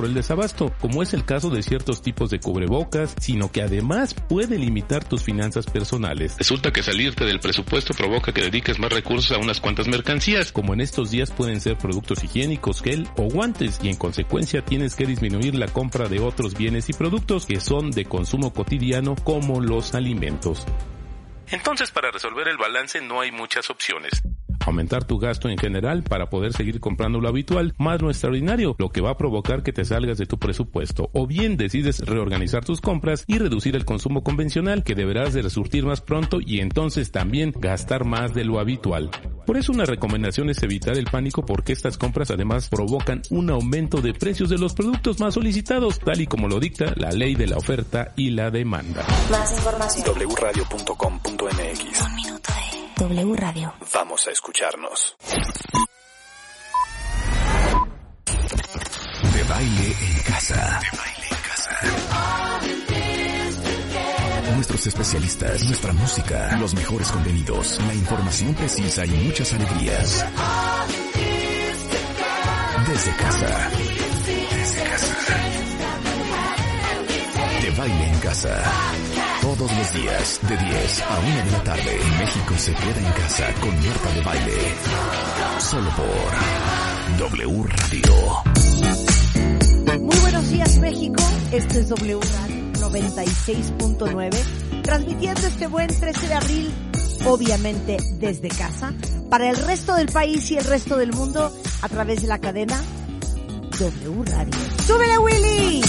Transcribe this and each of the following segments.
por el desabasto, como es el caso de ciertos tipos de cubrebocas, sino que además puede limitar tus finanzas personales. Resulta que salirte del presupuesto provoca que dediques más recursos a unas cuantas mercancías, como en estos días pueden ser productos higiénicos, gel o guantes, y en consecuencia tienes que disminuir la compra de otros bienes y productos que son de consumo cotidiano como los alimentos. Entonces para resolver el balance no hay muchas opciones aumentar tu gasto en general para poder seguir comprando lo habitual más lo extraordinario, lo que va a provocar que te salgas de tu presupuesto. O bien decides reorganizar tus compras y reducir el consumo convencional que deberás de resurtir más pronto y entonces también gastar más de lo habitual. Por eso una recomendación es evitar el pánico porque estas compras además provocan un aumento de precios de los productos más solicitados, tal y como lo dicta la ley de la oferta y la demanda. Más información. wradio.com.mx Un minuto de W Radio. Vamos a escucharnos. De baile en casa. De baile en casa. Nuestros especialistas, nuestra música, los mejores contenidos, la información precisa y muchas alegrías. Desde casa. Desde casa. De baile en casa. Todos los días, de 10 a 1 de la tarde, México se queda en casa con Marta de Baile. Solo por W Radio. Muy buenos días México, este es W Radio 96.9, transmitiendo este buen 13 de abril, obviamente desde casa, para el resto del país y el resto del mundo a través de la cadena W Radio. ¡Súbele Willy!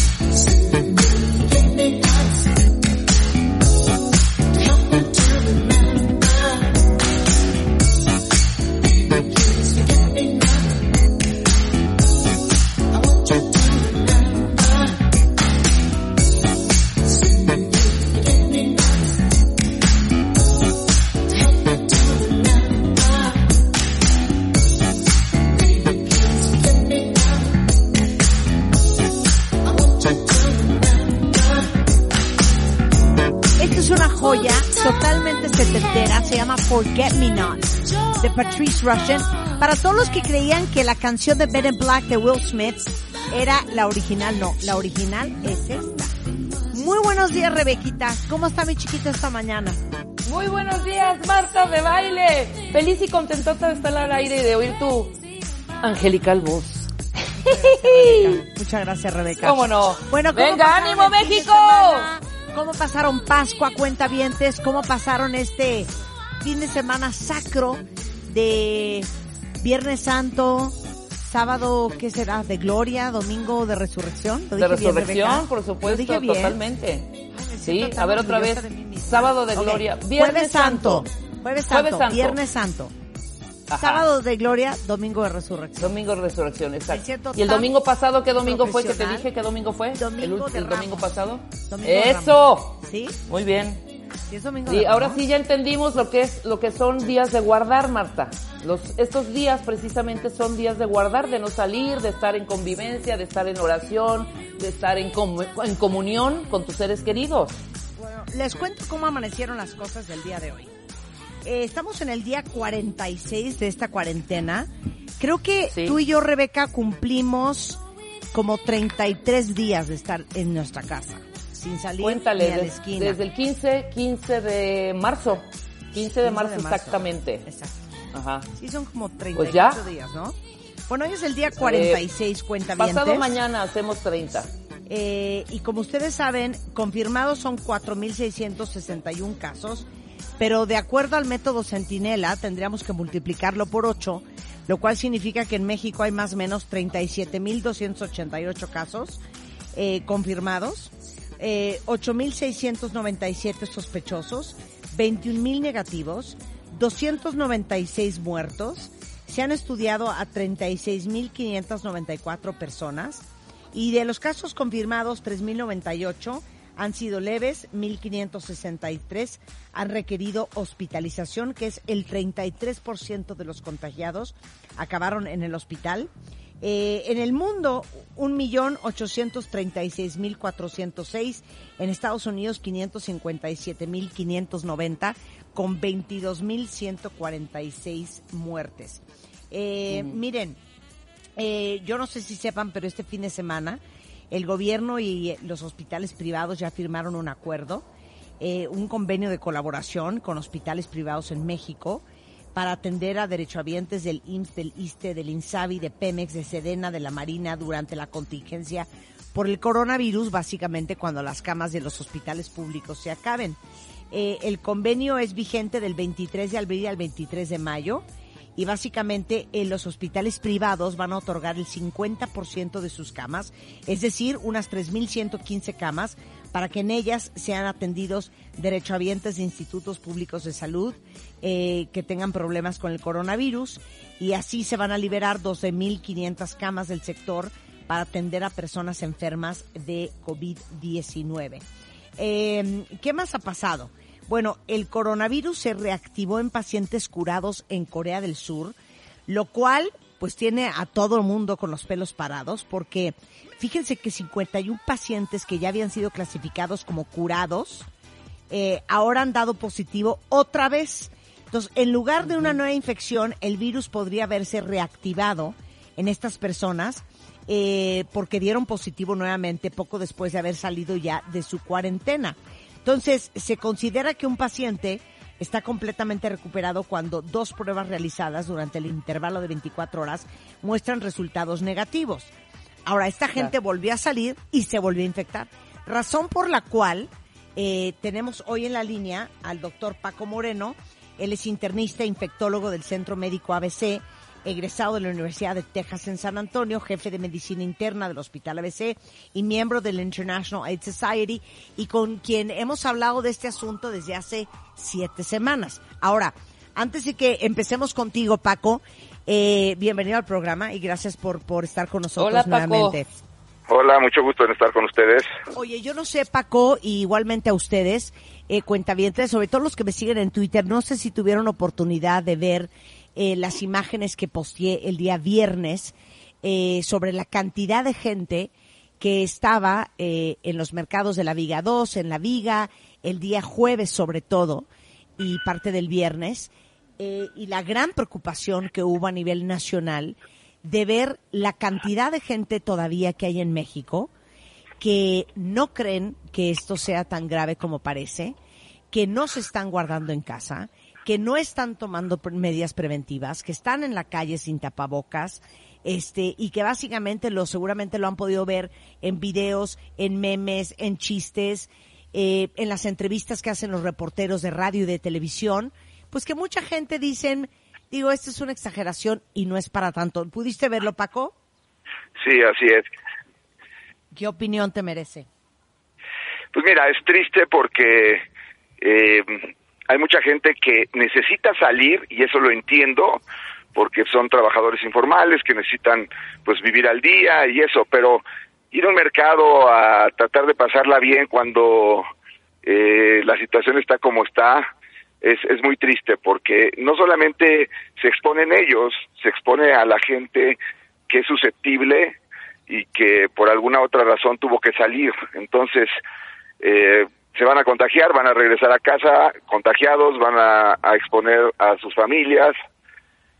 Se llama Forget Me Not, de Patrice Rushen. Para todos los que creían que la canción de Ben in Black de Will Smith era la original, no, la original es esta. Muy buenos días, Rebequita. ¿Cómo está mi chiquita esta mañana? Muy buenos días, Marta de baile. Feliz y contentota de estar al aire y de oír tu angelical voz. Muchas gracias, Rebeca. ¿Cómo no? Bueno, ¿cómo Venga, ánimo, México. ¿Cómo pasaron Pascua, cuentavientes? ¿Cómo pasaron este fin de semana sacro de Viernes Santo, sábado, ¿qué será? ¿De gloria? ¿Domingo de resurrección? ¿Lo De dije bien, resurrección, Rebeca? por ¿Lo supuesto, dije bien? totalmente. me Sí, a ver otra vez. de. Sábado de Ok. gloria. Viernes Jueves Santo. Santo. Jueves Santo. Jueves Santo. Viernes Santo. Ajá. Sábado de gloria, domingo de resurrección. Domingo de resurrección, exacto. ¿Y el domingo pasado qué domingo fue que te dije? ¿Qué domingo fue? Domingo el, de domingo pasado. Domingo de ¡Eso! ¿Sí? Muy bien. Sí, es domingo Y ahora sí ya entendimos lo que es lo que son días de guardar, Marta. Los estos días precisamente son días de guardar, de no salir, de estar en convivencia, de estar en oración, de estar en, comu- en comunión con tus seres queridos. Bueno, les cuento cómo amanecieron las cosas del día de hoy. Eh, estamos en el día 46 de esta cuarentena. Creo que Sí. tú y yo, Rebeca, cumplimos como 33 días de estar en nuestra casa, sin salir Cuéntale, ni a la esquina. desde el 15, 15 de marzo. 15 de 15 marzo, exactamente. Exacto. Ajá. Sí, son como 38 Pues ya. días, ¿no? Bueno, hoy es el día 46, cuenta bien. Pasado mañana hacemos 30. Eh, y como ustedes saben, confirmados son 4.661 casos, pero de acuerdo al método Centinela tendríamos que multiplicarlo por 8, lo cual significa que en México hay más o menos 37.288 casos eh, confirmados, eh, 8.697 sospechosos, 21.000 negativos, 296 muertos, se han estudiado a 36.594 personas y de los casos confirmados 3.098 han sido leves, 1.563 han requerido hospitalización, que es el 33% de los contagiados acabaron en el hospital. Eh, en el mundo, 1.836.406. En Estados Unidos, 557.590 con 22.146 muertes. Eh, Miren, eh, yo no sé si sepan, pero este fin de semana el gobierno y los hospitales privados ya firmaron un acuerdo, eh, un convenio de colaboración con hospitales privados en México para atender a derechohabientes del IMSS, del ISTE, del INSABI, de Pemex, de Sedena, de la Marina durante la contingencia por el coronavirus, básicamente cuando las camas de los hospitales públicos se acaben. Eh, el convenio es vigente del 23 de abril al 23 de mayo y básicamente en los hospitales privados van a otorgar el 50% de sus camas, es decir, unas 3.115 camas para que en ellas sean atendidos derechohabientes de institutos públicos de salud eh, que tengan problemas con el coronavirus y así se van a liberar 12.500 camas del sector para atender a personas enfermas de COVID-19. Eh, ¿Qué más ha pasado? Bueno, el coronavirus se reactivó en pacientes curados en Corea del Sur, lo cual pues tiene a todo el mundo con los pelos parados porque fíjense que 51 pacientes que ya habían sido clasificados como curados eh, ahora han dado positivo otra vez. Entonces, en lugar de una nueva infección, el virus podría haberse reactivado en estas personas eh, porque dieron positivo nuevamente poco después de haber salido ya de su cuarentena. Entonces, se considera que un paciente está completamente recuperado cuando dos pruebas realizadas durante el intervalo de 24 horas muestran resultados negativos. Ahora, esta gente volvió a salir y se volvió a infectar. Razón por la cual eh, tenemos hoy en la línea al doctor Paco Moreno. Él es internista e infectólogo del Centro Médico ABC egresado de la Universidad de Texas en San Antonio, jefe de medicina interna del Hospital ABC y miembro del International AIDS Society y con quien hemos hablado de este asunto desde hace siete semanas. Ahora, antes de que empecemos contigo, Paco, eh, bienvenido al programa y gracias por, por estar con nosotros Hola, Paco. nuevamente. Hola, mucho gusto en estar con ustedes. Oye, yo no sé, Paco, y igualmente a ustedes, eh, cuentavientes, sobre todo los que me siguen en Twitter, no sé si tuvieron oportunidad de ver eh, las imágenes que posteé el día viernes eh, sobre la cantidad de gente que estaba eh, en los mercados de la Viga 2, en la Viga, el día jueves sobre todo, y parte del viernes, eh, y la gran preocupación que hubo a nivel nacional de ver la cantidad de gente todavía que hay en México que no creen que esto sea tan grave como parece, que no se están guardando en casa, que no están tomando medidas preventivas, que están en la calle sin tapabocas, este, y que básicamente lo, seguramente lo han podido ver en videos, en memes, en chistes, eh, en las entrevistas que hacen los reporteros de radio y de televisión, pues que mucha gente dicen, digo, esto es una exageración y no es para tanto. ¿Pudiste verlo, Paco? Sí, así es. ¿Qué opinión te merece? Pues mira, es triste porque eh, hay mucha gente que necesita salir y eso lo entiendo porque son trabajadores informales que necesitan pues vivir al día y eso, pero ir a un mercado a tratar de pasarla bien cuando eh, la situación está como está es, es muy triste porque no solamente se exponen ellos, se expone a la gente que es susceptible y que por alguna otra razón tuvo que salir. Entonces, eh, se van a contagiar, van a regresar a casa contagiados, van a, exponer a sus familias.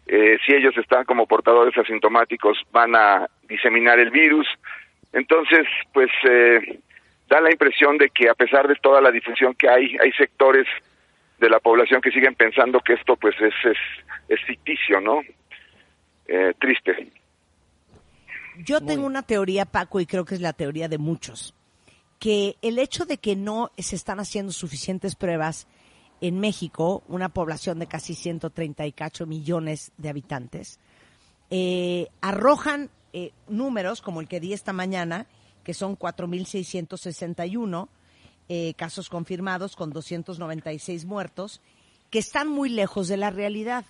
Eh, si ellos están como portadores asintomáticos, van a diseminar el virus. Entonces, pues eh, da la impresión de que a pesar de toda la difusión que hay, hay sectores de la población que siguen pensando que esto pues es, es, es ficticio, ¿no? Eh, triste. Yo tengo una teoría, Paco, y creo que es la teoría de muchos, que el hecho de que no se están haciendo suficientes pruebas en México, una población de casi 130 y cacho millones de habitantes, eh, arrojan eh, números como el que di esta mañana, que son 4.661 eh, casos confirmados con 296 muertos, que están muy lejos de la realidad.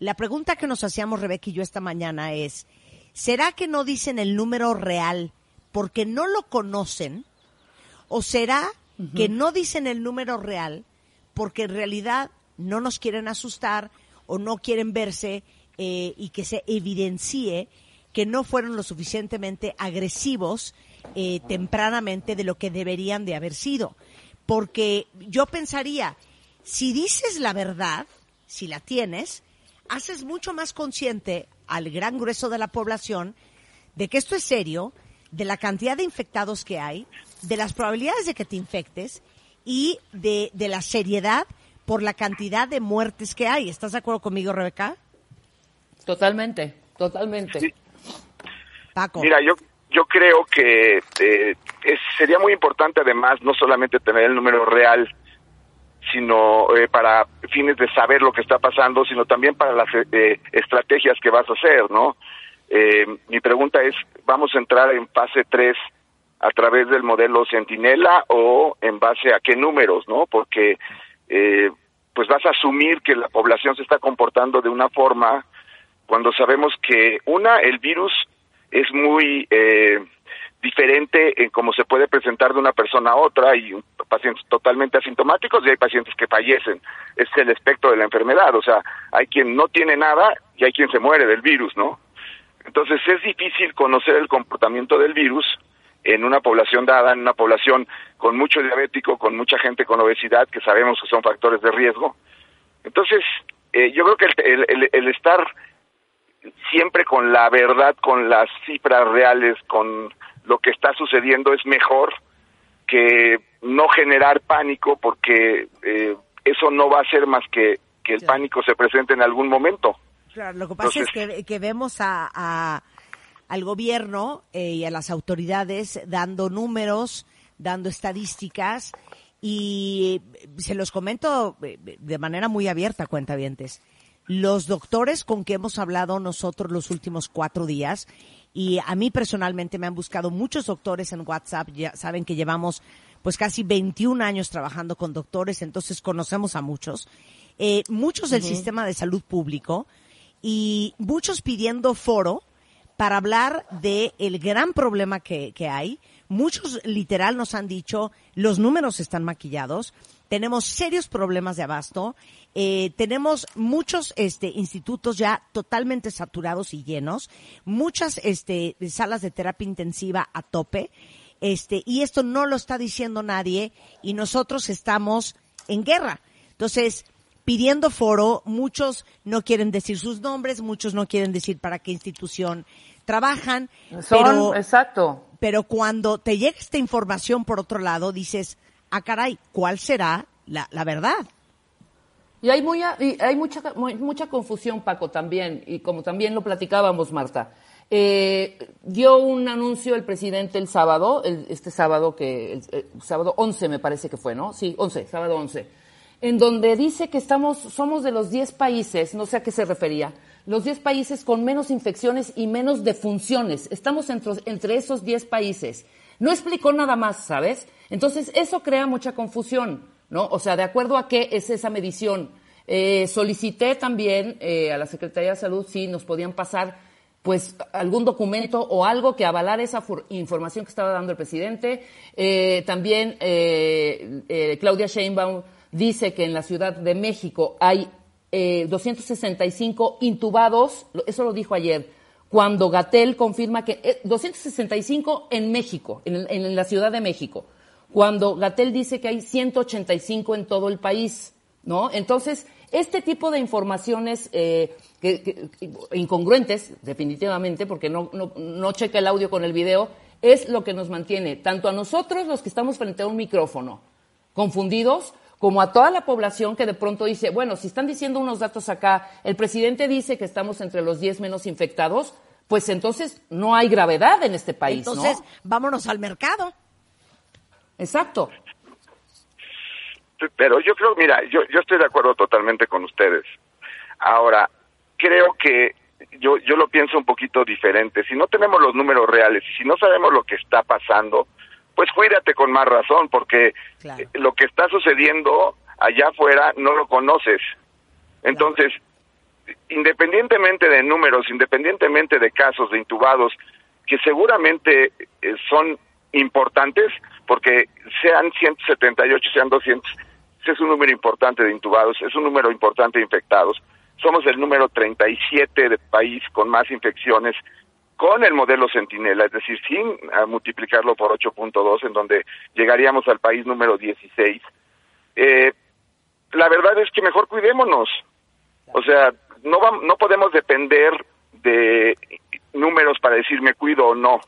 La pregunta que nos hacíamos Rebeca y yo esta mañana es, ¿será que no dicen el número real porque no lo conocen? ¿O será que no dicen el número real porque en realidad no nos quieren asustar o no quieren verse eh, y que se evidencie que no fueron lo suficientemente agresivos eh, tempranamente de lo que deberían de haber sido? Porque yo pensaría, si dices la verdad, si la tienes, haces mucho más consciente al gran grueso de la población de que esto es serio, de la cantidad de infectados que hay, de las probabilidades de que te infectes y de, de la seriedad por la cantidad de muertes que hay. ¿Estás de acuerdo conmigo, Rebeca? Totalmente, totalmente. Sí. Paco. Mira, yo yo creo que eh, sería muy importante además no solamente tener el número real, sino eh, para fines de saber lo que está pasando, sino también para las eh, estrategias que vas a hacer, ¿no? Eh, mi pregunta es, ¿vamos a entrar en fase 3 a través del modelo Centinela o en base a qué números, ¿no? Porque eh, pues vas a asumir que la población se está comportando de una forma cuando sabemos que una, el virus es muy eh, diferente en cómo se puede presentar de una persona a otra y pacientes totalmente asintomáticos y hay pacientes que fallecen. Es el espectro de la enfermedad, o sea, hay quien no tiene nada y hay quien se muere del virus, ¿no? Entonces es difícil conocer el comportamiento del virus en una población dada, en una población con mucho diabético, con mucha gente con obesidad, que sabemos que son factores de riesgo. Entonces, eh, yo creo que el, el, el estar siempre con la verdad, con las cifras reales, con lo que está sucediendo es mejor que no generar pánico porque eh, eso no va a hacer más que que el pánico se presente en algún momento. Claro, lo que pasa Entonces- es que, que vemos a, a- al gobierno eh, y a las autoridades dando números, dando estadísticas y eh, se los comento de manera muy abierta, cuentavientes. Los doctores con que hemos hablado nosotros los últimos cuatro días y a mí personalmente me han buscado muchos doctores en WhatsApp, ya saben que llevamos pues casi 21 años trabajando con doctores, entonces conocemos a muchos, eh, muchos del sistema de salud público y muchos pidiendo foro para hablar de el gran problema que, que hay. Muchos literal nos han dicho, los números están maquillados, tenemos serios problemas de abasto, eh, tenemos muchos este, institutos ya totalmente saturados y llenos, muchas este, salas de terapia intensiva a tope, este, y esto no lo está diciendo nadie y nosotros estamos en guerra. Entonces, pidiendo foro, muchos no quieren decir sus nombres, muchos no quieren decir para qué institución trabajan, Son, pero, exacto. pero cuando te llega esta información por otro lado, dices, ah caray, ¿cuál será la, la verdad? Y hay, muy, hay mucha, mu- mucha confusión, Paco, también, y como también lo platicábamos, Marta. Eh, dio un anuncio el presidente el sábado, el- este sábado que, el sábado 11 me parece que fue, ¿no? Sí, 11, sábado 11, en donde dice que estamos, somos de los 10 países, no sé a qué se refería, los 10 países con menos infecciones y menos defunciones. Estamos entre, entre esos 10 países. No explicó nada más, ¿sabes? Entonces, eso crea mucha confusión, ¿no? O sea, de acuerdo a qué es esa medición. Eh, solicité también eh, a la Secretaría de Salud si nos podían pasar pues algún documento o algo que avalara esa información que estaba dando el presidente. Eh, también eh, eh, Claudia Sheinbaum dice que en la Ciudad de México hay eh, 265 intubados, lo- eso lo dijo ayer, cuando Gatel confirma que eh, 265 en México, en la Ciudad de México, cuando Gatel dice que hay 185 en todo el país, ¿no? Entonces, este tipo de informaciones eh, que- incongruentes, definitivamente, porque no, no, checa el audio con el video, es lo que nos mantiene, tanto a nosotros, los que estamos frente a un micrófono, confundidos, como a toda la población que de pronto dice, bueno, si están diciendo unos datos acá, el presidente dice que estamos entre los 10 menos infectados, pues entonces no hay gravedad en este país, ¿no? Entonces, vámonos al mercado. Exacto. Pero yo creo, mira, yo, yo estoy de acuerdo totalmente con ustedes. Ahora, creo que yo, yo lo pienso un poquito diferente. Si no tenemos los números reales y si no sabemos lo que está pasando, pues cuídate con más razón, porque Claro. eh, lo que está sucediendo allá afuera no lo conoces. Entonces, independientemente de números, independientemente de casos de intubados, que seguramente eh, son importantes, porque sean 178, sean 200, ese es un número importante de intubados, es un número importante de infectados. Somos el número 37 de país con más infecciones con el modelo Centinela, es decir, sin ah, multiplicarlo por 8.2, en donde llegaríamos al país número 16. Eh, la verdad es que mejor cuidémonos. O sea, no, vam- no podemos depender de números para decir me cuido o no.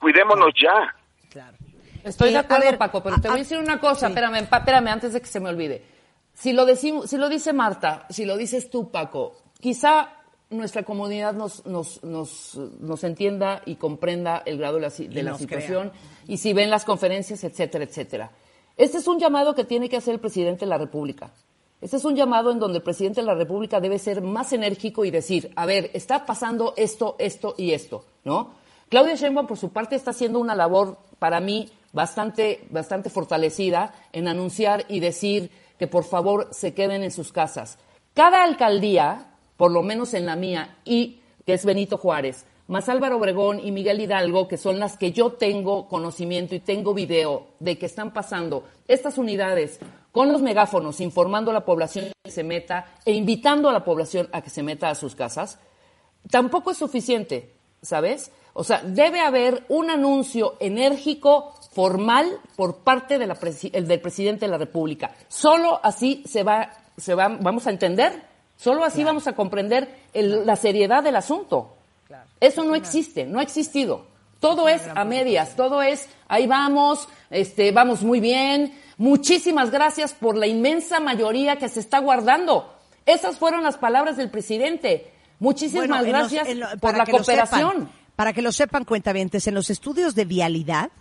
cuidémonos ya. Claro. Estoy Eh, de acuerdo, ver, Paco, pero a- te voy a decir una cosa, sí. espérame, espérame, antes de que se me olvide. Si lo, decimos, si lo dice Marta, si lo dices tú, Paco, quizá nuestra comunidad nos, nos, nos, nos entienda y comprenda el grado de la, de situación y si ven las conferencias, etcétera, etcétera. Este es un llamado que tiene que hacer el presidente de la República. Este es un llamado en donde el presidente de la República debe ser más enérgico y decir, a ver, está pasando esto, esto y esto, ¿no? Claudia Sheinbaum, por su parte, está haciendo una labor, para mí, bastante, bastante fortalecida en anunciar y decir que por favor se queden en sus casas. Cada alcaldía, por lo menos en la mía, y que es Benito Juárez, más Álvaro Obregón y Miguel Hidalgo, que son las que yo tengo conocimiento y tengo video de que están pasando estas unidades con los megáfonos, informando a la población que se meta e invitando a la población a que se meta a sus casas, tampoco es suficiente, ¿sabes? O sea, debe haber un anuncio enérgico, formal, por parte de la presi- el del presidente de la República. Solo así se va, se va, vamos a entender, solo así vamos a comprender el- la seriedad del asunto. Eso no existe, no ha existido. Todo es a medias, todo es, ahí vamos, este, vamos muy bien. Muchísimas gracias por la inmensa mayoría que se está guardando. Esas fueron las palabras del presidente. Muchísimas Bueno, en los- gracias lo- por la cooperación. Para que lo sepan, cuentavientes, en los estudios de vialidad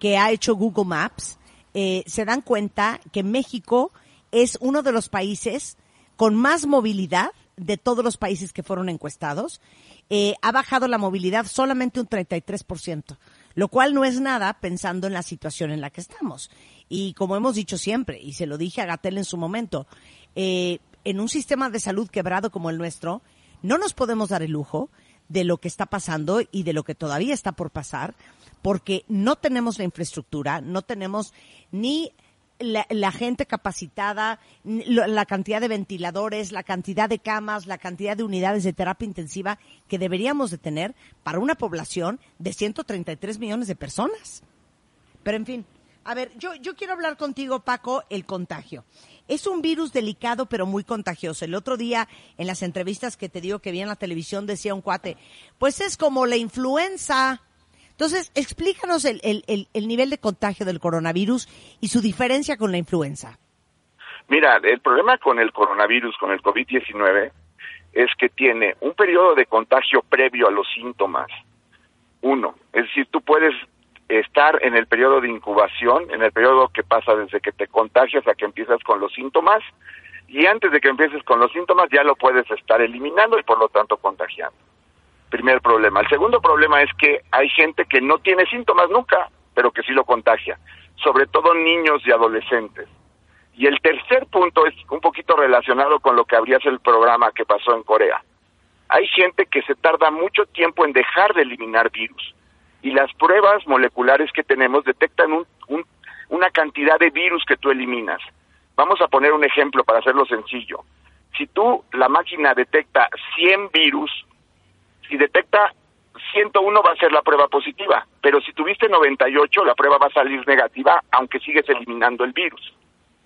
que ha hecho Google Maps, eh, se dan cuenta que México es uno de los países con más movilidad de todos los países que fueron encuestados. Eh, ha bajado la movilidad solamente un 33%, lo cual no es nada pensando en la situación en la que estamos. Y como hemos dicho siempre, y se lo dije a Gatel en su momento, eh, en un sistema de salud quebrado como el nuestro, no nos podemos dar el lujo de lo que está pasando y de lo que todavía está por pasar, porque no tenemos la infraestructura, no tenemos ni la, gente capacitada, la cantidad de ventiladores, la cantidad de camas, la cantidad de unidades de terapia intensiva que deberíamos de tener para una población de 133 millones de personas. Pero en fin, a ver, yo, yo quiero hablar contigo, Paco, el contagio. Es un virus delicado pero muy contagioso. El otro día, en las entrevistas que te digo que vi en la televisión, decía un cuate, pues es como la influenza. Entonces, explícanos el, el, el, el nivel de contagio del coronavirus y su diferencia con la influenza. Mira, el problema con el coronavirus, con el COVID-19, es que tiene un periodo de contagio previo a los síntomas. Uno, es decir, tú puedes estar en el periodo de incubación, en el periodo que pasa desde que te contagias a que empiezas con los síntomas, y antes de que empieces con los síntomas ya lo puedes estar eliminando y por lo tanto contagiando. Primer problema. El segundo problema es que hay gente que no tiene síntomas nunca, pero que sí lo contagia, sobre todo niños y adolescentes. Y el tercer punto es un poquito relacionado con lo que abrías el programa que pasó en Corea. Hay gente que se tarda mucho tiempo en dejar de eliminar virus y las pruebas moleculares que tenemos detectan un- un- una cantidad de virus que tú eliminas. Vamos a poner un ejemplo para hacerlo sencillo. Si tú, la máquina detecta 100 virus, si detecta 101 va a ser la prueba positiva, pero si tuviste 98 la prueba va a salir negativa aunque sigues eliminando el virus.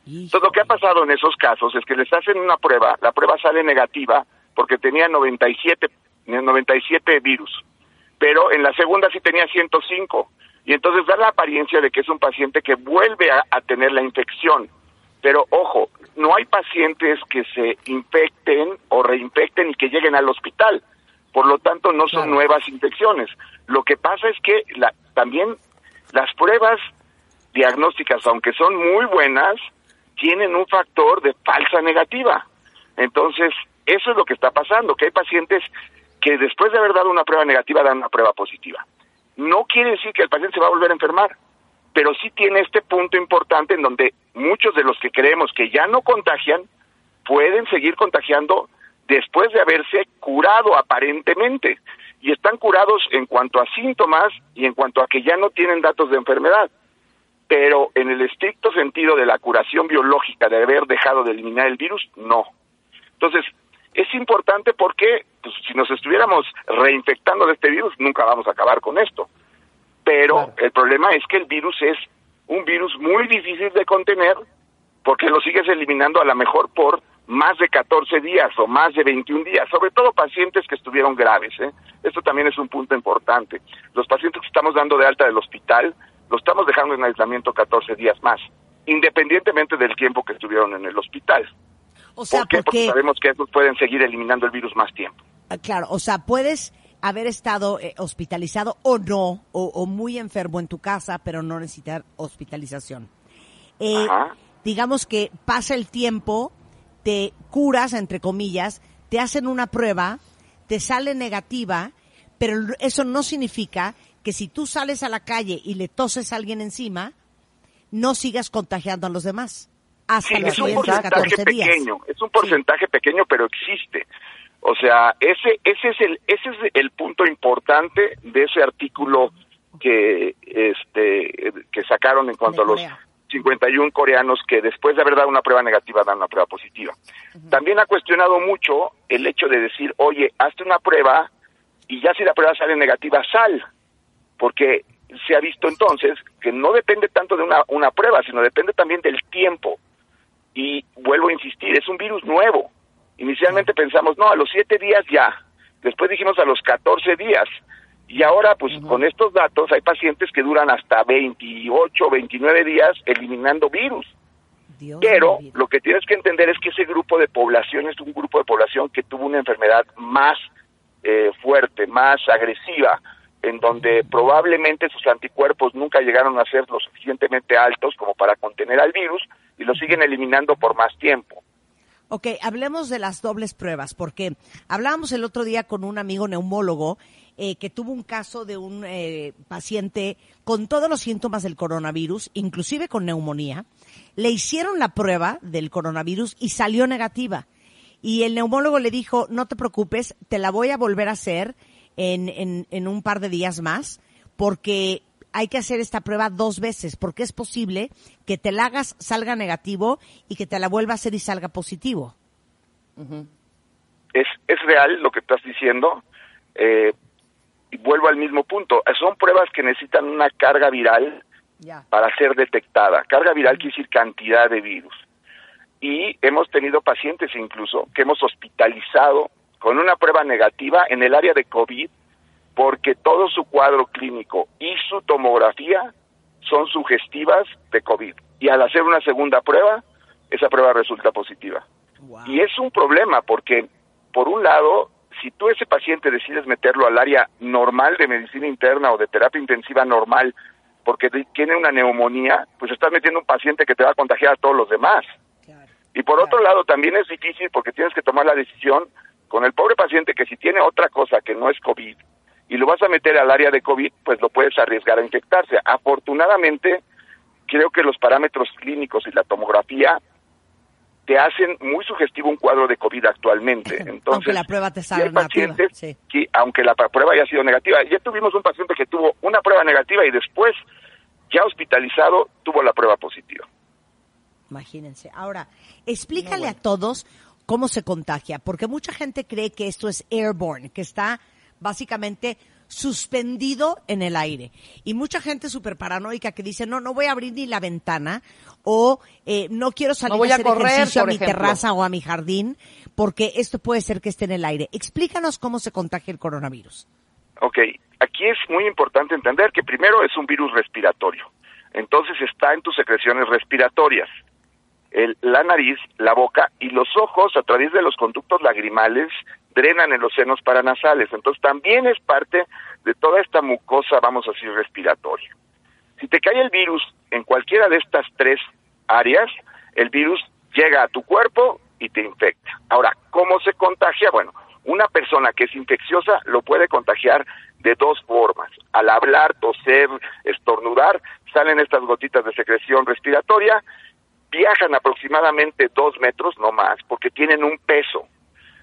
Entonces lo que ha pasado en esos casos es que les hacen una prueba, la prueba sale negativa porque tenía 97, 97 virus, pero en la segunda sí tenía 105 y entonces da la apariencia de que es un paciente que vuelve a, a tener la infección. Pero ojo, no hay pacientes que se infecten o reinfecten y que lleguen al hospital. Por lo tanto, no son nuevas infecciones. Lo que pasa es que la, también las pruebas diagnósticas, aunque son muy buenas, tienen un factor de falsa negativa. Entonces, eso es lo que está pasando, que hay pacientes que después de haber dado una prueba negativa dan una prueba positiva. No quiere decir que el paciente se va a volver a enfermar, pero sí tiene este punto importante en donde muchos de los que creemos que ya no contagian pueden seguir contagiando después de haberse curado aparentemente y están curados en cuanto a síntomas y en cuanto a que ya no tienen datos de enfermedad pero en el estricto sentido de la curación biológica de haber dejado de eliminar el virus, no. Entonces, es importante porque pues, si nos estuviéramos reinfectando de este virus, nunca vamos a acabar con esto. Pero el problema es que el virus es un virus muy difícil de contener porque lo sigues eliminando a lo mejor por más de 14 días o más de 21 días, sobre todo pacientes que estuvieron graves. ¿eh? Esto también es un punto importante. Los pacientes que estamos dando de alta del hospital, los estamos dejando en aislamiento 14 días más, independientemente del tiempo que estuvieron en el hospital. O sea, ¿Por qué? Porque sabemos que estos pueden seguir eliminando el virus más tiempo. Ah, Claro, o sea, puedes haber estado eh, hospitalizado o no, o, o muy enfermo en tu casa, pero no necesitar hospitalización. Eh, digamos que pasa el tiempo, te curas, entre comillas, te hacen una prueba, te sale negativa, pero eso no significa que si tú sales a la calle y le toses a alguien encima, no sigas contagiando a los demás. Hasta Sí, los es un porcentaje 14 días. pequeño, es un porcentaje pequeño, pero existe. O sea, ese ese es el ese es el punto importante de ese artículo que este que sacaron en cuanto De a los Corea. 51 coreanos que después de haber dado una prueba negativa dan una prueba positiva. También ha cuestionado mucho el hecho de decir, "Oye, hazte una prueba y ya si la prueba sale negativa, sal." Porque se ha visto entonces que no depende tanto de una, una prueba, sino depende también del tiempo. Y vuelvo a insistir, es un virus nuevo. Inicialmente pensamos, no, a los siete días ya. Después dijimos a los 14 días. Y ahora, pues con estos datos, hay pacientes que duran hasta 28, 29 días eliminando virus. Dios Pero lo que tienes que entender es que ese grupo de población es un grupo de población que tuvo una enfermedad más eh, fuerte, más agresiva, en donde probablemente sus anticuerpos nunca llegaron a ser lo suficientemente altos como para contener al virus y lo siguen eliminando por más tiempo. Ok, hablemos de las dobles pruebas, porque hablábamos el otro día con un amigo neumólogo eh, que tuvo un caso de un eh, paciente con todos los síntomas del coronavirus, inclusive con neumonía. Le hicieron la prueba del coronavirus y salió negativa. Y el neumólogo le dijo, no te preocupes, te la voy a volver a hacer en, un par de días más, porque hay que hacer esta prueba dos veces, porque es posible que te la hagas, salga negativo y que te la vuelva a hacer y salga positivo. es, es real lo que estás diciendo. eh, y vuelvo al mismo punto. Son pruebas que necesitan una carga viral Ya. para ser detectada. Carga viral quiere decir cantidad de virus. Y hemos tenido pacientes incluso que hemos hospitalizado con una prueba negativa en el área de COVID porque todo su cuadro clínico y su tomografía son sugestivas de COVID. Y al hacer una segunda prueba, esa prueba resulta positiva. Y es un problema porque, por un lado, si tú ese paciente decides meterlo al área normal de medicina interna o de terapia intensiva normal porque ti- tiene una neumonía, pues estás metiendo un paciente que te va a contagiar a todos los demás. Y por otro lado, también es difícil porque tienes que tomar la decisión con el pobre paciente que si tiene otra cosa que no es COVID y lo vas a meter al área de COVID, pues lo puedes arriesgar a infectarse. Afortunadamente, creo que los parámetros clínicos y la tomografía te hacen muy sugestivo un cuadro de COVID actualmente. Entonces, Aunque la prueba te salga hay negativa, pacientes sí. que, aunque la prueba haya sido negativa, ya tuvimos un paciente que tuvo una prueba negativa y después, ya hospitalizado, tuvo la prueba positiva. Imagínense. Ahora, explícale a todos cómo se contagia, porque mucha gente cree que esto es airborne, que está básicamente suspendido en el aire. Y mucha gente súper paranoica que dice, no, no voy a abrir ni la ventana o eh, no quiero salir No voy a a hacer correr, ejercicio a mi ejemplo. terraza o a mi jardín, porque esto puede ser que esté en el aire. Explícanos cómo se contagia el coronavirus. Ok, aquí es muy importante entender que primero es un virus respiratorio, entonces está en tus secreciones respiratorias, el- la nariz, la boca y los ojos a través de los conductos lagrimales drenan en los senos paranasales, entonces también es parte de toda esta mucosa, vamos a decir, respiratoria. Si te cae el virus en cualquiera de estas tres áreas, el virus llega a tu cuerpo y te infecta. Ahora, ¿cómo se contagia? Bueno, una persona que es infecciosa lo puede contagiar de dos formas. Al hablar, toser, estornudar, salen estas gotitas de secreción respiratoria, viajan aproximadamente dos metros, no más, porque tienen un peso.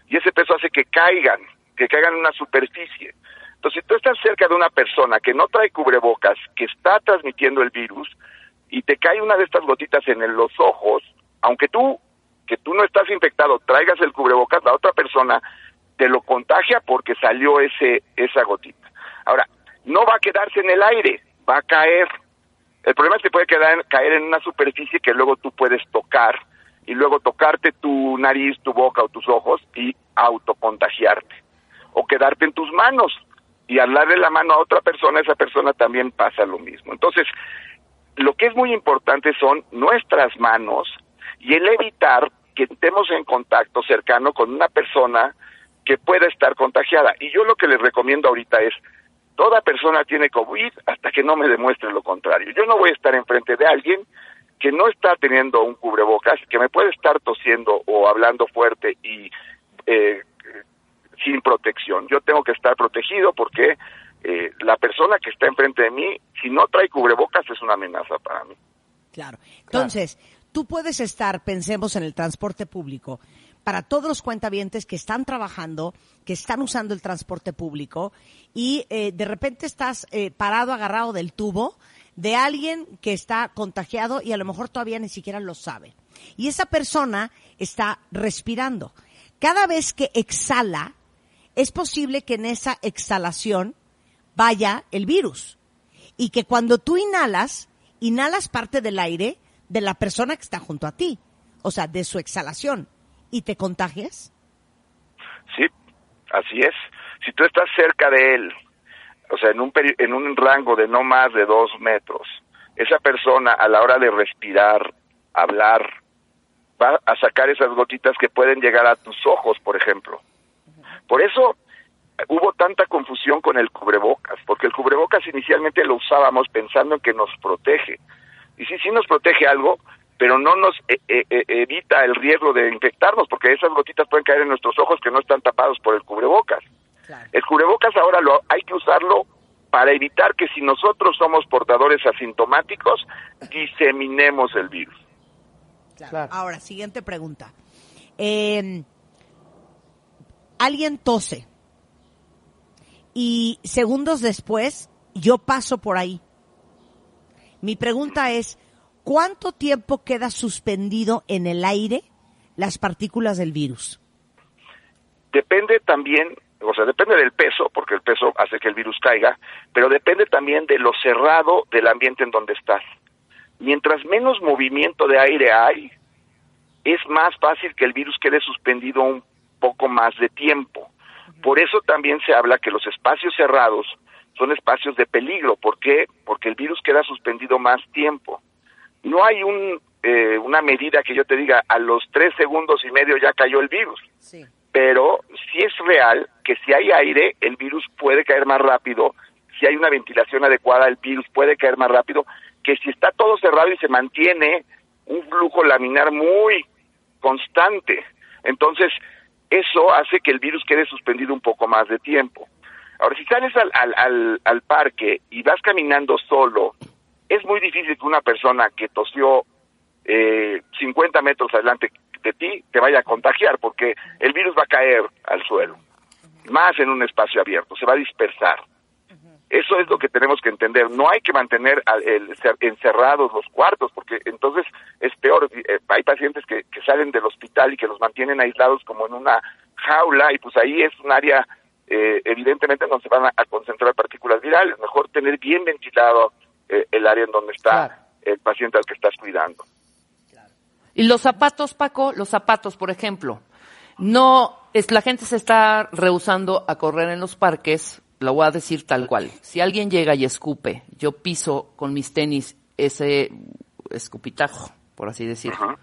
Y ese peso hace que caigan, que caigan en una superficie. Entonces, si tú estás cerca de una persona que no trae cubrebocas, que está transmitiendo el virus, y te cae una de estas gotitas en los ojos, aunque tú, que tú no estás infectado, traigas el cubrebocas, la otra persona te lo contagia porque salió ese esa gotita. Ahora, no va a quedarse en el aire, va a caer. El problema es que puede quedar, caer en una superficie que luego tú puedes tocar y luego tocarte tu nariz, tu boca o tus ojos y autocontagiarte. O quedarte en tus manos y al darle la mano a otra persona, esa persona también pasa lo mismo. Entonces, lo que es muy importante son nuestras manos y el evitar que estemos en contacto cercano con una persona que pueda estar contagiada. Y yo lo que les recomiendo ahorita es, toda persona tiene COVID hasta que no me demuestre lo contrario. Yo no voy a estar enfrente de alguien que no está teniendo un cubrebocas, que me puede estar tosiendo o hablando fuerte y eh, sin protección. Yo tengo que estar protegido porque eh, la persona que está enfrente de mí, si no trae cubrebocas, es una amenaza para mí. Claro. Entonces, tú puedes estar, pensemos en el transporte público, para todos los cuentavientes que están trabajando, que están usando el transporte público y eh, de repente estás eh, parado, agarrado del tubo de alguien que está contagiado y a lo mejor todavía ni siquiera lo sabe. Y esa persona está respirando. Cada vez que exhala, es posible que en esa exhalación vaya el virus. Y que cuando tú inhalas, inhalas parte del aire de la persona que está junto a ti. O sea, de su exhalación. ¿Y te contagias? Sí, así es. Si tú estás cerca de él, o sea, en un, en un rango de no más de dos metros, esa persona a la hora de respirar, hablar, va a sacar esas gotitas que pueden llegar a tus ojos, por ejemplo. Por eso hubo tanta confusión con el cubrebocas, porque el cubrebocas inicialmente lo usábamos pensando en que nos protege. Y sí, sí nos protege algo, pero no nos eh, eh, eh, evita el riesgo de infectarnos, porque esas gotitas pueden caer en nuestros ojos que no están tapados por el cubrebocas. El cubrebocas ahora lo hay que usarlo para evitar que si nosotros somos portadores asintomáticos, diseminemos el virus. Ahora, siguiente pregunta. alguien tose y segundos después yo paso por ahí. Mi pregunta es, ¿cuánto tiempo queda suspendido en el aire las partículas del virus? Depende también, o sea, depende del peso, porque el peso hace que el virus caiga, pero depende también de lo cerrado del ambiente en donde estás. Mientras menos movimiento de aire hay, es más fácil que el virus quede suspendido un poco más de tiempo. Por eso también se habla que los espacios cerrados son espacios de peligro. ¿Por qué? Porque el virus queda suspendido más tiempo. No hay un, eh, una medida que yo te diga, a los tres segundos y medio ya cayó el virus. Pero sí es real que si hay aire, el virus puede caer más rápido. Si hay una ventilación adecuada, el virus puede caer más rápido. Que si está todo cerrado y se mantiene un flujo laminar muy constante. Entonces, eso hace que el virus quede suspendido un poco más de tiempo. Ahora, si sales al, al, al, parque y vas caminando solo, es muy difícil que una persona que tosió eh, 50 metros adelante de ti te vaya a contagiar, porque el virus va a caer al suelo, más en un espacio abierto, se va a dispersar. Eso es lo que tenemos que entender. No hay que mantener el, encerrados los cuartos, porque entonces es peor. Eh, hay pacientes que, que salen del hospital y que los mantienen aislados como en una jaula, y pues ahí es un área, eh, evidentemente, donde se van a, concentrar partículas virales. Mejor tener bien ventilado eh, el área en donde está el paciente al que estás cuidando. Y los zapatos, Paco, los zapatos, por ejemplo, no es la gente se está rehusando a correr en los parques lo voy a decir tal cual. Si alguien llega y escupe, yo piso con mis tenis ese escupitajo, por así decirlo.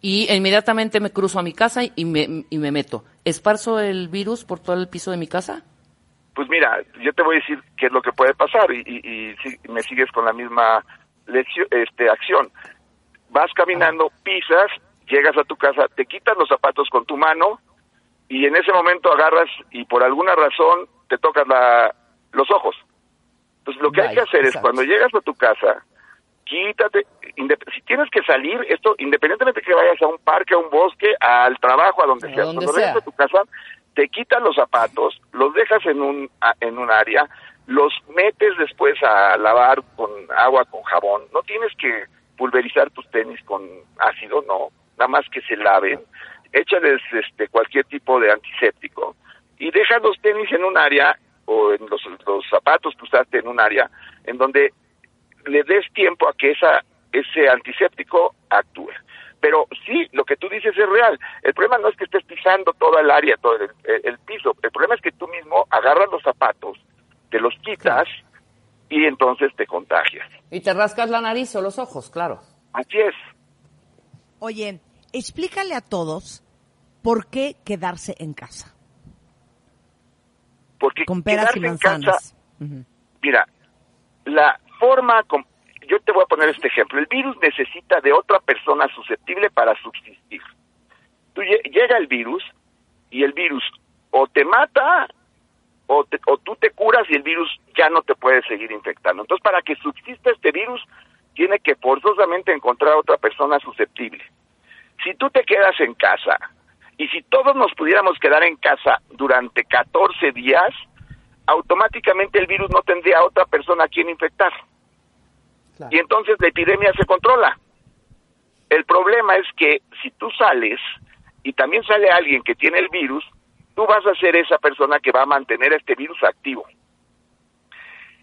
Y inmediatamente me cruzo a mi casa y me, y me meto. ¿Esparzo el virus por todo el piso de mi casa? Pues mira, yo te voy a decir qué es lo que puede pasar y, y, si me sigues con la misma lección, este, acción. Vas caminando, pisas, llegas a tu casa, te quitas los zapatos con tu mano y en ese momento agarras y por alguna razón te tocas la, los ojos. Entonces lo que hay que hacer es cuando llegas a tu casa, quítate, si tienes que salir, esto independientemente que vayas a un parque, a un bosque, al trabajo, a donde sea, cuando llegas a tu casa, te quitas los zapatos, los dejas en un, en un área, los metes después a lavar con agua, con jabón. No tienes que pulverizar tus tenis con ácido, no, nada más que se laven. Échales este, cualquier tipo de antiséptico y dejas los tenis en un área o en los, los zapatos que usaste en un área en donde le des tiempo a que esa ese antiséptico actúe. Pero sí, lo que tú dices es real. El problema no es que estés pisando toda el área, todo el, el piso. El problema es que tú mismo agarras los zapatos, te los quitas y entonces te contagias. Y te rascas la nariz o los ojos, claro. Así es. Oye, explícale a todos por qué quedarse en casa. Porque Con peras y quedarse en casa, mira, la forma, com- yo te voy a poner este ejemplo, el virus necesita de otra persona susceptible para subsistir. Tú lle- llega el virus y el virus o te mata o, te- o tú te curas y el virus ya no te puede seguir infectando. Entonces, para que subsista este virus, tiene que forzosamente encontrar a otra persona susceptible. Si tú te quedas en casa y si todos nos pudiéramos quedar en casa durante 14 días, automáticamente el virus no tendría a otra persona a quien infectar. Claro. Y entonces la epidemia se controla. El problema es que si tú sales y también sale alguien que tiene el virus, tú vas a ser esa persona que va a mantener este virus activo.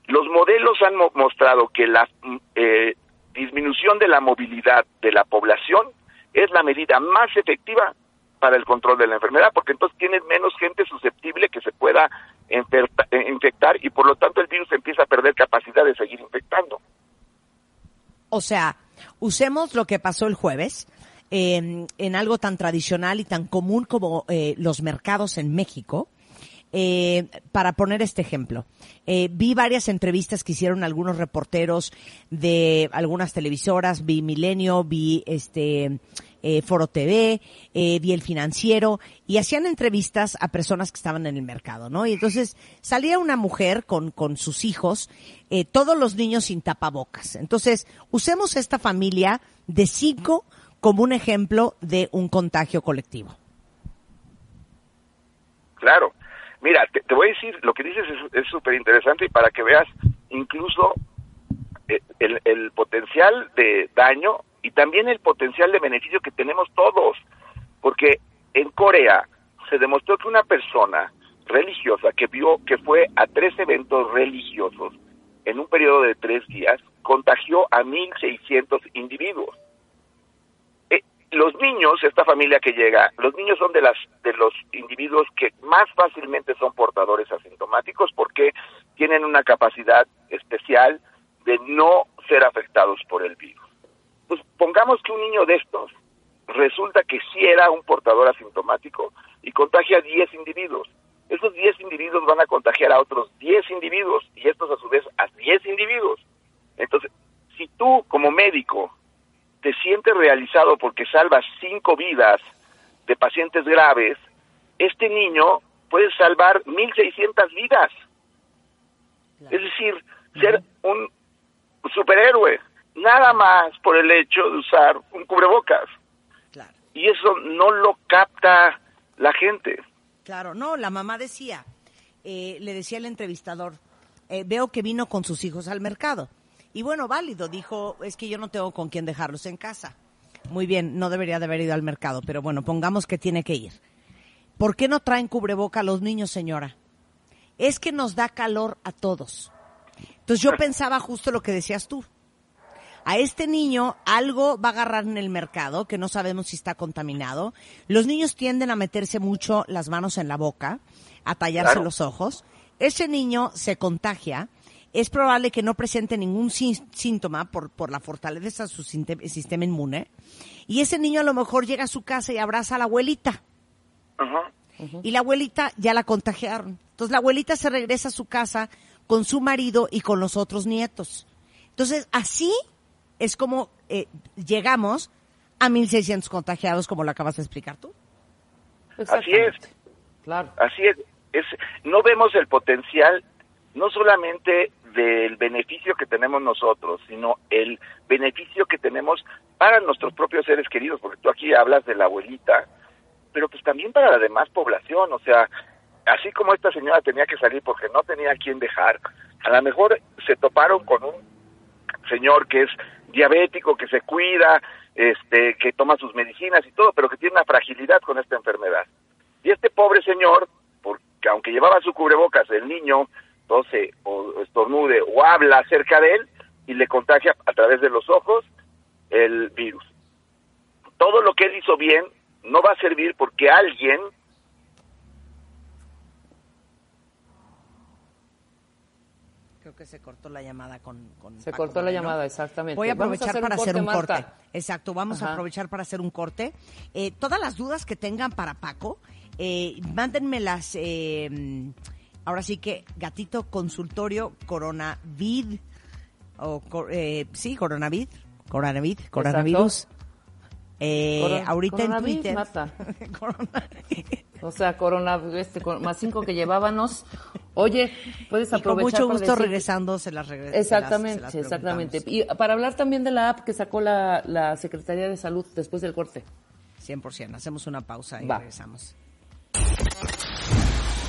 Los modelos han mo- mostrado que la mm, eh, disminución de la movilidad de la población es la medida más efectiva para el control de la enfermedad, porque entonces tienes menos gente susceptible que se pueda eh, infectar y por lo tanto el virus empieza a perder capacidad de seguir infectando. O sea, usemos lo que pasó el jueves eh, en algo tan tradicional y tan común como eh, los mercados en México. Eh, para poner este ejemplo, eh, vi varias entrevistas que hicieron algunos reporteros de algunas televisoras, vi Milenio, vi este eh, Foro TV, vi El Financiero y hacían entrevistas a personas que estaban en el mercado, ¿no? Y entonces salía una mujer con, con sus hijos, todos los niños sin tapabocas. Entonces, usemos esta familia de cinco como un ejemplo de un contagio colectivo. Claro. Mira, te, voy a decir, lo que dices es súper interesante y para que veas incluso eh, el, potencial de daño y también el potencial de beneficio que tenemos todos. Porque en Corea se demostró que una persona religiosa que vio que fue a tres eventos religiosos en un periodo de tres días contagió a 1.600 individuos los niños, esta familia que llega, los niños son de las de los individuos que más fácilmente son portadores asintomáticos porque tienen una capacidad especial de no ser afectados por el virus. Pues pongamos que un niño de estos resulta que sí era un portador asintomático y contagia a 10 individuos. Esos 10 individuos van a contagiar a otros 10 individuos y estos a su vez a 10 individuos. Entonces, si tú como médico te sientes realizado porque salvas cinco vidas de pacientes graves, este niño puede salvar 1.600 vidas. Es decir, ser un superhéroe, nada más por el hecho de usar un cubrebocas. Claro. Y eso no lo capta la gente. Claro, no, la mamá decía, eh, le decía el entrevistador, eh, veo que vino con sus hijos al mercado. Y bueno, válido, dijo, es que yo no tengo con quién dejarlos en casa. Muy bien, no debería de haber ido al mercado, pero bueno, pongamos que tiene que ir. ¿Por qué no traen cubreboca a los niños, señora? Es que nos da calor a todos. Entonces yo pensaba justo lo que decías tú. A este niño algo va a agarrar en el mercado que no sabemos si está contaminado. Los niños tienden a meterse mucho las manos en la boca, a tallarse Claro. los ojos. Ese niño se contagia. Es probable que no presente ningún sí- síntoma por, por la fortaleza de su sistema inmune. Y ese niño a lo mejor llega a su casa y abraza a la abuelita Ajá. y la abuelita ya la contagiaron. Entonces la abuelita se regresa a su casa con su marido y con los otros nietos. Entonces así es como eh, llegamos a 1.600 contagiados, como lo acabas de explicar tú. Así es. Claro. Así es. es. No vemos el potencial, no solamente del beneficio que tenemos nosotros, sino el beneficio que tenemos para nuestros propios seres queridos, porque tú aquí hablas de la abuelita, pero pues también para la demás población, o sea, así como esta señora tenía que salir porque no tenía a quién dejar, a lo mejor se toparon con un señor que es diabético, que se cuida, este, que toma sus medicinas y todo, pero que tiene una fragilidad con esta enfermedad. Y este pobre señor, porque aunque llevaba su cubrebocas, el niño tose o estornude o habla cerca de él y le contagia a través de los ojos el virus. todo lo que él hizo bien no va a servir porque alguien Creo que se cortó la llamada con, con Se Paco cortó la Moreno. llamada, exactamente. Voy a Vamos aprovechar hacer para hacer un Marta. corte. Exacto, vamos a aprovechar para hacer un corte. Eh, todas las dudas que tengan para Paco, eh, mándenmelas. eh, ahora sí que gatito consultorio coronavid o eh, sí coronavid, coronavid, coronavirus. Eh, Coron- ahorita en Twitter. Coronavirus. O sea, corona, este, más cinco que llevábamos. Oye, puedes Y con aprovechar mucho gusto decir- regresando se las regreso. Exactamente, exactamente. Y para hablar también de la app que sacó la, la Secretaría de Salud después del corte. 100%. Hacemos una pausa y Va. regresamos.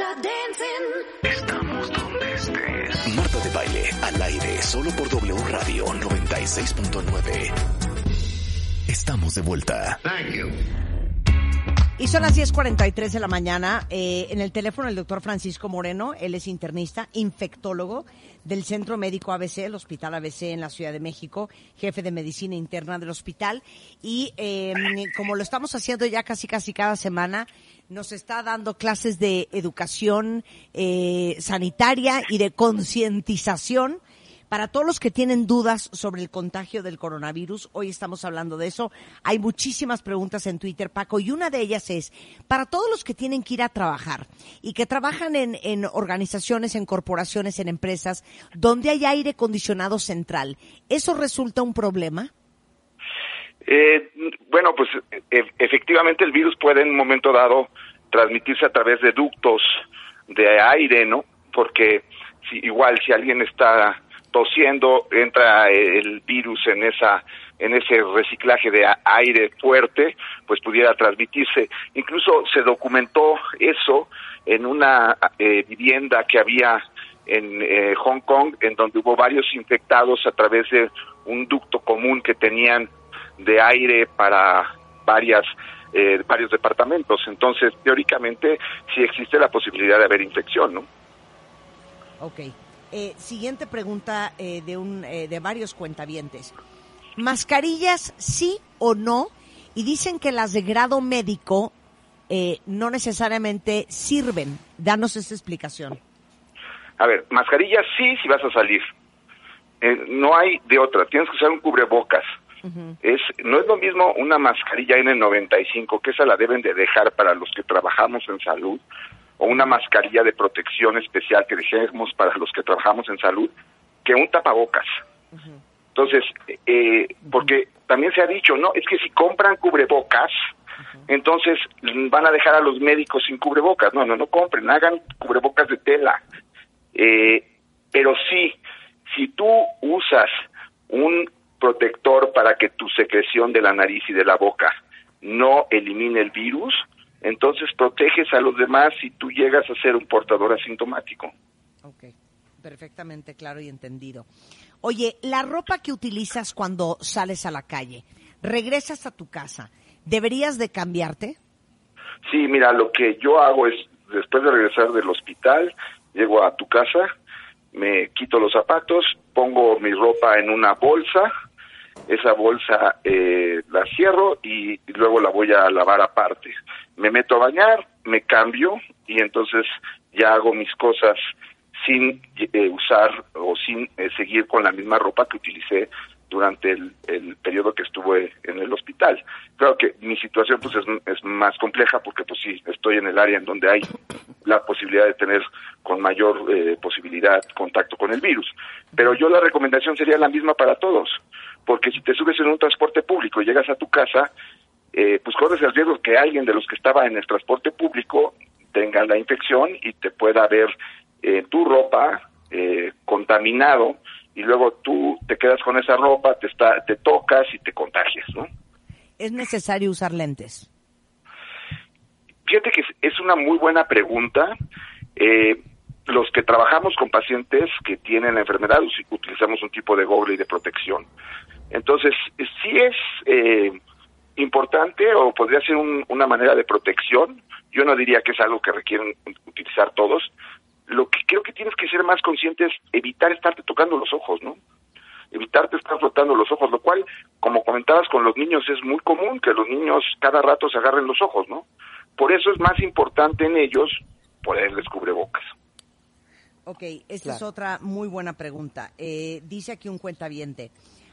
da dancing. Estamos donde estés. Marta de baile al aire solo por W Radio 96.9. Estamos de vuelta. Y son las 10.43 de la mañana. Eh, en el teléfono el doctor Francisco Moreno, él es internista, infectólogo del Centro Médico ABC, el Hospital ABC en la Ciudad de México, jefe de medicina interna del hospital. Y eh, como lo estamos haciendo ya casi casi cada semana, nos está dando clases de educación eh, sanitaria y de concientización para todos los que tienen dudas sobre el contagio del coronavirus, hoy estamos hablando de eso. Hay muchísimas preguntas en Twitter, Paco, y una de ellas es, para todos los que tienen que ir a trabajar y que trabajan en, en organizaciones, en corporaciones, en empresas, donde hay aire acondicionado central, ¿eso resulta un problema? Eh, bueno, pues e- efectivamente el virus puede en un momento dado transmitirse a través de ductos de aire, ¿no? Porque si, igual si alguien está tosiendo, entra el virus en esa en ese reciclaje de aire fuerte, pues pudiera transmitirse. Incluso se documentó eso en una eh, vivienda que había en eh, Hong Kong, en donde hubo varios infectados a través de un ducto común que tenían de aire para varias eh, varios departamentos. Entonces, teóricamente, sí existe la posibilidad de haber infección, ¿no? Ok. Eh, siguiente pregunta eh, de, un, eh, de varios cuentavientes. ¿Mascarillas sí o no? Y dicen que las de grado médico eh, no necesariamente sirven. Danos esa explicación. A ver, mascarilla sí si vas a salir. No hay de otra. Tienes que usar un cubrebocas. Es, no es lo mismo una mascarilla N95, que esa la deben de dejar para los que trabajamos en salud, o una mascarilla de protección especial que dejemos para los que trabajamos en salud, que un tapabocas. Entonces, eh, porque también se ha dicho, no, es que si compran cubrebocas, entonces van a dejar a los médicos sin cubrebocas. No, no, no compren, hagan cubrebocas de tela. Eh, pero sí, si tú usas un protector para que tu secreción de la nariz y de la boca no elimine el virus, entonces proteges a los demás si tú llegas a ser un portador asintomático. Ok, perfectamente claro y entendido. Oye, la ropa que utilizas cuando sales a la calle, regresas a tu casa, ¿deberías de cambiarte? Sí, mira, lo que yo hago es, después de regresar del hospital, llego a tu casa, me quito los zapatos, pongo mi ropa en una bolsa, esa bolsa eh, la cierro y, luego la voy a lavar aparte. Me meto a bañar, me cambio y entonces ya hago mis cosas sin eh, usar o sin eh, seguir con la misma ropa que utilicé durante el, el periodo que estuve en el hospital. Claro que mi situación pues es, más compleja porque pues sí, estoy en el área en donde hay la posibilidad de tener con mayor eh, posibilidad contacto con el virus. Pero yo la recomendación sería la misma para todos, porque si te subes en un transporte público y llegas a tu casa, eh, pues corres el riesgo que alguien de los que estaba en el transporte público tenga la infección y te pueda ver eh, tu ropa eh, contaminado y luego tú te quedas con esa ropa, te, está, te tocas y te contagias, ¿no? ¿Es necesario usar lentes? Fíjate que es- una muy buena pregunta. Eh, los que trabajamos con pacientes que tienen la enfermedad utilizamos un tipo de gogle y de protección. Entonces, sí es eh, importante o podría ser un- una manera de protección. Yo no diría que es algo que requieren utilizar todos. Lo que creo que tienes que ser más consciente es evitar estarte tocando los ojos, ¿no? Evitarte estar frotando los ojos, lo cual, como comentabas con los niños, es muy común que los niños cada rato se agarren los ojos, ¿no? Por eso es más importante en ellos ponerles cubrebocas. Ok, esta es otra muy buena pregunta. Eh, dice aquí un cuentaviente.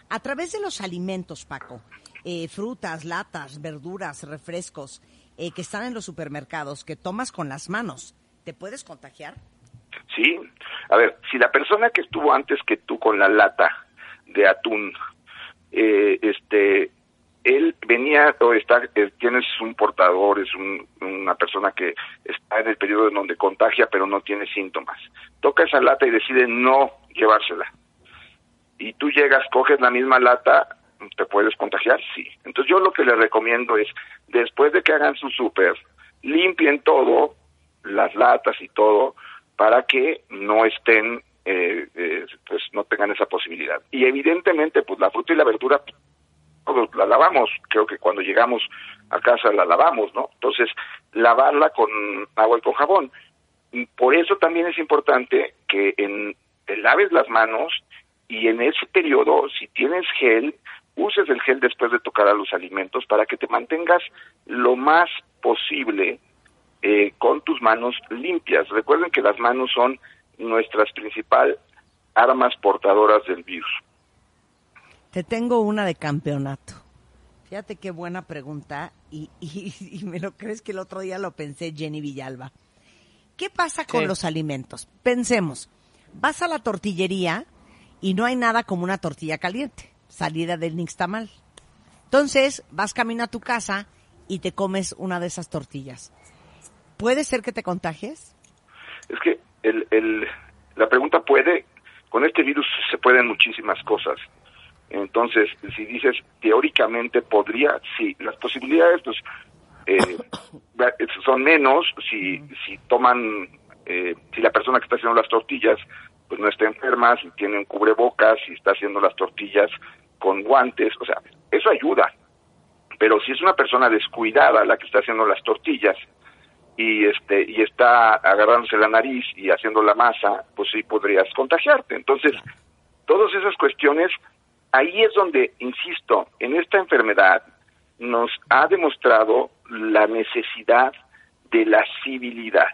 A través de los alimentos, Paco, eh, frutas, latas, verduras, refrescos eh, que están en los supermercados, que tomas con las manos, ¿te puedes contagiar? Sí, a ver, si la persona que estuvo antes que tú con la lata de atún, eh, este, él venía o está, eh, tienes un portador, es un- una persona que está en el periodo en donde contagia pero no tiene síntomas. Toca esa lata y decide no llevársela. Y tú llegas, coges la misma lata, ¿te puedes contagiar? Sí. Entonces yo lo que les recomiendo es, después de que hagan su súper, limpien todo, las latas y todo, para que no estén, eh, eh, pues no tengan esa posibilidad. Y evidentemente, pues la fruta y la verdura, todos la lavamos, creo que cuando llegamos a casa la lavamos, ¿no? Entonces, lavarla con agua y con jabón. Por eso también es importante que en, te laves las manos y en ese periodo, si tienes gel, uses el gel después de tocar a los alimentos para que te mantengas lo más posible eh, con tus manos limpias. Recuerden que las manos son nuestras principal armas portadoras del virus. Te tengo una de campeonato. Fíjate qué buena pregunta y, y- y me lo crees que el otro día lo pensé Jenny Villalba. ¿Qué pasa con Sí. los alimentos? Pensemos, vas a la tortillería y no hay nada como una tortilla caliente, salida del Nixtamal. Entonces, vas camino a tu casa y te comes una de esas tortillas. ¿Puede ser que te contagies? Es que el, el, la pregunta puede, con este virus se pueden muchísimas cosas. Entonces, si dices teóricamente podría, sí, las posibilidades pues eh, va- son menos si, si toman, eh, si la persona que está haciendo las tortillas pues no está enferma, si tiene un cubrebocas, si está haciendo las tortillas con guantes, o sea, eso ayuda. Pero si es una persona descuidada la que está haciendo las tortillas, y este y está agarrándose la nariz y haciendo la masa, pues sí podrías contagiarte. Entonces, todas esas cuestiones, ahí es donde, insisto, en esta enfermedad nos ha demostrado la necesidad de la civilidad.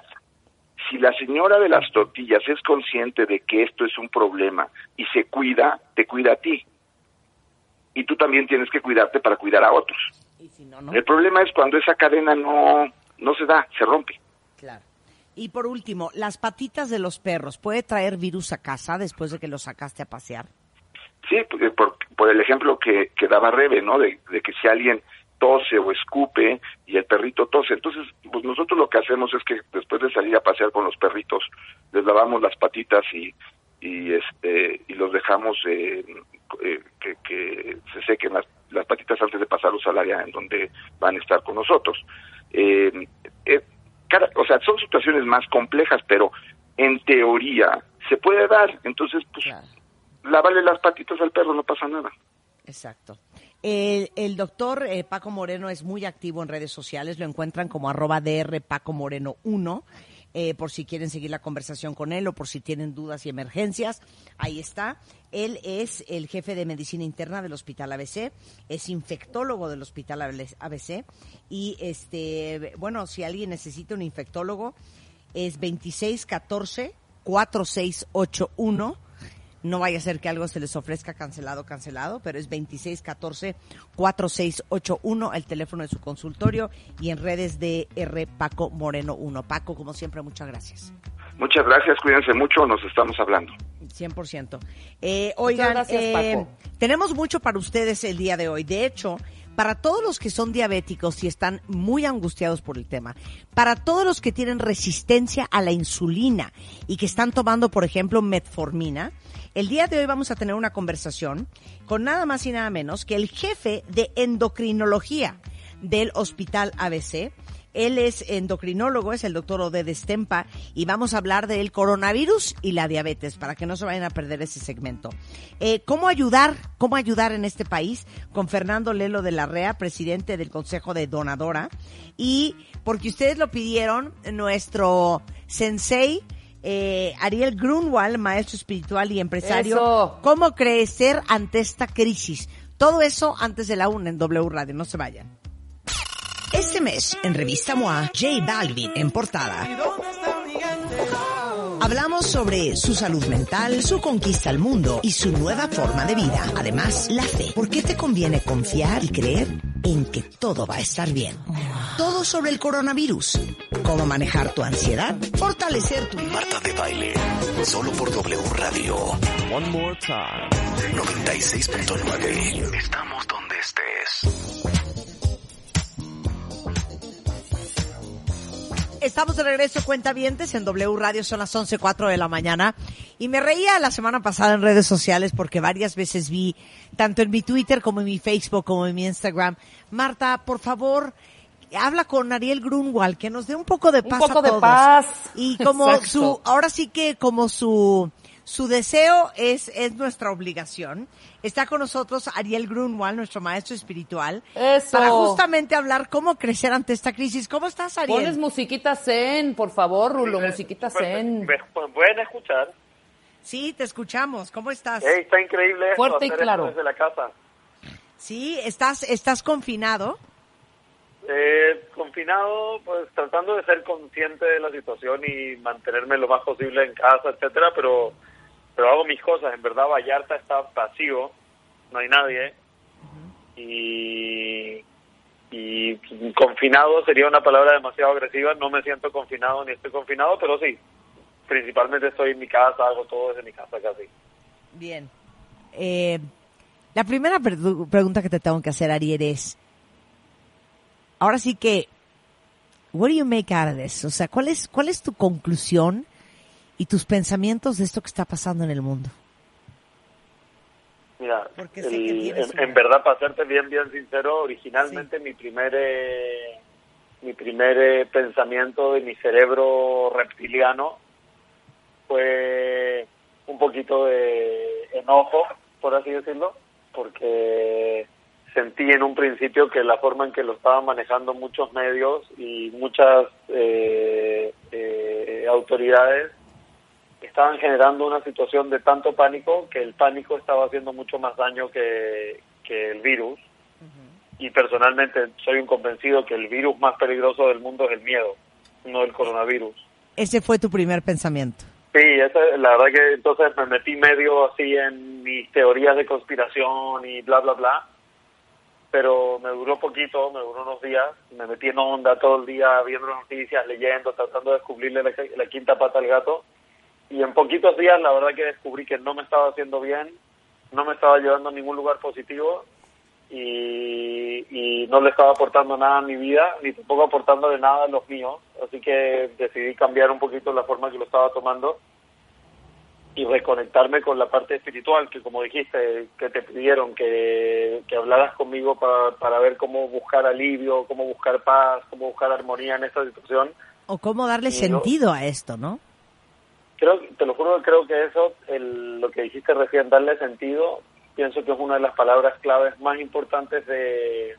Si la señora de las tortillas es consciente de que esto es un problema y se cuida, te cuida a ti. Y tú también tienes que cuidarte para cuidar a otros. Y si no, no. El problema es cuando esa cadena no, no se da, se rompe. Claro. Y por último, las patitas de los perros, ¿puede traer virus a casa después de que los sacaste a pasear? Sí, porque por, por el ejemplo que, que daba Rebe, ¿no? De, de que si alguien tose o escupe y el perrito tose. Entonces, pues nosotros lo que hacemos es que después de salir a pasear con los perritos, les lavamos las patitas y, y este y los dejamos eh, eh, que, que se sequen las, las patitas antes de pasarlos al área en donde van a estar con nosotros. Eh, eh, cada- o sea, son situaciones más complejas, pero en teoría se puede dar. Entonces, pues, Claro. lavarle las patitas al perro, no pasa nada. Exacto. El, el doctor eh, Paco Moreno es muy activo en redes sociales, lo encuentran como arroba DR Paco Moreno 1, eh, por si quieren seguir la conversación con él o por si tienen dudas y emergencias, ahí está. Él es el jefe de medicina interna del Hospital ABC, es infectólogo del Hospital ABC y este, bueno, si alguien necesita un infectólogo, es 2614 4681 no vaya a ser que algo se les ofrezca cancelado, cancelado, pero es 2614-4681, el teléfono de su consultorio y en redes de R Paco Moreno 1. Paco, como siempre, muchas gracias. Muchas gracias, cuídense mucho, nos estamos hablando. 100%. Eh, oigan, gracias, eh, Paco. tenemos mucho para ustedes el día de hoy. De hecho, para todos los que son diabéticos y están muy angustiados por el tema, para todos los que tienen resistencia a la insulina y que están tomando, por ejemplo, metformina, el día de hoy vamos a tener una conversación con nada más y nada menos que el jefe de endocrinología del Hospital ABC, Él es endocrinólogo, es el doctor Ode Destempa, y vamos a hablar del coronavirus y la diabetes, para que no se vayan a perder ese segmento. Eh, ¿Cómo ayudar, cómo ayudar en este país? Con Fernando Lelo de la REA, presidente del Consejo de Donadora, y porque ustedes lo pidieron, nuestro sensei, eh, Ariel Grunwald, maestro espiritual y empresario, Eso. cómo crecer ante esta crisis. Todo eso antes de la una en W Radio, no se vayan. Este mes, en Revista MOA, J Balvin en portada. Hablamos sobre su salud mental, su conquista al mundo y su nueva forma de vida. Además, la fe. ¿Por qué te conviene confiar y creer en que todo va a estar bien? Todo sobre el coronavirus. Cómo manejar tu ansiedad, fortalecer tu... Marta de Baile. Solo por W Radio. One more time. 96.9. Estamos donde estés. Estamos de regreso, cuentavientes, en W Radio, son las 11.04 de la mañana. Y me reía la semana pasada en redes sociales porque varias veces vi, tanto en mi Twitter como en mi Facebook como en mi Instagram, Marta, por favor, habla con Ariel Grunwald, que nos dé un poco de Un paz poco a de todos. paz. Y como Exacto. su, ahora sí que como su, su deseo es, es nuestra obligación. Está con nosotros Ariel Grunwald, nuestro maestro espiritual, Eso. para justamente hablar cómo crecer ante esta crisis. ¿Cómo estás, Ariel? Pones musiquita zen, por favor, Rulo, musiquita zen. Me, me pueden escuchar. Sí, te escuchamos. ¿Cómo estás? Está increíble esto, Fuerte y esto claro. desde la casa. Sí, estás, estás confinado. Eh, confinado, pues tratando de ser consciente de la situación y mantenerme lo más posible en casa, etcétera, pero pero hago mis cosas. En verdad, Vallarta está vacío, no hay nadie. Y, y confinado sería una palabra demasiado agresiva. No me siento confinado ni estoy confinado, pero sí, principalmente estoy en mi casa, hago todo desde mi casa casi. Bien. Eh, la primera pre- pregunta que te tengo que hacer, Ariel, es, ahora sí que, what do you make out of this? O sea, ¿cuál es, cuál es tu conclusión y tus pensamientos de esto que está pasando en el mundo? Mira, Porque sé que el- tienes en, un- en verdad, para serte bien, bien sincero, originalmente mi primer eh, mi primer eh, pensamiento de mi cerebro reptiliano fue un poquito de enojo, por así decirlo, porque sentí en un principio que la forma en que lo estaban manejando muchos medios y muchas eh, eh, autoridades estaban generando una situación de tanto pánico que el pánico estaba haciendo mucho más daño que, que el virus. Y personalmente soy un convencido que el virus más peligroso del mundo es el miedo, no el coronavirus. Ese fue tu primer pensamiento. Sí, esa- la verdad que entonces me metí medio así en mis teorías de conspiración y bla, bla, bla. Pero me duró poquito, me duró unos días. Me metí en onda todo el día viendo las noticias, leyendo, tratando de descubrirle la, la quinta pata al gato. Y en poquitos días la verdad que descubrí que no me estaba haciendo bien, no me estaba llevando a ningún lugar positivo y, y no le estaba aportando nada a mi vida, ni tampoco aportando de nada a los míos. Así que decidí cambiar un poquito la forma que lo estaba tomando y reconectarme con la parte espiritual, que como dijiste, que te pidieron que, que hablaras conmigo para, para ver cómo buscar alivio, cómo buscar paz, cómo buscar armonía en esta situación. O cómo darle ¿no? sentido a esto, ¿no? Creo, te lo juro creo que eso, el, lo que dijiste recién, darle sentido, pienso que es una de las palabras claves más importantes de,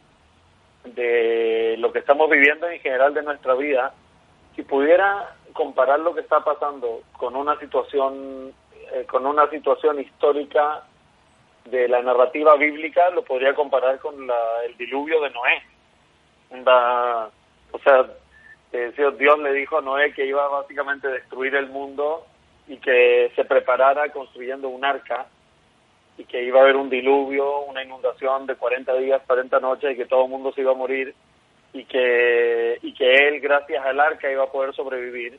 de lo que estamos viviendo en general de nuestra vida. Si pudiera comparar lo que está pasando con una situación, eh, con una situación histórica de la narrativa bíblica, lo podría comparar con la- el diluvio de Noé. O sea, eh, Dios le dijo a Noé que iba básicamente a destruir el mundo y que se preparara construyendo un arca y que iba a haber un diluvio, una inundación de 40 días, 40 noches y que todo el mundo se iba a morir y que, y que él, gracias al arca, iba a poder sobrevivir.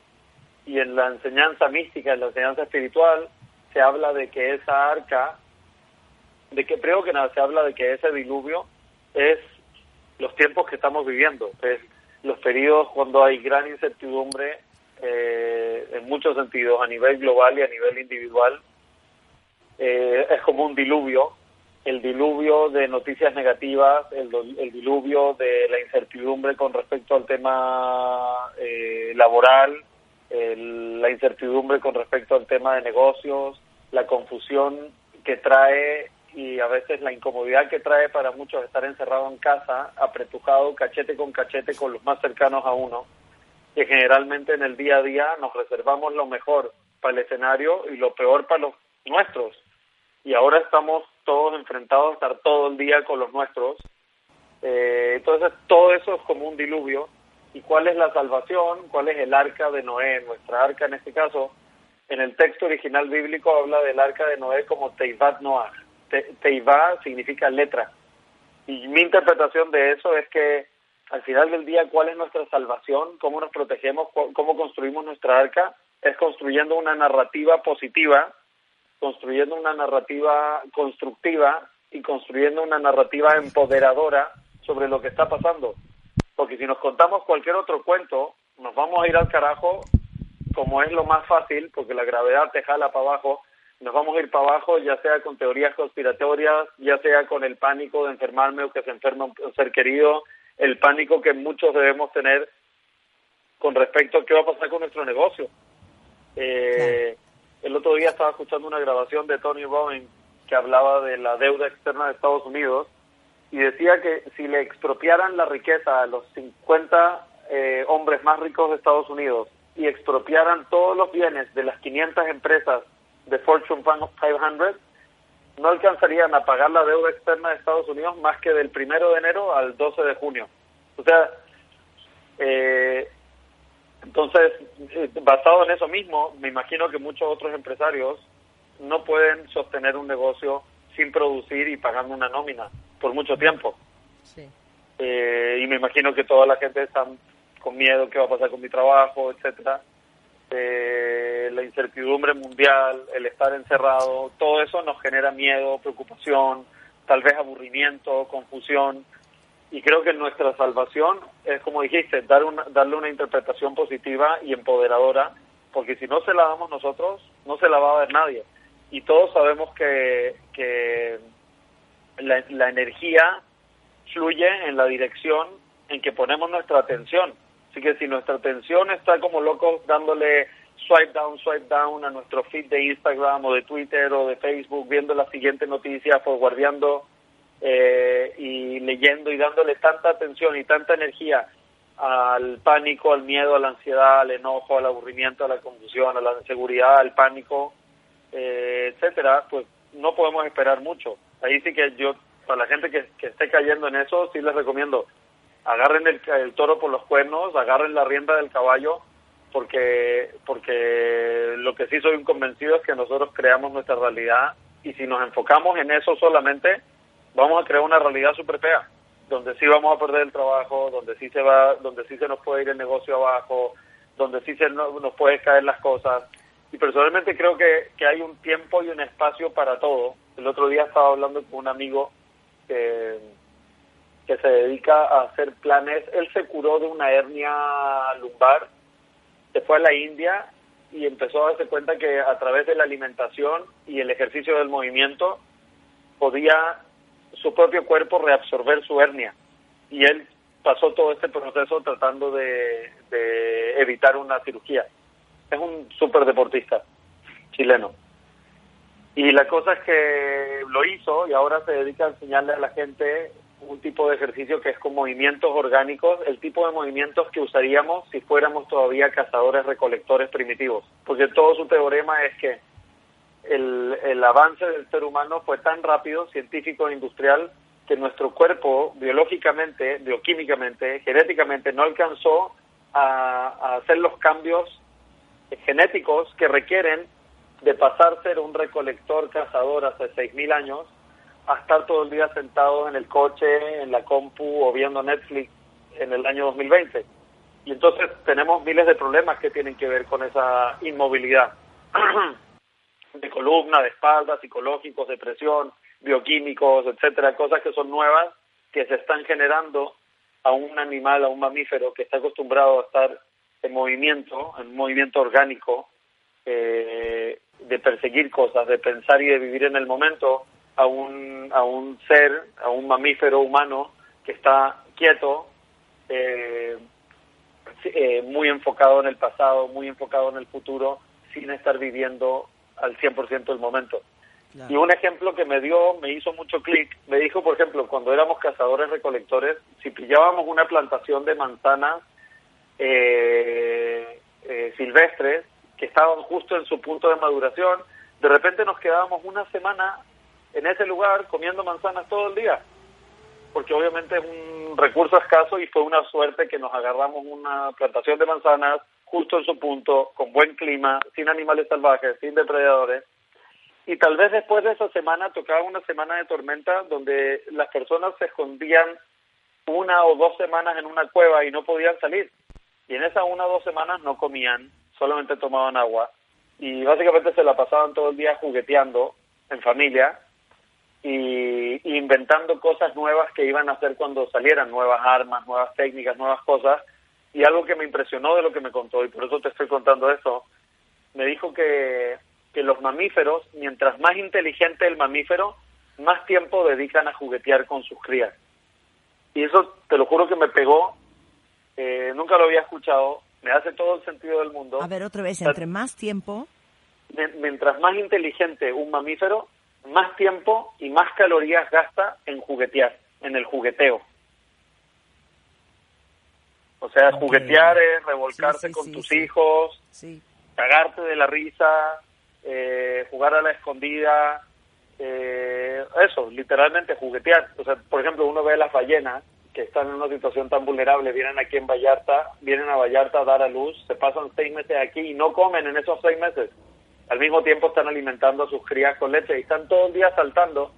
Y en la enseñanza mística, en la enseñanza espiritual, se habla de que esa arca, de que creo que nada, se habla de que ese diluvio es los tiempos que estamos viviendo, es los periodos cuando hay gran incertidumbre eh, en muchos sentidos, a nivel global y a nivel individual. Eh, es como un diluvio el diluvio de noticias negativas, el, diluvio de la incertidumbre con respecto al tema eh, laboral, el- la incertidumbre con respecto al tema de negocios, la confusión que trae y a veces la incomodidad que trae para muchos estar encerrado en casa, apretujado cachete con cachete con los más cercanos a uno, que generalmente en el día a día nos reservamos lo mejor para el escenario y lo peor para los nuestros. Y ahora estamos todos enfrentados a estar todo el día con los nuestros. Eh, entonces todo eso es como un diluvio. ¿Y cuál es la salvación? ¿Cuál es el arca de Noé? Nuestra arca en este caso, en el texto original bíblico habla del arca de Noé como Teivat Noah. Te- significa letra. Y mi interpretación de eso es que al final del día, ¿cuál es nuestra salvación? ¿Cómo nos protegemos? ¿Cu- ¿Cómo construimos nuestra arca? Es construyendo una narrativa positiva, construyendo una narrativa constructiva y construyendo una narrativa empoderadora sobre lo que está pasando. Porque si nos contamos cualquier otro cuento, nos vamos a ir al carajo como es lo más fácil, porque la gravedad te jala para abajo, nos vamos a ir para abajo, ya sea con teorías conspiratorias, ya sea con el pánico de enfermarme o que se enferma un ser querido, el pánico que muchos debemos tener con respecto a qué va a pasar con nuestro negocio. Eh, El otro día estaba escuchando una grabación de Tony Robbins que hablaba de la deuda externa de Estados Unidos y decía que si le expropiaran la riqueza a los 50 eh, hombres más ricos de Estados Unidos y expropiaran todos los bienes de las 500 empresas de Fortune 500, no alcanzarían a pagar la deuda externa de Estados Unidos más que del primero de enero al 12 de junio. O sea, eh, entonces, eh, basado en eso mismo, me imagino que muchos otros empresarios no pueden sostener un negocio sin producir y pagando una nómina por mucho tiempo. Sí. Eh, y me imagino que toda la gente está con miedo qué va a pasar con mi trabajo, etcétera. Eh, la incertidumbre mundial, el estar encerrado, todo eso nos genera miedo, preocupación, tal vez aburrimiento, confusión. Y creo que nuestra salvación es, como dijiste, dar una, darle una interpretación positiva y empoderadora, porque si no se la damos nosotros, no se la va a dar nadie. Y todos sabemos que, la, la energía fluye en la dirección en que ponemos nuestra atención. Así que si nuestra atención está como locos dándole swipe down, swipe down a nuestro feed de Instagram o de Twitter o de Facebook, viendo la siguiente noticia, forwardeando eh, y leyendo y dándole tanta atención y tanta energía al pánico, al miedo, a la ansiedad, al enojo, al aburrimiento, a la confusión, a la inseguridad, al pánico, eh, etcétera, pues no podemos esperar mucho. Ahí sí que yo, para la gente que, que esté cayendo en eso, sí les recomiendo, agarren el, el toro por los cuernos, agarren la rienda del caballo, porque, porque lo que sí soy un convencido es que nosotros creamos nuestra realidad y si nos enfocamos en eso solamente, vamos a crear una realidad súper fea, donde sí vamos a perder el trabajo, donde sí se va, donde sí se nos puede ir el negocio abajo, donde sí se no- nos puede caer las cosas. Y personalmente creo que, que hay un tiempo y un espacio para todo. El otro día estaba hablando con un amigo que, que se dedica a hacer planes. Él se curó de una hernia lumbar, se fue a la India y empezó a darse cuenta que a través de la alimentación y el ejercicio del movimiento podía su propio cuerpo reabsorber su hernia. Y él pasó todo este proceso tratando de, evitar una cirugía. Es un súper deportista chileno. Y la cosa es que lo hizo y ahora se dedica a enseñarle a la gente un tipo de ejercicio que es con movimientos orgánicos, el tipo de movimientos que usaríamos si fuéramos todavía cazadores recolectores primitivos. Porque todo su teorema es que el, el avance del ser humano fue tan rápido, científico e industrial, que nuestro cuerpo biológicamente, bioquímicamente, genéticamente no alcanzó a, hacer los cambios genéticos que requieren de pasar ser un recolector cazador hace 6.000 años a estar todo el día sentado en el coche, en la compu o viendo Netflix en el año 2020. Y entonces tenemos miles de problemas que tienen que ver con esa inmovilidad de columna, de espalda, psicológicos, depresión, bioquímicos, etcétera, cosas que son nuevas que se están generando a un animal, a un mamífero que está acostumbrado a estar en movimiento, en movimiento orgánico, eh, de perseguir cosas, de pensar y de vivir en el momento, a un, a un ser, a un mamífero humano que está quieto, eh, eh, muy enfocado en el pasado, muy enfocado en el futuro, sin estar viviendo al 100% del momento. Y un ejemplo que me dio, me hizo mucho clic, me dijo, por ejemplo, cuando éramos cazadores recolectores, si pillábamos una plantación de manzanas eh, eh, silvestres que estaban justo en su punto de maduración, de repente nos quedábamos una semana en ese lugar comiendo manzanas todo el día, porque obviamente es un recurso escaso y fue una suerte que nos agarramos una plantación de manzanas justo en su punto, con buen clima, sin animales salvajes, sin depredadores. Y tal vez después de esa semana tocaba una semana de tormenta donde las personas se escondían una o dos semanas en una cueva y no podían salir. Y en esas una o dos semanas no comían, solamente tomaban agua. Y básicamente se la pasaban todo el día jugueteando en familia y, y inventando cosas nuevas que iban a hacer cuando salieran, nuevas armas, nuevas técnicas, nuevas cosas y algo que me impresionó de lo que me contó, y por eso te estoy contando eso, me dijo que, que los mamíferos, mientras más inteligente el mamífero, más tiempo dedican a juguetear con sus crías. Y eso, te lo juro que me pegó, eh, nunca lo había escuchado, me hace todo el sentido del mundo. A ver, otra vez, entre más tiempo... Mientras más inteligente un mamífero, más tiempo y más calorías gasta en juguetear, en el jugueteo. O sea, juguetear es revolcarte con tus hijos, cagarte de la risa, eh, jugar a la escondida, eh, eso, literalmente juguetear. O sea, por ejemplo, uno ve las ballenas que están en una situación tan vulnerable, vienen aquí en Vallarta, vienen a Vallarta a dar a luz, se pasan seis meses aquí y no comen en esos seis meses. Al mismo tiempo están alimentando a sus crías con leche y están todo el día saltando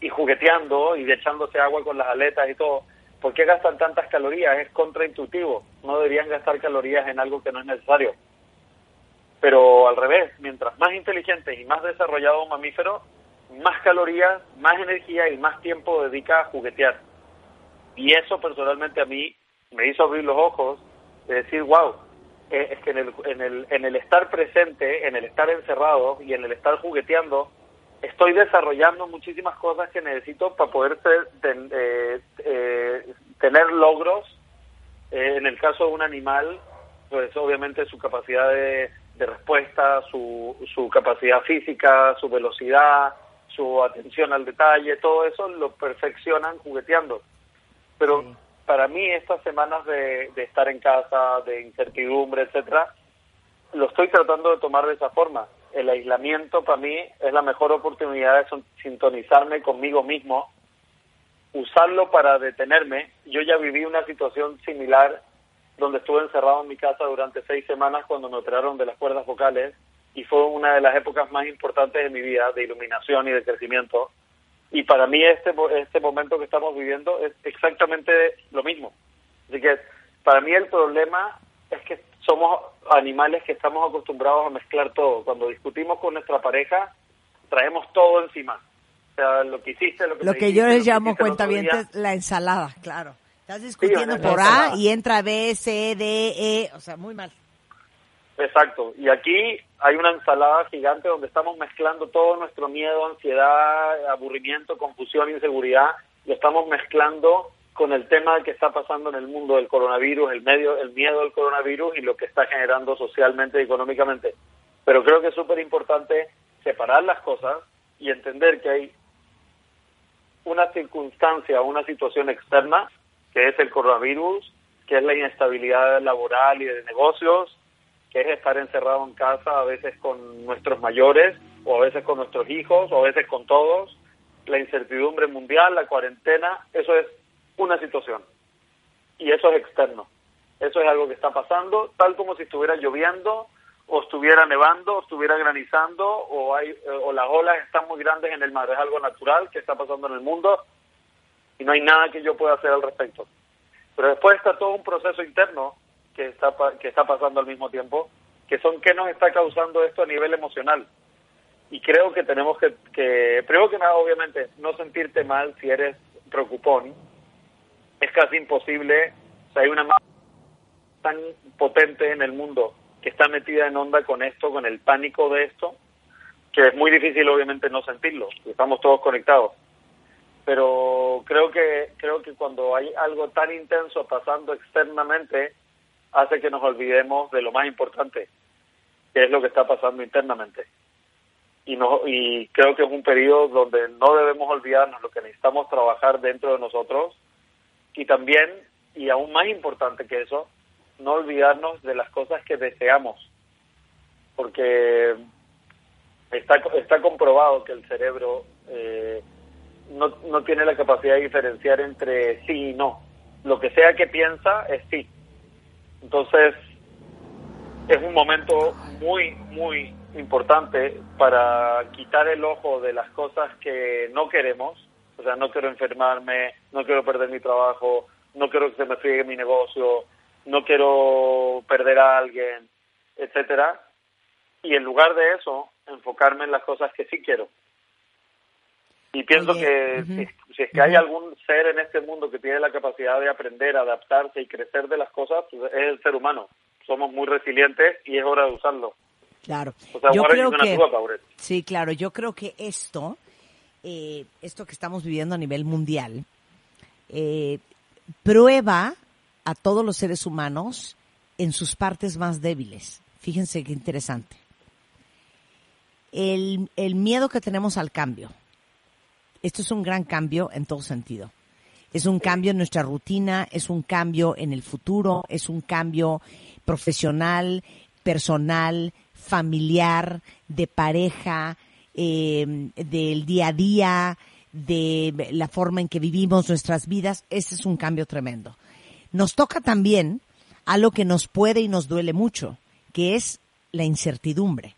y jugueteando y echándose agua con las aletas y todo. ¿Por qué gastan tantas calorías? Es contraintuitivo. No deberían gastar calorías en algo que no es necesario. Pero al revés, mientras más inteligente y más desarrollado un mamífero, más calorías, más energía y más tiempo dedica a juguetear. Y eso personalmente a mí me hizo abrir los ojos de decir, wow, eh, es que en el, en, el, en el estar presente, en el estar encerrado y en el estar jugueteando, estoy desarrollando muchísimas cosas que necesito para poder ser, eh, eh, tener logros. Eh, en el caso de un animal, pues obviamente su capacidad de, respuesta, su, su capacidad física, su velocidad, su atención al detalle, todo eso lo perfeccionan jugueteando. Pero para mí estas semanas de, estar en casa, de incertidumbre, etcétera, lo estoy tratando de tomar de esa forma el aislamiento para mí es la mejor oportunidad de sintonizarme conmigo mismo, usarlo para detenerme. Yo ya viví una situación similar donde estuve encerrado en mi casa durante seis semanas cuando me operaron de las cuerdas vocales y fue una de las épocas más importantes de mi vida de iluminación y de crecimiento. Y para mí este, este momento que estamos viviendo es exactamente lo mismo. Así que para mí el problema es que somos animales que estamos acostumbrados a mezclar todo. Cuando discutimos con nuestra pareja, traemos todo encima. O sea, lo que hiciste, lo que Lo que yo les llamo cuenta bien la ensalada, claro. Estás discutiendo por A y entra B, C, D, E, o sea, muy mal. Exacto. Y aquí hay una ensalada gigante donde estamos mezclando todo nuestro miedo, ansiedad, aburrimiento, confusión, inseguridad, y estamos mezclando con el tema que está pasando en el mundo del coronavirus, el medio, el miedo al coronavirus y lo que está generando socialmente y económicamente. Pero creo que es súper importante separar las cosas y entender que hay una circunstancia, una situación externa, que es el coronavirus, que es la inestabilidad laboral y de negocios, que es estar encerrado en casa a veces con nuestros mayores, o a veces con nuestros hijos, o a veces con todos, la incertidumbre mundial, la cuarentena, eso es una situación. Y eso es externo. Eso es algo que está pasando, tal como si estuviera lloviendo, o estuviera nevando, o estuviera granizando, o, hay, o las olas están muy grandes en el mar. Es algo natural que está pasando en el mundo y no hay nada que yo pueda hacer al respecto. Pero después está todo un proceso interno que está, que está pasando al mismo tiempo, que son qué nos está causando esto a nivel emocional. Y creo que tenemos que, que primero que nada, obviamente, no sentirte mal si eres preocupón, es casi imposible. O hay una tan potente en el mundo que está metida en onda con esto, con el pánico de esto, que es muy difícil obviamente no sentirlo, estamos todos conectados. Pero creo que creo que cuando hay algo tan intenso pasando externamente hace que nos olvidemos de lo más importante, que es lo que está pasando internamente. Y no y creo que es un periodo donde no debemos olvidarnos lo que necesitamos trabajar dentro de nosotros y también y aún más importante que eso, no olvidarnos de las cosas que deseamos, porque está, está comprobado que el cerebro eh, no, no tiene la capacidad de diferenciar entre sí y no. Lo que sea que piensa es sí. Entonces, es un momento muy, muy importante para quitar el ojo de las cosas que no queremos. O sea, no quiero enfermarme, no quiero perder mi trabajo, no quiero que se me friegue mi negocio, no quiero perder a alguien, etcétera. Y en lugar de eso, enfocarme en las cosas que sí quiero. Y pienso Oye, que si, si es que hay algún ser en este mundo que tiene la capacidad de aprender, adaptarse y crecer de las cosas, pues es el ser humano. Somos muy resilientes y es hora de usarlo. Claro. O sea, Yo creo que sí, claro. Yo creo que esto, eh, esto que estamos viviendo a nivel mundial, eh, prueba a todos los seres humanos en sus partes más débiles. Fíjense qué interesante. El, el miedo que tenemos al cambio. Esto es un gran cambio en todo sentido. Es un cambio en nuestra rutina, es un cambio en el futuro, es un cambio profesional, personal, familiar, de pareja, eh, del día a día, de la forma en que vivimos nuestras vidas. Ese es un cambio tremendo. Nos toca también algo que nos puede y nos duele mucho, que es la incertidumbre.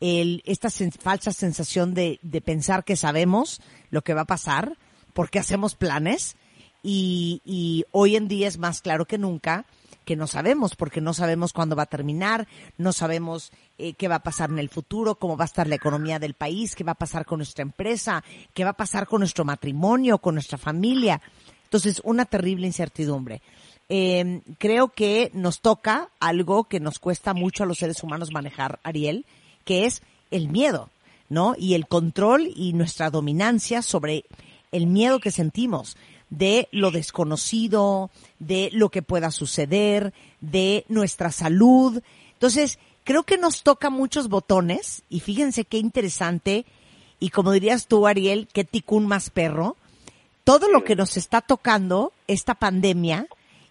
El, esta sen- falsa sensación de, de pensar que sabemos lo que va a pasar, porque hacemos planes, y, y hoy en día es más claro que nunca que no sabemos, porque no sabemos cuándo va a terminar, no sabemos eh, qué va a pasar en el futuro, cómo va a estar la economía del país, qué va a pasar con nuestra empresa, qué va a pasar con nuestro matrimonio, con nuestra familia. Entonces, una terrible incertidumbre. Eh, creo que nos toca algo que nos cuesta mucho a los seres humanos manejar, Ariel, que es el miedo, ¿no? Y el control y nuestra dominancia sobre el miedo que sentimos de lo desconocido, de lo que pueda suceder, de nuestra salud. Entonces, creo que nos toca muchos botones y fíjense qué interesante y como dirías tú, Ariel, qué ticún más perro, todo lo que nos está tocando esta pandemia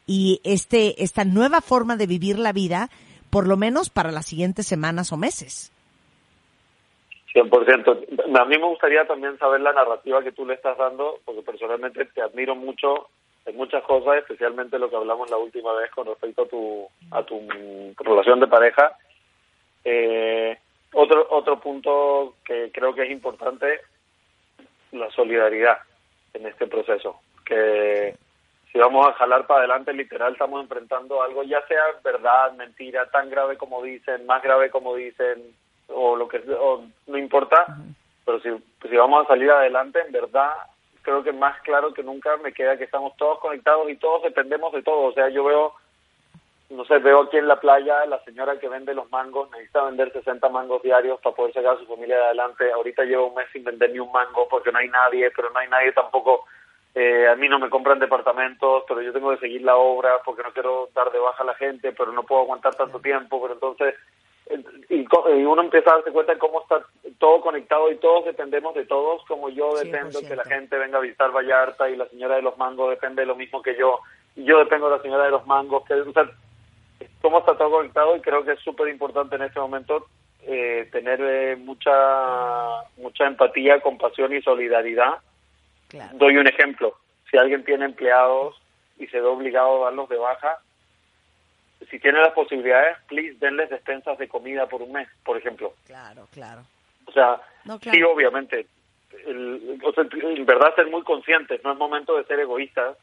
y este esta nueva forma de vivir la vida, por lo menos para las siguientes semanas o meses. 100%. A mí me gustaría también saber la narrativa que tú le estás dando, porque personalmente te admiro mucho en muchas cosas, especialmente lo que hablamos la última vez con respecto a tu, a tu relación de pareja. Eh, otro, otro punto que creo que es importante, la solidaridad en este proceso. Que si vamos a jalar para adelante, literal, estamos enfrentando algo, ya sea verdad, mentira, tan grave como dicen, más grave como dicen, o lo que o no importa, pero si, si vamos a salir adelante, en verdad, creo que más claro que nunca me queda que estamos todos conectados y todos dependemos de todo. O sea, yo veo, no sé, veo aquí en la playa la señora que vende los mangos, necesita vender 60 mangos diarios para poder sacar a su familia adelante. Ahorita llevo un mes sin vender ni un mango porque no hay nadie, pero no hay nadie tampoco. Eh, a mí no me compran departamentos, pero yo tengo que seguir la obra porque no quiero dar de baja a la gente, pero no puedo aguantar tanto tiempo, pero entonces y, uno empieza a darse cuenta de cómo está todo conectado y todos dependemos de todos, como yo dependo que la 100%. gente venga a visitar Vallarta y la señora de los mangos depende de lo mismo que yo, y yo dependo de la señora de los mangos, que, o sea, cómo está todo conectado y creo que es súper importante en este momento eh, tener eh, mucha mucha empatía, compasión y solidaridad. Claro. Doy un ejemplo, si alguien tiene empleados y se ve obligado a darlos de baja, si tiene las posibilidades, please denles despensas de comida por un mes, por ejemplo. Claro, claro. O sea, No, claro. sí, obviamente. El- o sea, en verdad, ser muy conscientes, no es momento de ser egoístas.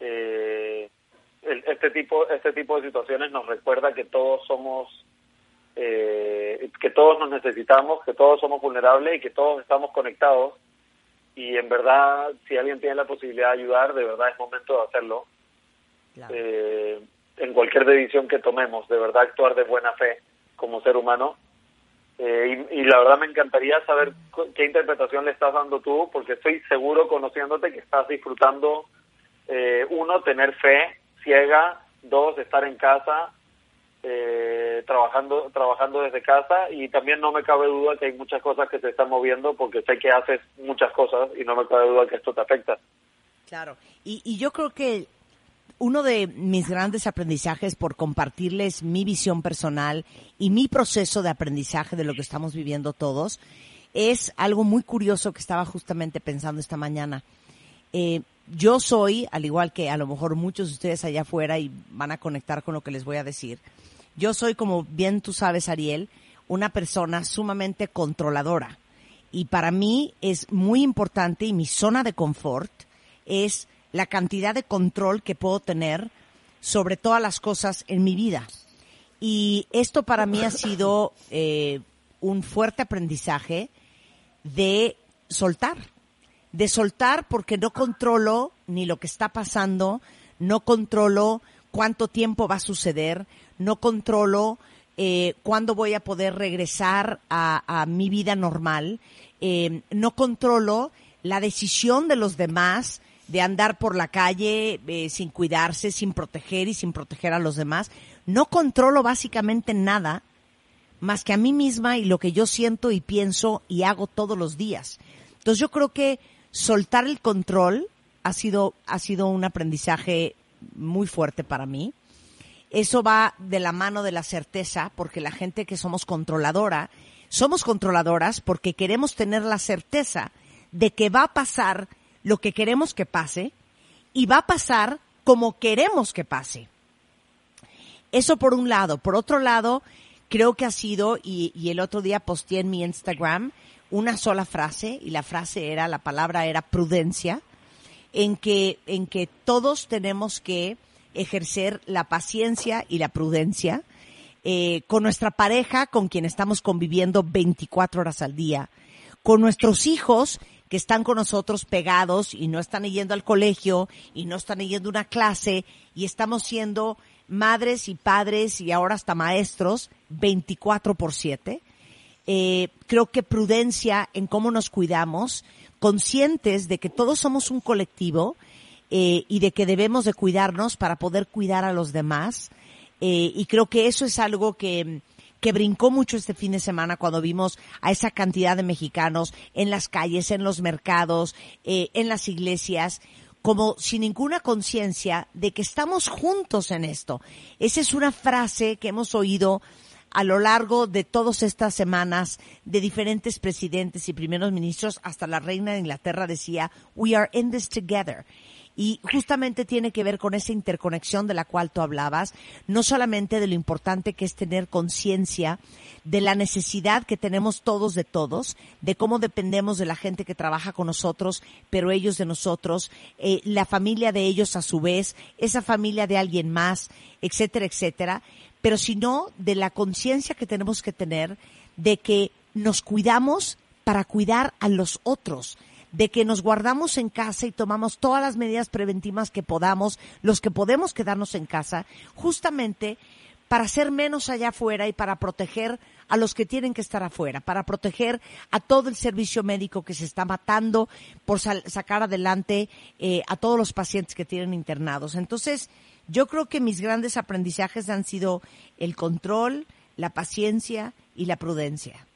Eh, el- este tipo este tipo de situaciones nos recuerda que todos somos eh, que todos nos necesitamos, que todos somos vulnerables y que todos estamos conectados. Y en verdad, si alguien tiene la posibilidad de ayudar, de verdad es momento de hacerlo. claro. Eh, en cualquier decisión que tomemos, de verdad actuar de buena fe como ser humano. Eh, y, la verdad me encantaría saber qué interpretación le estás dando tú, porque estoy seguro, conociéndote, que estás disfrutando, eh, uno, tener fe ciega, dos, estar en casa, eh, trabajando trabajando desde casa. Y también no me cabe duda que hay muchas cosas que se están moviendo porque sé que haces muchas cosas y no me cabe duda que esto te afecta. Claro, y, y yo creo que uno de mis grandes aprendizajes por compartirles mi visión personal y mi proceso de aprendizaje de lo que estamos viviendo todos es algo muy curioso que estaba justamente pensando esta mañana. Eh, yo soy, al igual que a lo mejor muchos de ustedes allá afuera y van a conectar con lo que les voy a decir, yo soy, como bien tú sabes, Ariel, una persona sumamente controladora. Y para mí es muy importante y mi zona de confort es la cantidad de control que puedo tener sobre todas las cosas en mi vida. Y esto para mí ha sido eh, un fuerte aprendizaje de soltar, de soltar porque no controlo ni lo que está pasando, no controlo cuánto tiempo va a suceder, no controlo eh, cuándo voy a poder regresar a, mi vida normal, eh, no controlo la decisión de los demás de andar por la calle eh, sin cuidarse, sin proteger y sin proteger a los demás. No controlo básicamente nada más que a mí misma y lo que yo siento y pienso y hago todos los días. Entonces yo creo que soltar el control ha sido, ha sido un aprendizaje muy fuerte para mí. Eso va de la mano de la certeza, porque la gente que somos controladora, somos controladoras porque queremos tener la certeza de que va a pasar lo que queremos que pase y va a pasar como queremos que pase. Eso por un lado. Por otro lado, creo que ha sido, y, el otro día posteé en mi Instagram, una sola frase, y la frase era, la palabra era prudencia, en que, en que todos tenemos que ejercer la paciencia y la prudencia eh, con nuestra pareja, con quien estamos conviviendo 24 horas al día, con nuestros hijos que están con nosotros pegados y no están yendo al colegio y no están yendo una clase y estamos siendo madres y padres y ahora hasta maestros 24 por 7. Eh, creo que prudencia en cómo nos cuidamos, conscientes de que todos somos un colectivo eh, y de que debemos de cuidarnos para poder cuidar a los demás. Eh, y creo que eso es algo que, que brincó mucho este fin de semana cuando vimos a esa cantidad de mexicanos en las calles, en los mercados, eh, en las iglesias, como sin ninguna conciencia de que estamos juntos en esto. Esa es una frase que hemos oído a lo largo de todas estas semanas de diferentes presidentes y primeros ministros, hasta la reina de Inglaterra decía, we are in this together. Y justamente tiene que ver con esa interconexión de la cual tú hablabas, no solamente de lo importante que es tener conciencia de la necesidad que tenemos todos de todos, de cómo dependemos de la gente que trabaja con nosotros, pero ellos de nosotros, eh, la familia de ellos a su vez, esa familia de alguien más, etcétera, etcétera, pero sino de la conciencia que tenemos que tener de que nos cuidamos para cuidar a los otros de que nos guardamos en casa y tomamos todas las medidas preventivas que podamos, los que podemos quedarnos en casa, justamente para ser menos allá afuera y para proteger a los que tienen que estar afuera, para proteger a todo el servicio médico que se está matando por sacar adelante eh, a todos los pacientes que tienen internados. Entonces, yo creo que mis grandes aprendizajes han sido el control, la paciencia y la prudencia.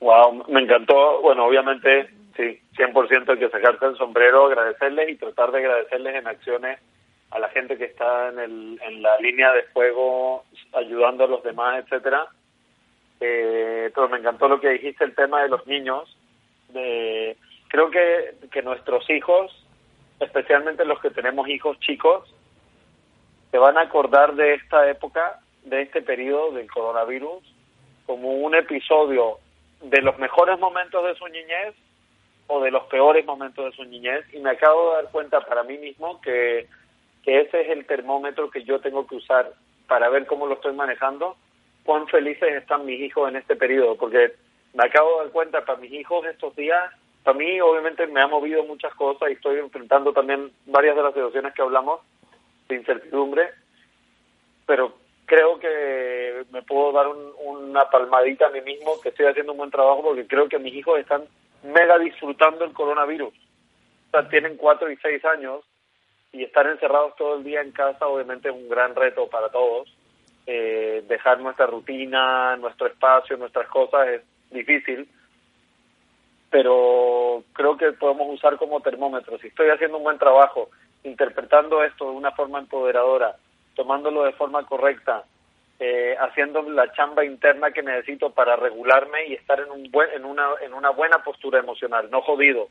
Wow, me encantó. Bueno, obviamente Sí, 100% hay que sacarse el sombrero, agradecerles y tratar de agradecerles en acciones a la gente que está en, el, en la línea de fuego ayudando a los demás, etcétera. Eh, pero me encantó lo que dijiste, el tema de los niños. De, creo que, que nuestros hijos, especialmente los que tenemos hijos chicos, se van a acordar de esta época, de este periodo del coronavirus, como un episodio de los mejores momentos de su niñez o de los peores momentos de su niñez y me acabo de dar cuenta para mí mismo que, que ese es el termómetro que yo tengo que usar para ver cómo lo estoy manejando, cuán felices están mis hijos en este periodo, porque me acabo de dar cuenta para mis hijos estos días, para mí obviamente me ha movido muchas cosas y estoy enfrentando también varias de las situaciones que hablamos de incertidumbre, pero creo que me puedo dar un- una palmadita a mí mismo que estoy haciendo un buen trabajo porque creo que mis hijos están mega disfrutando el coronavirus. O sea, tienen cuatro y seis años y estar encerrados todo el día en casa obviamente es un gran reto para todos. Eh, dejar nuestra rutina, nuestro espacio, nuestras cosas es difícil, pero creo que podemos usar como termómetro. Si estoy haciendo un buen trabajo, interpretando esto de una forma empoderadora, tomándolo de forma correcta, eh, haciendo la chamba interna que necesito para regularme y estar en, un buen, en, una, en una buena postura emocional, no jodido,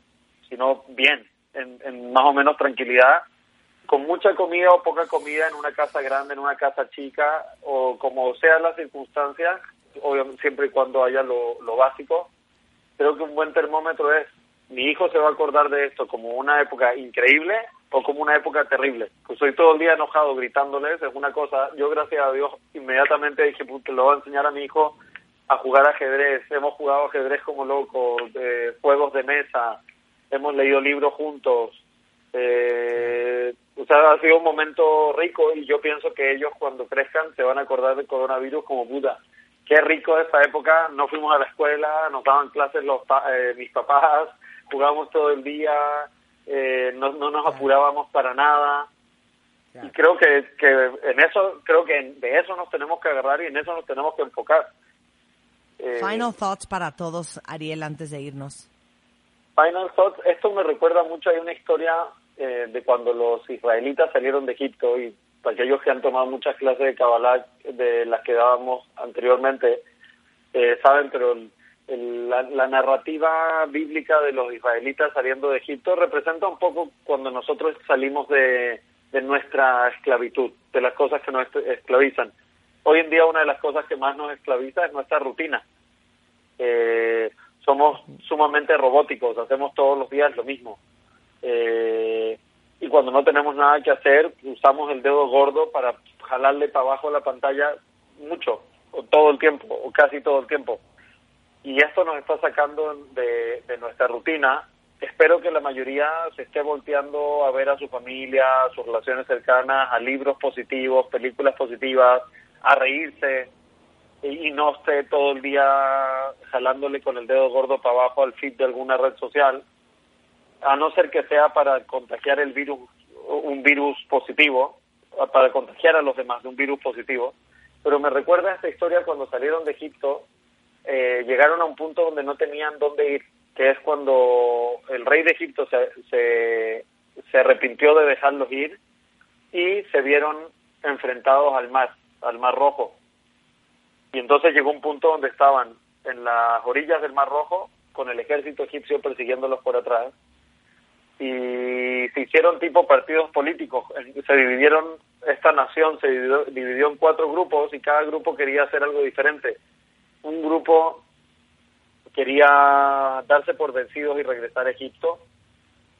sino bien, en, más o menos tranquilidad, con mucha comida o poca comida en una casa grande, en una casa chica, o como sea la circunstancia, obviamente siempre y cuando haya lo, lo básico, creo que un buen termómetro es, mi hijo se va a acordar de esto como una época increíble o como una época terrible. Pues todo el día enojado gritándoles, es una cosa, yo gracias a Dios inmediatamente dije, puta, le voy a enseñar a mi hijo a jugar ajedrez, hemos jugado ajedrez como locos, eh, juegos de mesa, hemos leído libros juntos, eh, o sea, ha sido un momento rico y yo pienso que ellos cuando crezcan se van a acordar del coronavirus como puta. Qué rico esa época, no fuimos a la escuela, nos daban clases los pa- eh, mis papás, jugábamos todo el día, eh, no, no nos apurábamos para nada. Y creo que, que en eso, creo que de eso nos tenemos que agarrar y en eso nos tenemos que enfocar. Eh, Final thoughts para todos, Ariel, antes de irnos. Final Thoughts, esto me recuerda mucho, hay una historia eh, de cuando los israelitas salieron de Egipto y para aquellos que han tomado muchas clases de Kabbalah de las que dábamos anteriormente, eh, saben, pero el- el- la, la narrativa bíblica de los israelitas saliendo de Egipto representa un poco cuando nosotros salimos de, nuestra esclavitud, de las cosas que nos esclavizan. Hoy en día una de las cosas que más nos esclaviza es nuestra rutina eh, somos sumamente robóticos, hacemos todos los días lo mismo. Eh, y cuando no tenemos nada que hacer, usamos el dedo gordo para jalarle para abajo la pantalla mucho, o todo el tiempo, o casi todo el tiempo. Y esto nos está sacando de, nuestra rutina. Espero que la mayoría se esté volteando a ver a su familia, a sus relaciones cercanas, a libros positivos, películas positivas, a reírse, y y no esté todo el día jalándole con el dedo gordo para abajo al feed de alguna red social, a no ser que sea para contagiar el virus, un virus positivo, para contagiar a los demás de un virus positivo. Pero me recuerda esta historia cuando salieron de Egipto, eh, llegaron a un punto donde no tenían dónde ir, que es cuando el rey de Egipto se, se, se arrepintió de dejarlos ir y se vieron enfrentados al mar, al mar rojo. Y entonces llegó un punto donde estaban en las orillas del Mar Rojo con el ejército egipcio persiguiéndolos por atrás y se hicieron tipo partidos políticos. Se dividieron, esta nación se dividió, dividió en cuatro grupos y cada grupo quería hacer algo diferente. Un grupo quería darse por vencidos y regresar a Egipto.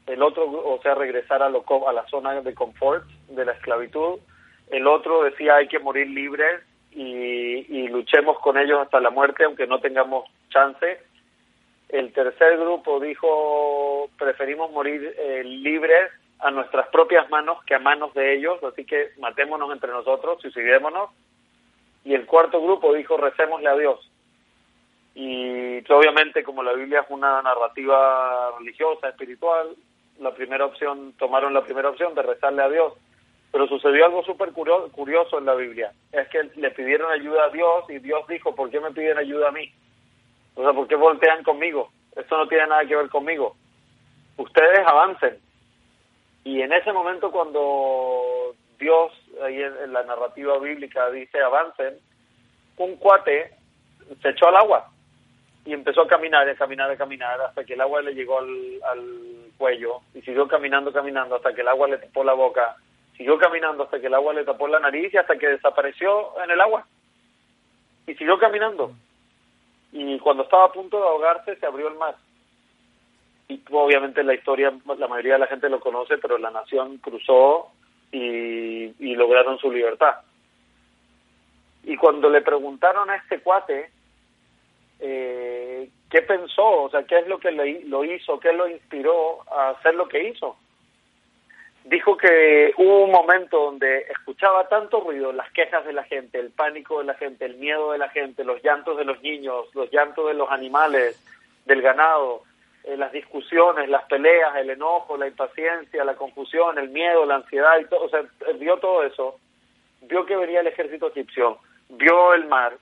El otro, o sea, regresar a, lo, a la zona de confort, de la esclavitud. El otro decía hay que morir libres y, y luchemos con ellos hasta la muerte, aunque no tengamos chance. El tercer grupo dijo preferimos morir eh, libres a nuestras propias manos que a manos de ellos, así que matémonos entre nosotros, suicidémonos. Y el cuarto grupo dijo recémosle a Dios. Y obviamente como la Biblia es una narrativa religiosa, espiritual, la primera opción, tomaron la primera opción de rezarle a Dios. Pero sucedió algo súper curio- curioso en la Biblia. Es que le pidieron ayuda a Dios y Dios dijo, ¿por qué me piden ayuda a mí? O sea, ¿por qué voltean conmigo? Esto no tiene nada que ver conmigo. Ustedes avancen. Y en ese momento cuando Dios, ahí en la narrativa bíblica dice avancen, un cuate se echó al agua y empezó a caminar, a caminar, a caminar, hasta que el agua le llegó al, al cuello y siguió caminando, caminando, hasta que el agua le tapó la boca, siguió caminando hasta que el agua le tapó la nariz y hasta que desapareció en el agua. Y siguió caminando. Y cuando estaba a punto de ahogarse, se abrió el mar. Y obviamente la historia, la mayoría de la gente lo conoce, pero la nación cruzó y, y lograron su libertad. Y cuando le preguntaron a este cuate eh, qué pensó, o sea, qué es lo que le, lo hizo, qué lo inspiró a hacer lo que hizo, dijo que hubo un momento donde escuchaba tanto ruido, las quejas de la gente, el pánico de la gente, el miedo de la gente, los llantos de los niños, los llantos de los animales, del ganado, eh, las discusiones, las peleas, el enojo, la impaciencia, la confusión, el miedo, la ansiedad y todo, o sea, vio todo eso, vio que venía el ejército egipcio, vio el mar,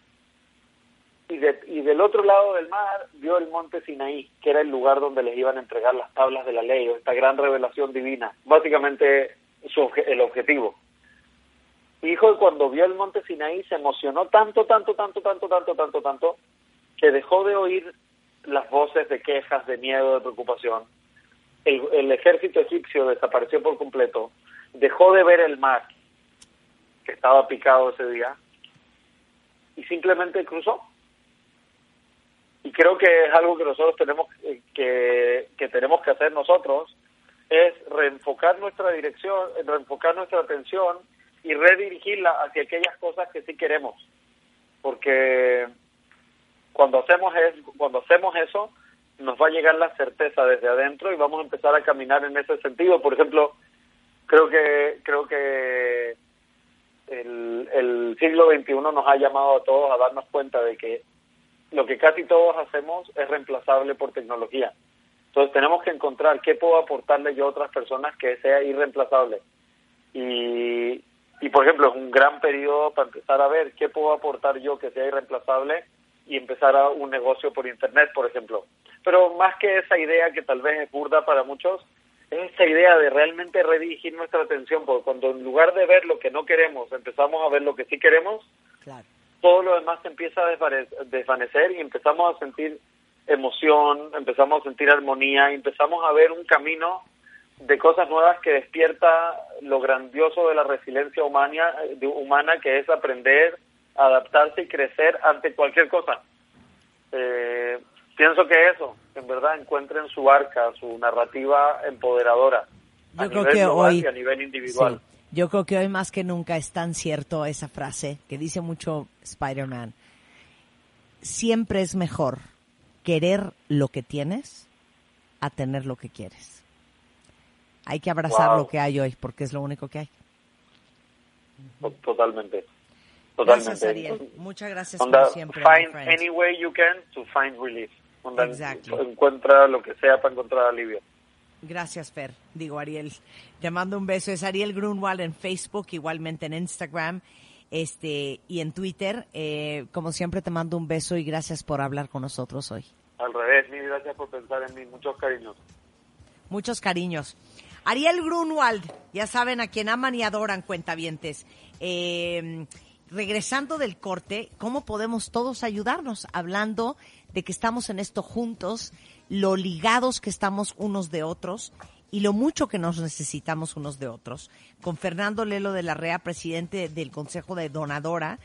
y, de- y del otro lado del mar vio el monte Sinaí, que era el lugar donde les iban a entregar las tablas de la ley, o esta gran revelación divina, básicamente su el objetivo. Que cuando vio el monte Sinaí se emocionó tanto, tanto, tanto, tanto, tanto, tanto, tanto, que dejó de oír las voces de quejas, de miedo, de preocupación. El, el ejército egipcio desapareció por completo, dejó de ver el mar, que estaba picado ese día, y simplemente cruzó. Y creo que es algo que nosotros tenemos eh, que, que tenemos que hacer nosotros, es reenfocar nuestra dirección, reenfocar nuestra atención y redirigirla hacia aquellas cosas que sí queremos. Porque cuando hacemos es, cuando hacemos eso, nos va a llegar la certeza desde adentro y vamos a empezar a caminar en ese sentido. Por ejemplo, creo que creo que el, el siglo XXI nos ha llamado a todos a darnos cuenta de que lo que casi todos hacemos es reemplazable por tecnología. Entonces tenemos que encontrar qué puedo aportarle yo a otras personas que sea irreemplazable. Y, y por ejemplo, es un gran periodo para empezar a ver qué puedo aportar yo que sea irreemplazable y empezar a un negocio por internet, por ejemplo. Pero más que esa idea que tal vez es burda para muchos, es esa idea de realmente redirigir nuestra atención, porque cuando en lugar de ver lo que no queremos, empezamos a ver lo que sí queremos, Claro. Todo lo demás se empieza a desvane- desvanecer y empezamos a sentir emoción, empezamos a sentir armonía, y empezamos a ver un camino de cosas nuevas que despierta lo grandioso de la resiliencia humana, humana que es aprender, adaptarse y crecer ante cualquier cosa. Eh, pienso que eso, en verdad, encuentren su arca, su narrativa empoderadora a Yo creo nivel que global hoy y a nivel individual. sí, yo creo que hoy más que nunca es tan cierto esa frase que dice mucho Spider-Man. Siempre es mejor querer lo que tienes a tener lo que quieres. Hay que abrazar Wow. lo que hay hoy porque es lo único que hay. To- Totalmente. Totalmente. Gracias, Ariel. Muchas gracias Onda, como siempre. find any way you can to find relief. Onda. Encuentra lo que sea para encontrar alivio. Gracias, Fer. Digo, Ariel. Te mando un beso. Es Ariel Grunwald en Facebook, igualmente en Instagram este y en Twitter. Eh, como siempre, te mando un beso y gracias por hablar con nosotros hoy. Al revés, mil gracias por pensar en mí. Muchos cariños. Muchos cariños. Ariel Grunwald, ya saben a quien aman y adoran cuentavientes. Eh, regresando del corte, ¿cómo podemos todos ayudarnos? Hablando de que estamos en esto juntos, lo ligados que estamos unos de otros y lo mucho que nos necesitamos unos de otros. Con Fernando Lelo de la REA, presidente del Consejo de Donadora,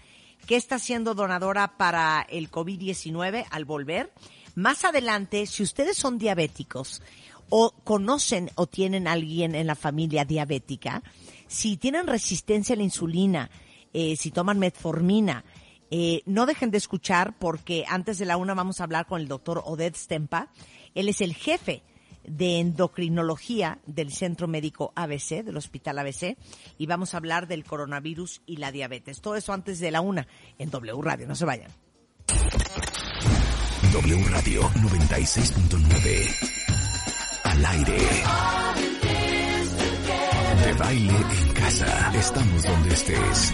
que está siendo donadora para el COVID-19 al volver. Más adelante, si ustedes son diabéticos o conocen o tienen alguien en la familia diabética, si tienen resistencia a la insulina, eh, si toman metformina, eh, no dejen de escuchar porque antes de la una vamos a hablar con el doctor Oded Stempa. Él es el jefe de endocrinología del Centro Médico ABC, del Hospital ABC, y vamos a hablar del coronavirus y la diabetes. Todo eso antes de la una en W Radio. No se vayan. W Radio 96.9. Al aire. De baile en casa. Estamos donde estés.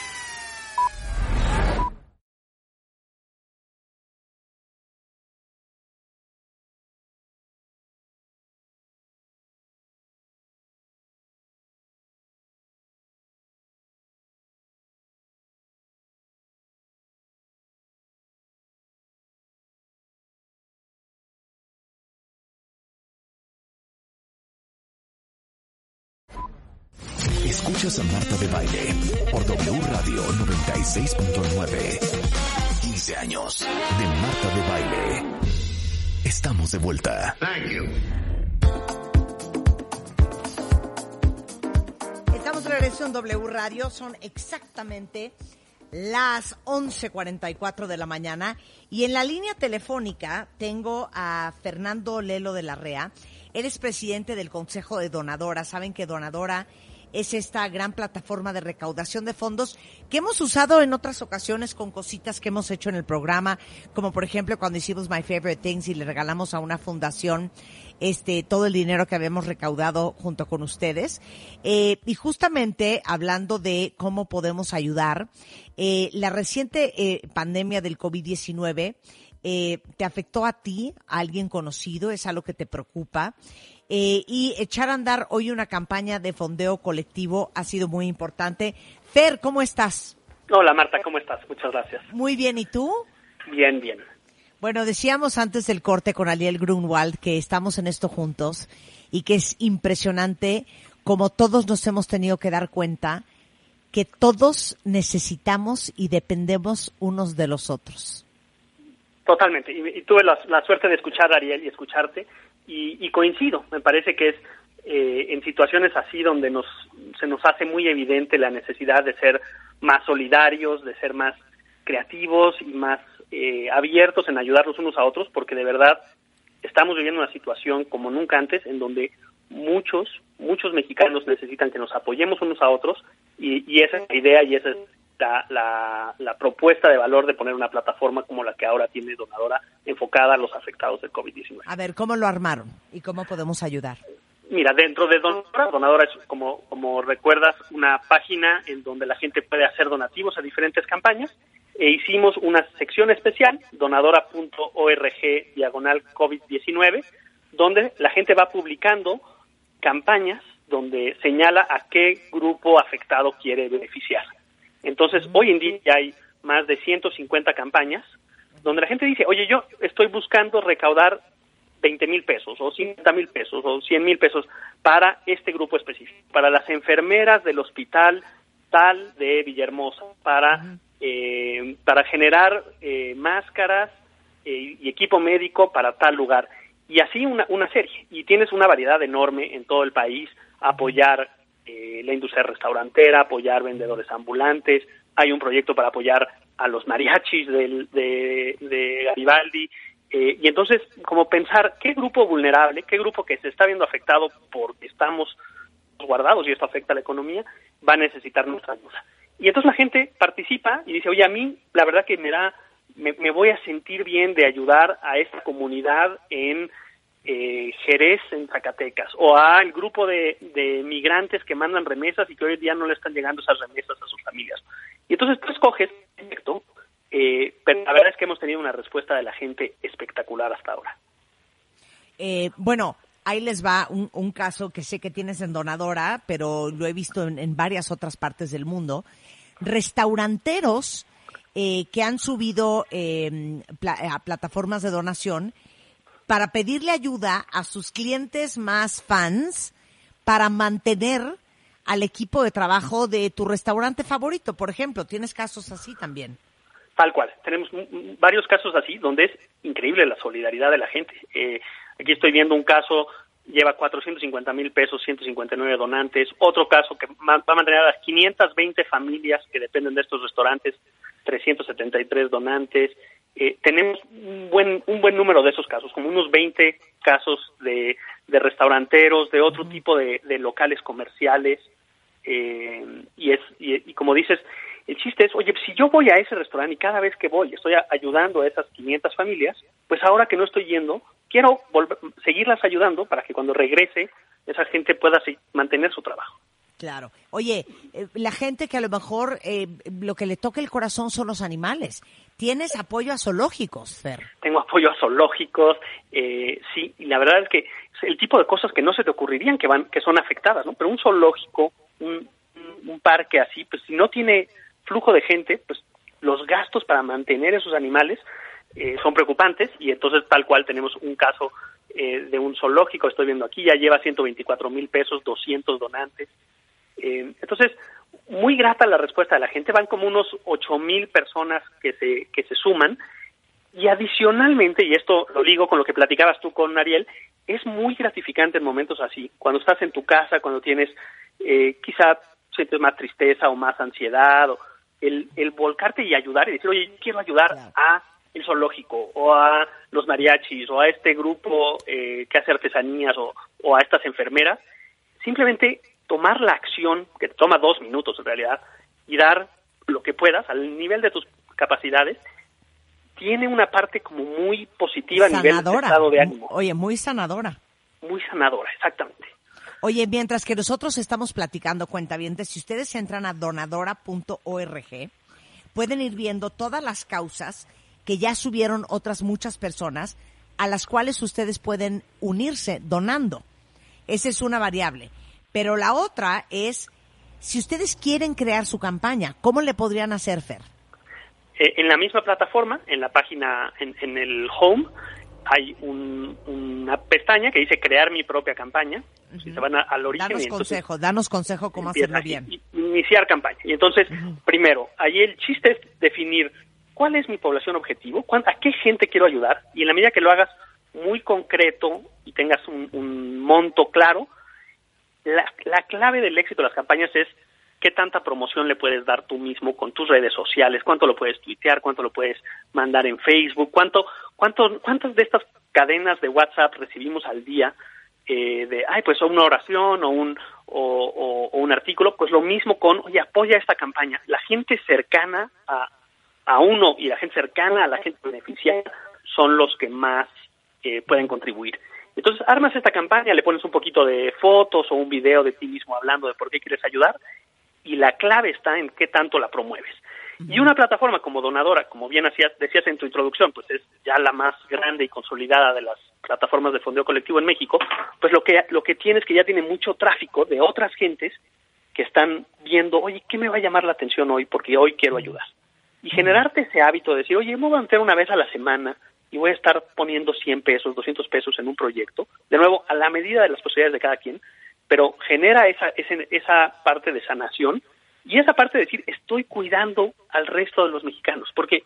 Escuchas a Marta de Baile por W Radio 96.9. 15 años de Marta de Baile. Estamos de vuelta. Estamos de regreso en W Radio, son exactamente las 11.44 de la mañana y en la línea telefónica tengo a Fernando Lelo de la REA. Él es presidente del Consejo de Donadora. Saben que Donadora es esta gran plataforma de recaudación de fondos que hemos usado en otras ocasiones con cositas que hemos hecho en el programa, como por ejemplo cuando hicimos My Favorite Things y le regalamos a una fundación este todo el dinero que habíamos recaudado junto con ustedes. Eh, y justamente hablando de cómo podemos ayudar, eh, la reciente eh, pandemia del COVID-19 eh, te afectó a ti, a alguien conocido, es algo que te preocupa. Eh, y echar a andar hoy una campaña de fondeo colectivo ha sido muy importante. Fer, ¿cómo estás? Hola Marta, ¿cómo estás? Muchas gracias. Muy bien, ¿y tú? Bien, bien. Bueno, decíamos antes del corte con Aliel Grunwald que estamos en esto juntos y que es impresionante como todos nos hemos tenido que dar cuenta que todos necesitamos y dependemos unos de los otros. Totalmente. Y, y tuve la, la, suerte de escuchar a Ariel y escucharte y, y coincido. Me parece que es eh, en situaciones así donde nos se nos hace muy evidente la necesidad de ser más solidarios, de ser más creativos y más eh, abiertos en ayudarnos unos a otros, porque de verdad estamos viviendo una situación como nunca antes en donde muchos, muchos mexicanos necesitan que nos apoyemos unos a otros y, y esa es la idea y esa es la, la, la, propuesta de valor de poner una plataforma como la que ahora tiene Donadora enfocada a los afectados del COVID-19. A ver, ¿cómo lo armaron y cómo podemos ayudar? Mira, dentro de Donadora, Donadora es, como, como recuerdas, una página en donde la gente puede hacer donativos a diferentes campañas e hicimos una sección especial, donadora.org diagonal COVID-19, donde la gente va publicando campañas donde señala a qué grupo afectado quiere beneficiar. Entonces, hoy en día ya hay más de 150 campañas donde la gente dice, oye, yo estoy buscando recaudar 20 mil pesos o 50 mil pesos o 100 mil pesos para este grupo específico, para las enfermeras del hospital tal de Villahermosa, para, eh, para generar eh, máscaras eh, y equipo médico para tal lugar. Y así una, una serie. Y tienes una variedad enorme en todo el país, apoyar eh, la industria restaurantera, apoyar vendedores ambulantes, hay un proyecto para apoyar a los mariachis del, de, de Garibaldi, eh, y entonces como pensar qué grupo vulnerable, qué grupo que se está viendo afectado porque estamos guardados y esto afecta a la economía, va a necesitar nuestra ayuda. Y entonces la gente participa y dice, oye, a mí la verdad que me da, me, me voy a sentir bien de ayudar a esta comunidad en eh, Jerez en Zacatecas o al grupo de, de, migrantes que mandan remesas y que hoy día no le están llegando esas remesas a sus familias. Y entonces tú escoges proyecto, eh, pero la verdad es que hemos tenido una respuesta de la gente espectacular hasta ahora. Eh, bueno, ahí les va un, un, caso que sé que tienes en Donadora, pero lo he visto en, en varias otras partes del mundo. Restauranteros eh, que han subido eh, a plataformas de donación para pedirle ayuda a sus clientes más fans para mantener al equipo de trabajo de tu restaurante favorito, por ejemplo. ¿Tienes casos así también? Tal cual. Tenemos varios casos así donde es increíble la solidaridad de la gente. Eh, aquí estoy viendo un caso, lleva 450 mil pesos, 159 donantes. Otro caso que va a mantener a las 520 familias que dependen de estos restaurantes, 373 donantes. Eh, tenemos un buen, un buen número de esos casos, como unos 20 casos de, de restauranteros, de otro tipo de, de locales comerciales. Eh, y, es, y, y, como dices, el chiste es, oye, si yo voy a ese restaurante y cada vez que voy estoy ayudando a esas 500 familias, pues ahora que no estoy yendo, quiero volver, seguirlas ayudando para que cuando regrese esa gente pueda mantener su trabajo. Claro. Oye, eh, la gente que a lo mejor eh, lo que le toca el corazón son los animales. ¿Tienes apoyo a zoológicos, Fer? Tengo apoyo a zoológicos, eh, sí, y la verdad es que el tipo de cosas que no se te ocurrirían que van, que son afectadas, ¿no? Pero un zoológico, un, un parque así, pues si no tiene flujo de gente, pues los gastos para mantener esos animales eh, son preocupantes y entonces tal cual tenemos un caso eh, de un zoológico, estoy viendo aquí, ya lleva 124 mil pesos, 200 donantes. Eh, entonces, muy grata la respuesta de la gente, van como unos 8 mil personas que se, que se suman. Y adicionalmente, y esto lo digo con lo que platicabas tú con Ariel, es muy gratificante en momentos así, cuando estás en tu casa, cuando tienes eh, quizá sientes más tristeza o más ansiedad, o el, el volcarte y ayudar y decir, oye, quiero ayudar a el zoológico o a los mariachis o a este grupo eh, que hace artesanías o, o a estas enfermeras, simplemente tomar la acción, que te toma dos minutos en realidad, y dar lo que puedas al nivel de tus capacidades, tiene una parte como muy positiva a nivel de sanadora. estado de ánimo. Oye, muy sanadora. Muy sanadora, exactamente. Oye, mientras que nosotros estamos platicando, cuentavientes, si ustedes entran a donadora.org, pueden ir viendo todas las causas que ya subieron otras muchas personas a las cuales ustedes pueden unirse donando. Esa es una variable. Pero la otra es, si ustedes quieren crear su campaña, ¿cómo le podrían hacer, Fer? Eh, en la misma plataforma, en la página, en, en el home, hay un- una pestaña que dice crear mi propia campaña. Si se van a- al origen. Danos consejo, danos consejo cómo hacerlo bien. Iniciar campaña. Y entonces, primero, ahí el chiste es definir cuál es mi población objetivo, cuán- a qué gente quiero ayudar, y en la medida que lo hagas muy concreto y tengas un, un monto claro, la, la clave del éxito de las campañas es qué tanta promoción le puedes dar tú mismo con tus redes sociales, cuánto lo puedes tuitear, cuánto lo puedes mandar en Facebook, cuánto, cuánto, cuántas de estas cadenas de WhatsApp recibimos al día eh, de, ay, pues una oración o un, o, o- un artículo, pues lo mismo con, oye, apoya esta campaña. La gente cercana a, a uno y la gente cercana a la gente beneficiaria son los que más eh, pueden contribuir. Entonces, armas esta campaña, le pones un poquito de fotos o un video de ti mismo hablando de por qué quieres ayudar y la clave está en qué tanto la promueves. Y una plataforma como Donadora, como bien hacías, decías en tu introducción, pues es ya la más grande y consolidada de las plataformas de fondeo colectivo en México, pues lo que, lo que tiene es que ya tiene mucho tráfico de otras gentes que están viendo, oye, ¿qué me va a llamar la atención hoy? Porque hoy quiero ayudar. Y generarte ese hábito de decir, oye, me voy a meter una vez a la semana y voy a estar poniendo 100 pesos, 200 pesos en un proyecto, de nuevo, a la medida de las posibilidades de cada quien, pero genera esa, ese- esa parte de sanación y esa parte de decir, estoy cuidando al resto de los mexicanos, porque,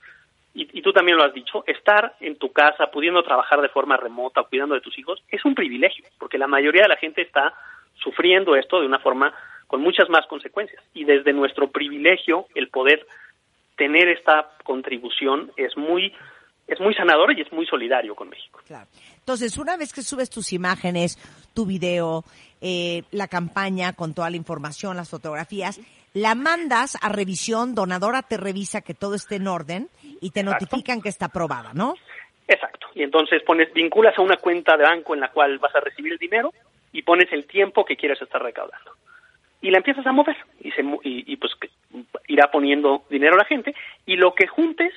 y, y tú también lo has dicho, estar en tu casa, pudiendo trabajar de forma remota, cuidando de tus hijos, es un privilegio, porque la mayoría de la gente está sufriendo esto de una forma con muchas más consecuencias. Y desde nuestro privilegio, el poder tener esta contribución es muy, es muy sanador y es muy solidario con México. Claro. Entonces, una vez que subes tus imágenes, tu video, eh, la campaña con toda la información, las fotografías, la mandas a revisión, donadora te revisa que todo esté en orden y te Exacto. notifican que está aprobada, ¿no? Exacto. Y entonces pones, vinculas a una cuenta de banco en la cual vas a recibir el dinero y pones el tiempo que quieres estar recaudando. Y la empiezas a mover y, se, y, y, pues irá poniendo dinero a la gente y lo que juntes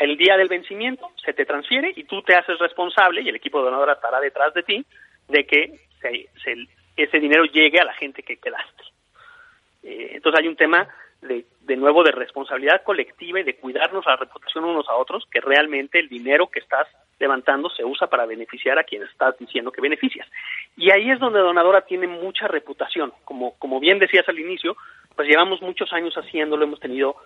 el día del vencimiento se te transfiere y tú te haces responsable y el equipo de donadora estará detrás de ti de que se- se- ese dinero llegue a la gente que quedaste. Eh, entonces hay un tema de, de nuevo de responsabilidad colectiva y de cuidarnos la reputación unos a otros, que realmente el dinero que estás levantando se usa para beneficiar a quien estás diciendo que beneficias. Y ahí es donde Donadora tiene mucha reputación. Como, como bien decías al inicio, pues llevamos muchos años haciéndolo, hemos tenido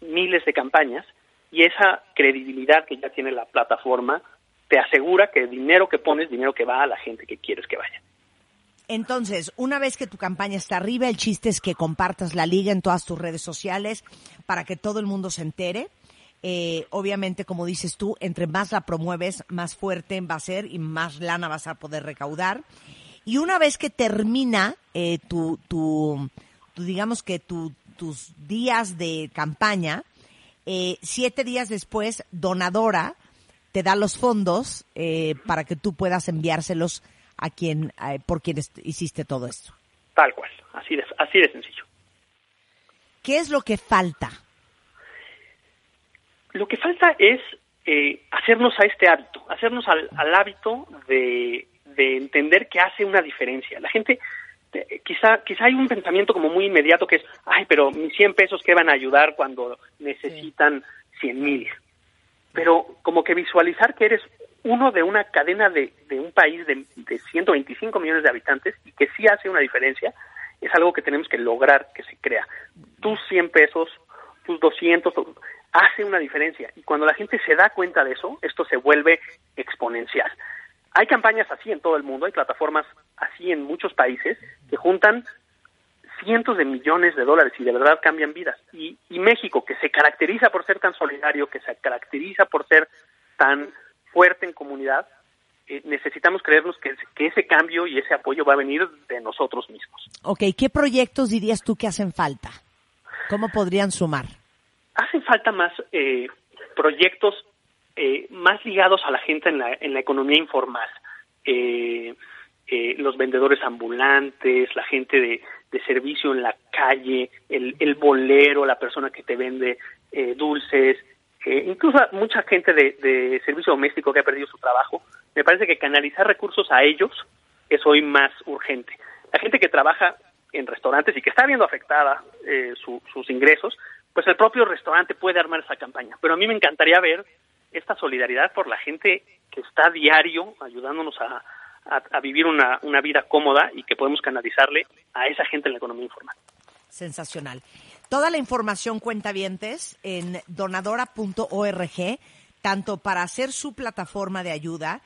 miles de campañas y esa credibilidad que ya tiene la plataforma te asegura que el dinero que pones, dinero que va a la gente que quieres que vaya. Entonces, una vez que tu campaña está arriba, el chiste es que compartas la liga en todas tus redes sociales para que todo el mundo se entere. Eh, obviamente, como dices tú, entre más la promueves, más fuerte va a ser y más lana vas a poder recaudar. Y una vez que termina eh, tu, tu, tu, digamos que tu- tus días de campaña, eh, siete días después, Donadora te da los fondos eh, para que tú puedas enviárselos a quien, eh, por quien hiciste todo esto. Tal cual, así de, así de sencillo. ¿Qué es lo que falta? Lo que falta es eh, hacernos a este hábito, hacernos al, al hábito de, de entender que hace una diferencia. La gente, quizá, quizá hay un pensamiento como muy inmediato que es, ay, pero mis 100 pesos que van a ayudar cuando necesitan 100 mil. Pero como que visualizar que eres uno de una cadena de, de un país de, de 125 millones de habitantes y que sí hace una diferencia, es algo que tenemos que lograr que se crea. Tus 100 pesos, tus 200, hace una diferencia. Y cuando la gente se da cuenta de eso, esto se vuelve exponencial. Hay campañas así en todo el mundo, hay plataformas así en muchos países que juntan cientos de millones de dólares y de verdad cambian vidas. Y, y México, que se caracteriza por ser tan solidario, que se caracteriza por ser tan fuerte en comunidad, eh, necesitamos creernos que, que ese cambio y ese apoyo va a venir de nosotros mismos. Ok, ¿qué proyectos dirías tú que hacen falta? ¿Cómo podrían sumar? Hacen falta más eh, proyectos eh, más ligados a la gente en la, en la economía informal. Eh, los vendedores ambulantes, la gente de, servicio en la calle, el, el bolero, la persona que te vende eh, dulces, eh, incluso mucha gente de, servicio doméstico que ha perdido su trabajo. Me parece que canalizar recursos a ellos es hoy más urgente. La gente que trabaja en restaurantes y que está viendo afectada eh, su- sus ingresos, pues el propio restaurante puede armar esa campaña. Pero a mí me encantaría ver esta solidaridad por la gente que está diario ayudándonos a, a- a vivir una, una vida cómoda y que podemos canalizarle a esa gente en la economía informal. Sensacional. Toda la información cuentavientes en donadora.org, tanto para hacer su plataforma de ayuda,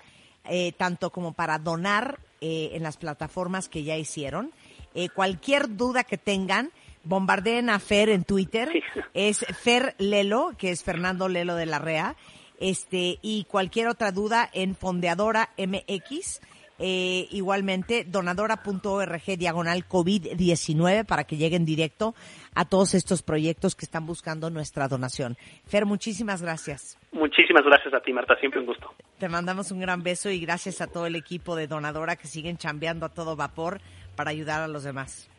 eh, tanto como para donar eh, en las plataformas que ya hicieron. Eh, cualquier duda que tengan, bombardeen a Fer en Twitter. Es Fer Lelo, que es Fernando Lelo de la REA. Este, y cualquier otra duda en Fondeadora MX. Eh, igualmente, donadora.org diagonal COVID-19 para que lleguen directo a todos estos proyectos que están buscando nuestra donación. Fer, muchísimas gracias. Muchísimas gracias a ti, Marta. Siempre un gusto. Te mandamos un gran beso y gracias a todo el equipo de Donadora que siguen chambeando a todo vapor para ayudar a los demás.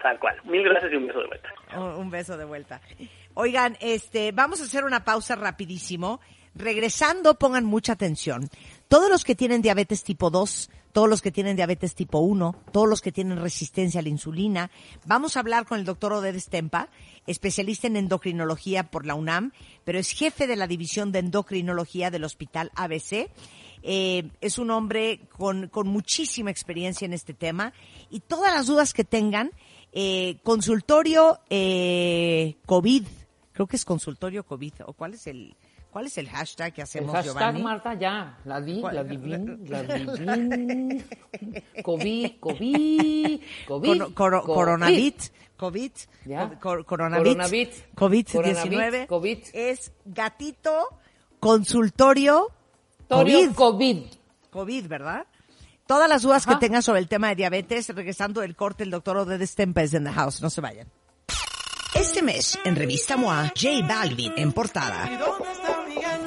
Tal cual. Mil gracias y un beso de vuelta. Un beso de vuelta. Oigan, este, vamos a hacer una pausa rapidísimo. Regresando, pongan mucha atención. Todos los que tienen diabetes tipo 2, todos los que tienen diabetes tipo 1, todos los que tienen resistencia a la insulina, vamos a hablar con el doctor Oded Stempa, especialista en endocrinología por la UNAM, pero es jefe de la división de endocrinología del Hospital ABC. Eh, es un hombre con, con muchísima experiencia en este tema. Y todas las dudas que tengan, eh, consultorio eh, COVID, creo que es consultorio COVID, o cuál es el, cuál es el hashtag que El hacemos, hashtag, Giovanni? Marta, ya. La di, ¿Cuál? la divin, la divin. COVID, COVID, COVID. Cor- COVID. Coronavit, COVID, cor- coronavit, Coronavit. COVID-19, Coronavit, COVID. es gatito consultorio Torio COVID. COVID. COVID, ¿verdad? Todas las dudas Ajá. que tengan sobre el tema de diabetes, regresando del corte, el doctor Oded Stempa es en the house, no se vayan. Este mes, en Revista MOA, J Balvin en portada.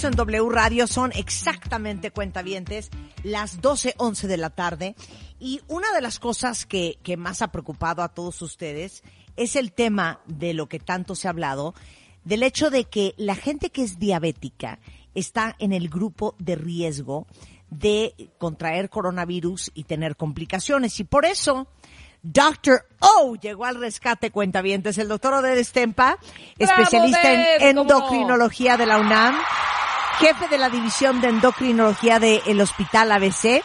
Regreso en W Radio, son exactamente cuentavientes las 12.11 de la tarde. Y una de las cosas que, que más ha preocupado a todos ustedes es el tema de lo que tanto se ha hablado, del hecho de que la gente que es diabética está en el grupo de riesgo de contraer coronavirus y tener complicaciones. Y por eso Dr. O llegó al rescate cuentavientes, el doctor Oded Stempa, especialista en endocrinología de la UNAM, jefe de la división de endocrinología del Hospital ABC,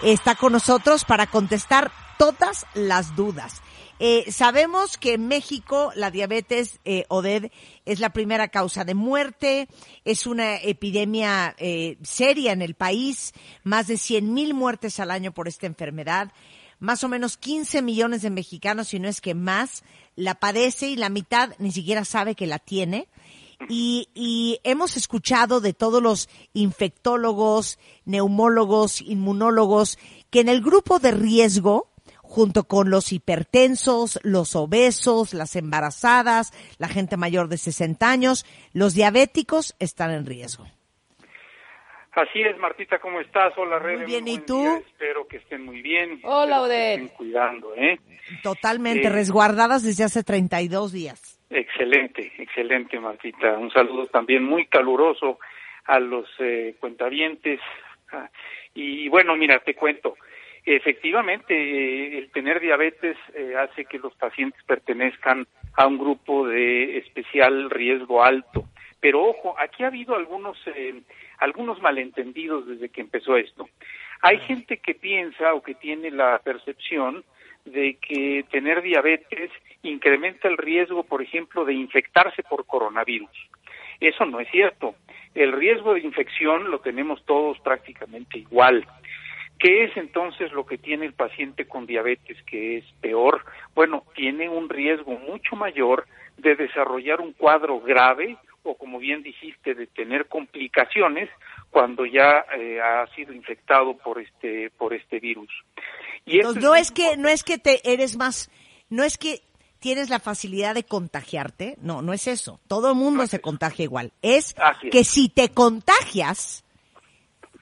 está con nosotros para contestar todas las dudas. Eh, sabemos que en México la diabetes, eh, ODED, es la primera causa de muerte, es una epidemia eh, seria en el país, más de 100 mil muertes al año por esta enfermedad. más o menos 15 millones de mexicanos, si no es que más, la padece y la mitad ni siquiera sabe que la tiene. Y, y hemos escuchado de todos los infectólogos, neumólogos, inmunólogos, que en el grupo de riesgo, junto con los hipertensos, los obesos, las embarazadas, la gente mayor de 60 años, los diabéticos están en riesgo. Así es, Martita, ¿cómo estás? Hola, Muy Rebe. bien, ¿y tú? día. Espero que estén muy bien. Hola, que Odette. estén cuidando, ¿eh? Totalmente Eh, resguardadas desde hace 32 días. Excelente, excelente, Martita. Un saludo también muy caluroso a los eh, cuentavientes. Ah, Y bueno, mira, te cuento. Efectivamente, eh, el tener diabetes eh, hace que los pacientes pertenezcan a un grupo de especial riesgo alto. Pero ojo, aquí ha habido algunos eh, algunos malentendidos desde que empezó esto. Hay gente que piensa o que tiene la percepción de que tener diabetes incrementa el riesgo, por ejemplo, de infectarse por coronavirus. Eso no es cierto. El riesgo de infección lo tenemos todos prácticamente igual. ¿Qué es entonces lo que tiene el paciente con diabetes que es peor? Bueno, tiene un riesgo mucho mayor de desarrollar un cuadro grave o, como bien dijiste, de tener complicaciones cuando ya eh, ha sido infectado por este por este virus. Y Entonces, no es que, no es que te eres más, no es que tienes la facilidad de contagiarte, no, no es eso. Todo el mundo se contagia igual. Es que si te contagias,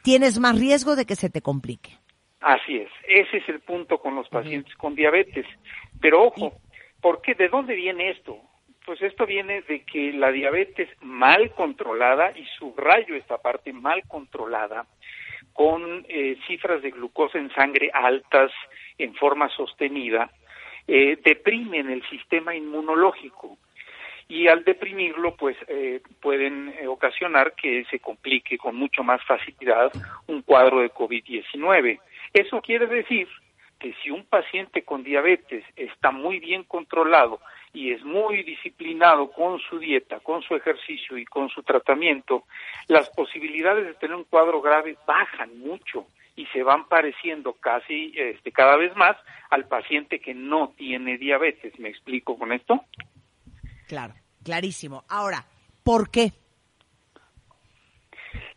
tienes más riesgo de que se te complique. Así es, ese es el punto con los pacientes con diabetes. Pero ojo, ¿por qué? ¿De dónde viene esto? Pues esto viene de que la diabetes mal controlada, y subrayo esta parte, mal controlada, con eh, cifras de glucosa en sangre altas en forma sostenida, eh, deprimen el sistema inmunológico y al deprimirlo pues eh, pueden eh, ocasionar que se complique con mucho más facilidad un cuadro de COVID-19. Eso quiere decir que si un paciente con diabetes está muy bien controlado y es muy disciplinado con su dieta, con su ejercicio y con su tratamiento, las posibilidades de tener un cuadro grave bajan mucho y se van pareciendo casi este, cada vez más al paciente que no tiene diabetes. ¿Me explico con esto? Claro, clarísimo. Ahora, ¿por qué?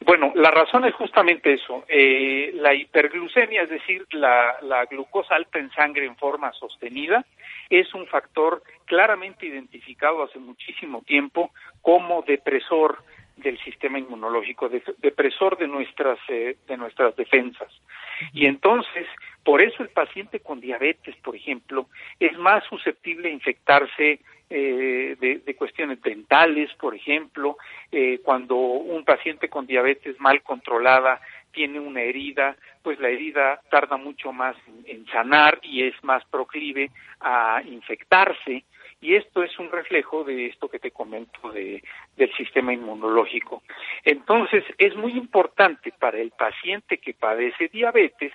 Bueno, la razón es justamente eso. Eh, la hiperglucemia, es decir, la, la glucosa alta en sangre en forma sostenida, es un factor claramente identificado hace muchísimo tiempo como depresor del sistema inmunológico, de- depresor de nuestras eh, de nuestras defensas. Y entonces, por eso el paciente con diabetes, por ejemplo, es más susceptible a infectarse eh, de, de cuestiones dentales, por ejemplo, eh, cuando un paciente con diabetes mal controlada tiene una herida, pues la herida tarda mucho más en, en sanar y es más proclive a infectarse. Y esto es un reflejo de esto que te comento de, del sistema inmunológico. Entonces, es muy importante para el paciente que padece diabetes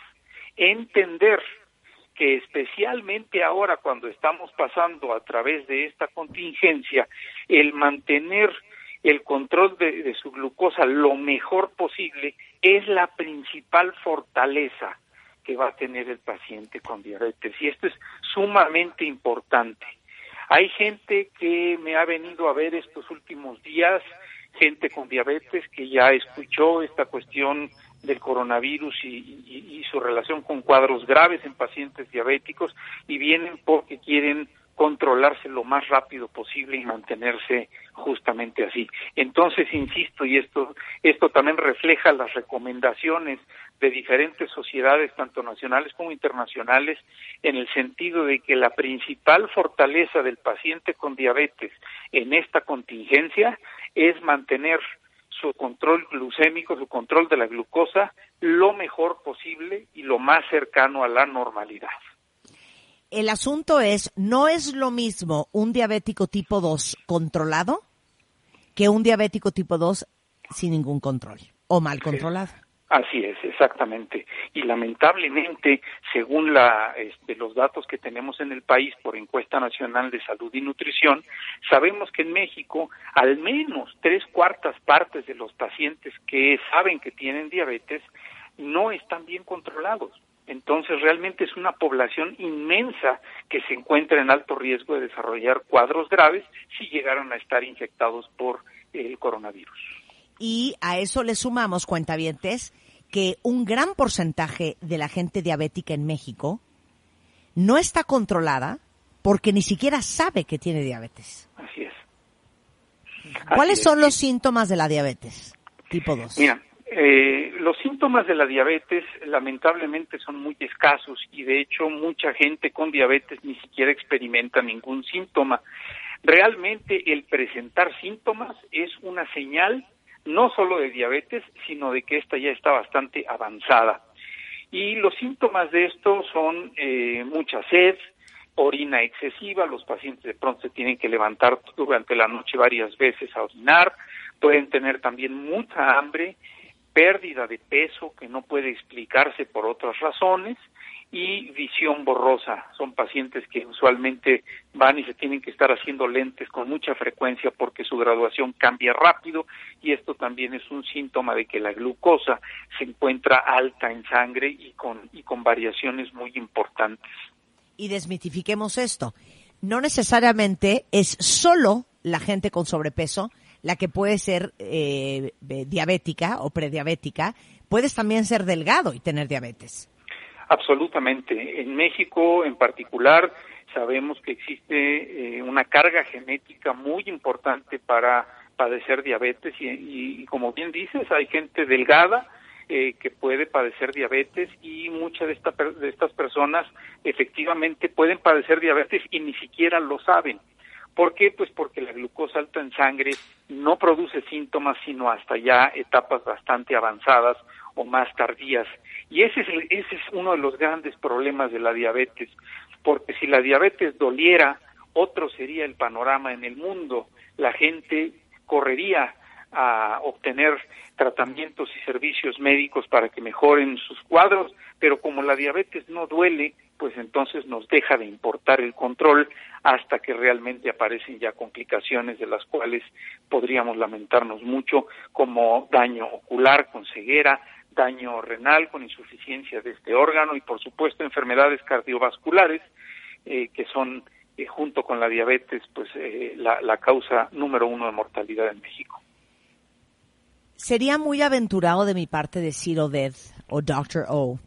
entender que especialmente ahora cuando estamos pasando a través de esta contingencia, el mantener el control de, de su glucosa lo mejor posible es la principal fortaleza que va a tener el paciente con diabetes. Y esto es sumamente importante. Hay gente que me ha venido a ver estos últimos días, gente con diabetes que ya escuchó esta cuestión del coronavirus y, y- su relación con cuadros graves en pacientes diabéticos y vienen porque quieren controlarse lo más rápido posible y mantenerse justamente así. Entonces, insisto, y esto, esto también refleja las recomendaciones de diferentes sociedades, tanto nacionales como internacionales, en el sentido de que la principal fortaleza del paciente con diabetes en esta contingencia es mantener su control glucémico, su control de la glucosa, lo mejor posible y lo más cercano a la normalidad. El asunto es, no es lo mismo un diabético tipo 2 controlado que un diabético tipo 2 sin ningún control o mal controlado. Así es, exactamente. Y lamentablemente, según la, este, los datos que tenemos en el país por encuesta nacional de salud y nutrición, sabemos que en México al menos tres cuartas partes de los pacientes que saben que tienen diabetes no están bien controlados. Entonces, realmente es una población inmensa que se encuentra en alto riesgo de desarrollar cuadros graves si llegaran a estar infectados por el coronavirus. Y a eso le sumamos, cuentavientes, que un gran porcentaje de la gente diabética en México no está controlada porque ni siquiera sabe que tiene diabetes. Así es. ¿Cuáles son es. los síntomas de la diabetes? Tipo 2. Mira, eh, los síntomas de la diabetes lamentablemente son muy escasos y de hecho mucha gente con diabetes ni siquiera experimenta ningún síntoma. Realmente el presentar síntomas es una señal no solo de diabetes, sino de que esta ya está bastante avanzada. Y los síntomas de esto son eh, mucha sed, orina excesiva, los pacientes de pronto se tienen que levantar durante la noche varias veces a orinar, pueden tener también mucha hambre, pérdida de peso que no puede explicarse por otras razones y visión borrosa. Son pacientes que usualmente van y se tienen que estar haciendo lentes con mucha frecuencia porque su graduación cambia rápido y esto también es un síntoma de que la glucosa se encuentra alta en sangre y con, y con variaciones muy importantes. Y desmitifiquemos esto. No necesariamente es solo la gente con sobrepeso la que puede ser eh, diabética o prediabética. Puedes también ser delgado y tener diabetes. Absolutamente. En México, en particular, sabemos que existe eh, una carga genética muy importante para padecer diabetes y, como bien dices, hay gente delgada eh, que puede padecer diabetes y muchas de, esta, de estas personas efectivamente pueden padecer diabetes y ni siquiera lo saben. ¿Por qué? Pues porque la glucosa alta en sangre no produce síntomas, sino hasta ya etapas bastante avanzadas o más tardías. Y ese es, ese es uno de los grandes problemas de la diabetes, porque si la diabetes doliera, otro sería el panorama en el mundo. La gente correría a obtener tratamientos y servicios médicos para que mejoren sus cuadros, pero como la diabetes no duele, pues entonces nos deja de importar el control hasta que realmente aparecen ya complicaciones de las cuales podríamos lamentarnos mucho, como daño ocular con ceguera, daño renal con insuficiencia de este órgano y por supuesto enfermedades cardiovasculares eh, que son eh, junto con la diabetes pues eh, la, causa número uno de mortalidad en México. Sería muy aventurado de mi parte decir Oded o Dr. O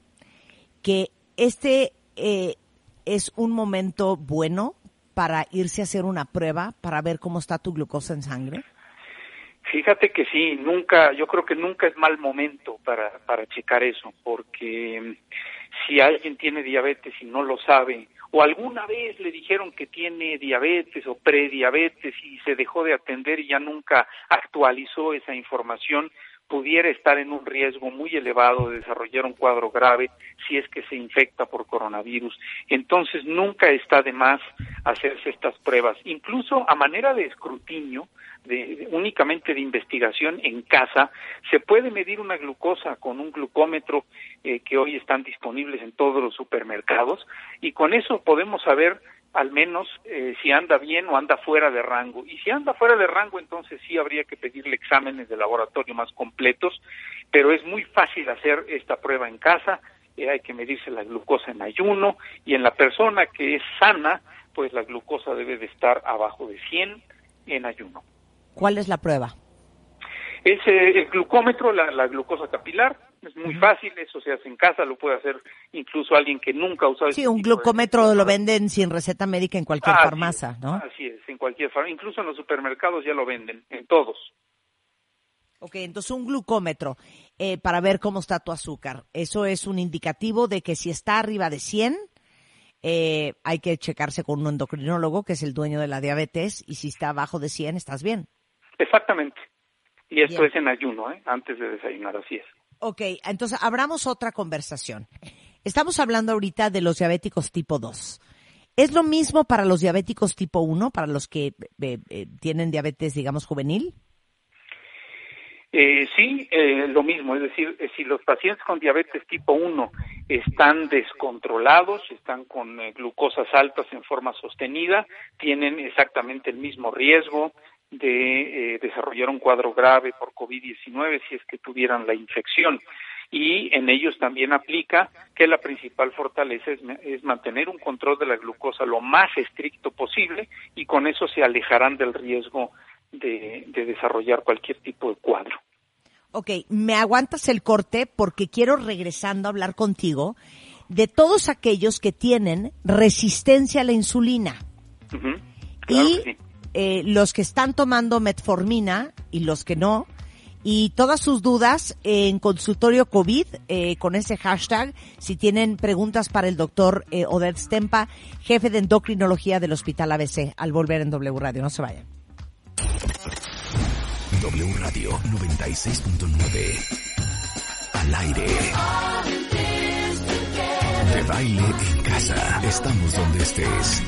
que este es un momento bueno para irse a hacer una prueba para ver cómo está tu glucosa en sangre. Fíjate que sí, nunca, yo creo que nunca es mal momento para, para checar eso, porque si alguien tiene diabetes y no lo sabe, o alguna vez le dijeron que tiene diabetes o prediabetes y se dejó de atender y ya nunca actualizó esa información, pudiera estar en un riesgo muy elevado de desarrollar un cuadro grave si es que se infecta por coronavirus. Entonces nunca está de más hacerse estas pruebas, incluso a manera de escrutinio, de, únicamente de investigación en casa, se puede medir una glucosa con un glucómetro eh, que hoy están disponibles en todos los supermercados y con eso podemos saber al menos eh, si anda bien o anda fuera de rango. Y si anda fuera de rango, entonces sí habría que pedirle exámenes de laboratorio más completos, pero es muy fácil hacer esta prueba en casa, eh, hay que medirse la glucosa en ayuno y en la persona que es sana, pues la glucosa debe de estar abajo de 100 en ayuno. ¿Cuál es la prueba? Es eh, el glucómetro, la, la, glucosa capilar. Es muy uh -huh. fácil, eso se hace en casa, lo puede hacer incluso alguien que nunca ha usado. Sí, un glucómetro de... lo venden sin receta médica en cualquier ah, farmacia, sí, ¿no? Así es, en cualquier farmacia, incluso en los supermercados ya lo venden, en todos. Ok, entonces un glucómetro eh, para ver cómo está tu azúcar. Eso es un indicativo de que si está arriba de 100, eh, hay que checarse con un endocrinólogo, que es el dueño de la diabetes, y si está abajo de 100, estás bien. Exactamente. Y esto Bien. es en ayuno, ¿eh? antes de desayunar, así es. Ok, entonces abramos otra conversación. Estamos hablando ahorita de los diabéticos tipo 2. ¿Es lo mismo para los diabéticos tipo 1, para los que eh, eh, tienen diabetes, digamos, juvenil? Eh, sí, eh, lo mismo, es decir, eh, si los pacientes con diabetes tipo 1 están descontrolados, están con glucosas altas en forma sostenida, tienen exactamente el mismo riesgo de eh, desarrollar un cuadro grave por COVID-19 si es que tuvieran la infección. y en ellos también aplica que la principal fortaleza es, es, mantener un control de la glucosa lo más estricto posible y con eso se alejarán del riesgo de, de desarrollar cualquier tipo de cuadro. Ok, me aguantas el corte porque quiero regresando a hablar contigo de todos aquellos que tienen resistencia a la insulina. y eh, los que están tomando metformina y los que no. Y todas sus dudas en consultorio COVID eh, con ese hashtag. Si tienen preguntas para el doctor eh, Odette Stempa, jefe de endocrinología del Hospital ABC, al volver en W Radio. No se vayan. W Radio 96.9. Al aire. De baile en casa. Estamos donde estés.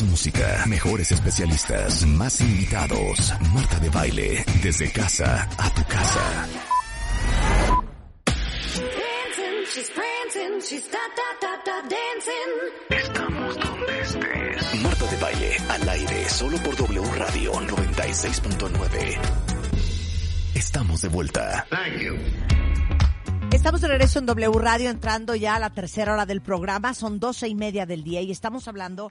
Más música, mejores especialistas, más invitados. Marta de baile, desde casa a tu casa. Estamos donde estés. Marta de baile, al aire, solo por W Radio 96.9. Estamos de vuelta. Estamos de regreso en W Radio, entrando ya a la tercera hora del programa. Son doce y media del día y estamos hablando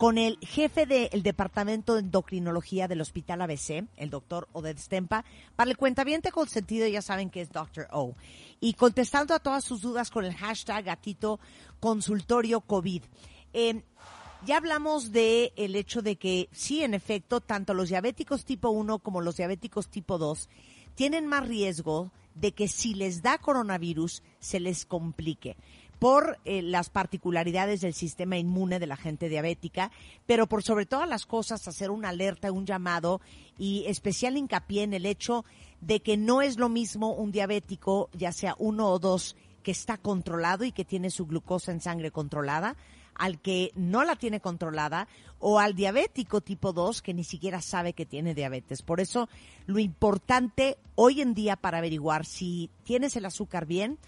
con el jefe del Departamento de Endocrinología del Hospital ABC, el doctor Oded Stempa. Para el cuentaviente consentido ya saben que es Dr. O. Y contestando a todas sus dudas con el hashtag gatito consultorio COVID. Eh, ya hablamos de el hecho de que sí, en efecto, tanto los diabéticos tipo 1 como los diabéticos tipo 2 tienen más riesgo de que si les da coronavirus se les complique por eh, las particularidades del sistema inmune de la gente diabética, pero por sobre todas las cosas hacer una alerta, un llamado y especial hincapié en el hecho de que no es lo mismo un diabético, ya sea uno o dos, que está controlado y que tiene su glucosa en sangre controlada, al que no la tiene controlada o al diabético tipo 2 que ni siquiera sabe que tiene diabetes. Por eso lo importante hoy en día para averiguar si tienes el azúcar bien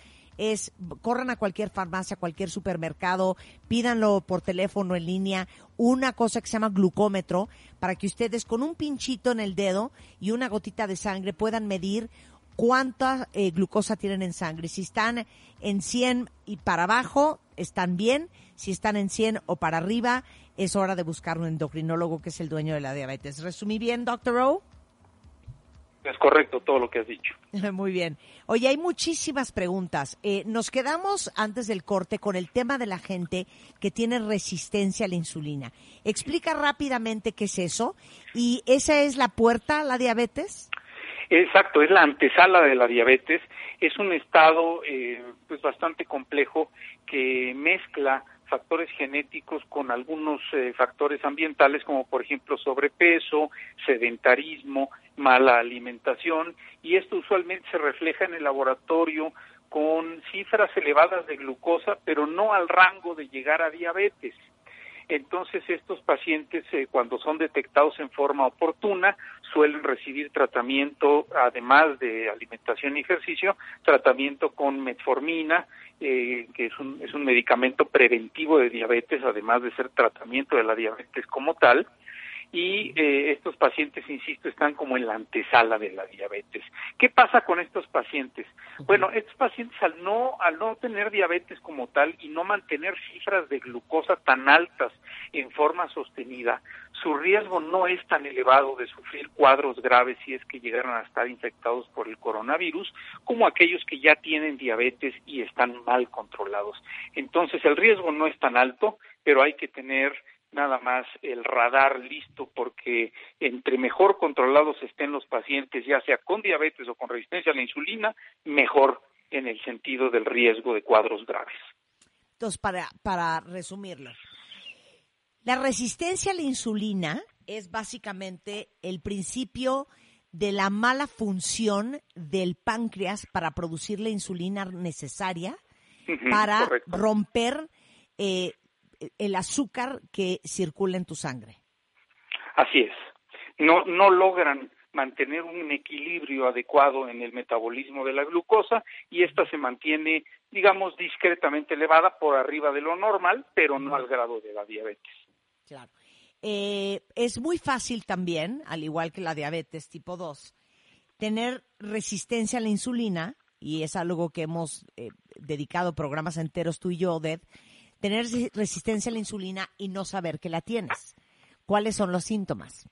es corran a cualquier farmacia, cualquier supermercado, pídanlo por teléfono en línea, una cosa que se llama glucómetro para que ustedes con un pinchito en el dedo y una gotita de sangre puedan medir cuánta eh, glucosa tienen en sangre. Si están en 100 y para abajo, están bien. Si están en 100 o para arriba, es hora de buscar un endocrinólogo que es el dueño de la diabetes. ¿Resumí bien, doctor O? Es correcto todo lo que has dicho. Muy bien. Oye, hay muchísimas preguntas. Eh, nos quedamos antes del corte con el tema de la gente que tiene resistencia a la insulina. Explica rápidamente qué es eso y esa es la puerta a la diabetes. Exacto, es la antesala de la diabetes. Es un estado eh, pues bastante complejo que mezcla factores genéticos con algunos eh, factores ambientales como por ejemplo sobrepeso, sedentarismo, mala alimentación y esto usualmente se refleja en el laboratorio con cifras elevadas de glucosa, pero no al rango de llegar a diabetes. Entonces estos pacientes, eh, cuando son detectados en forma oportuna, suelen recibir tratamiento, además de alimentación y ejercicio, tratamiento con metformina, eh, que es un, es un medicamento preventivo de diabetes, además de ser tratamiento de la diabetes como tal, y eh, estos pacientes, insisto, están como en la antesala de la diabetes. ¿Qué pasa con estos pacientes? Bueno, estos pacientes al no al no tener diabetes como tal y no mantener cifras de glucosa tan altas en forma sostenida, su riesgo no es tan elevado de sufrir cuadros graves si es que llegaran a estar infectados por el coronavirus como aquellos que ya tienen diabetes y están mal controlados. Entonces, el riesgo no es tan alto, pero hay que tener nada más el radar listo porque entre mejor controlados estén los pacientes, ya sea con diabetes o con resistencia a la insulina, mejor en el sentido del riesgo de cuadros graves. Entonces, para, para resumirlo, la resistencia a la insulina es básicamente el principio de la mala función del páncreas para producir la insulina necesaria para correcto. romper eh, el azúcar que circula en tu sangre. Así es. No, no logran mantener un equilibrio adecuado en el metabolismo de la glucosa y esta se mantiene, digamos, discretamente elevada por arriba de lo normal, pero no al grado de la diabetes. Claro. Eh, es muy fácil también, al igual que la diabetes tipo 2, tener resistencia a la insulina, y es algo que hemos eh, dedicado programas enteros tú y yo, Oded, tener resi- resistencia a la insulina y no saber que la tienes. ¿Cuáles son los síntomas?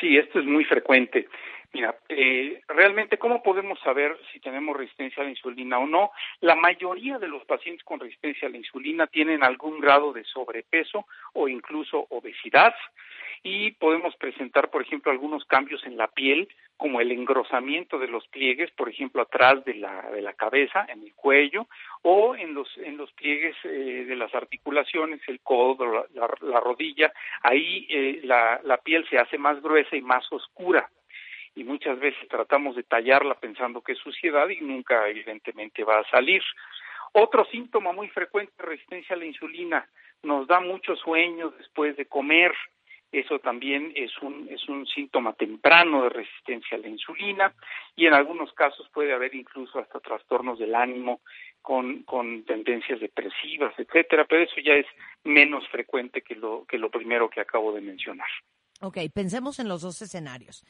Sí, esto es muy frecuente. Mira, eh, realmente, ¿cómo podemos saber si tenemos resistencia a la insulina o no? La mayoría de los pacientes con resistencia a la insulina tienen algún grado de sobrepeso o incluso obesidad y podemos presentar, por ejemplo, algunos cambios en la piel, como el engrosamiento de los pliegues, por ejemplo, atrás de la, de la cabeza, en el cuello, o en los, en los pliegues eh, de las articulaciones, el codo, la, la- la rodilla. Ahí eh, la, la piel se hace más gruesa y más oscura y muchas veces tratamos de tallarla pensando que es suciedad y nunca evidentemente va a salir. Otro síntoma muy frecuente de resistencia a la insulina, nos da mucho sueño después de comer. Eso también es un, es un síntoma temprano de resistencia a la insulina y en algunos casos puede haber incluso hasta trastornos del ánimo con, con tendencias depresivas, etcétera, pero eso ya es menos frecuente que lo, que lo primero que acabo de mencionar. Ok, pensemos en los dos escenarios.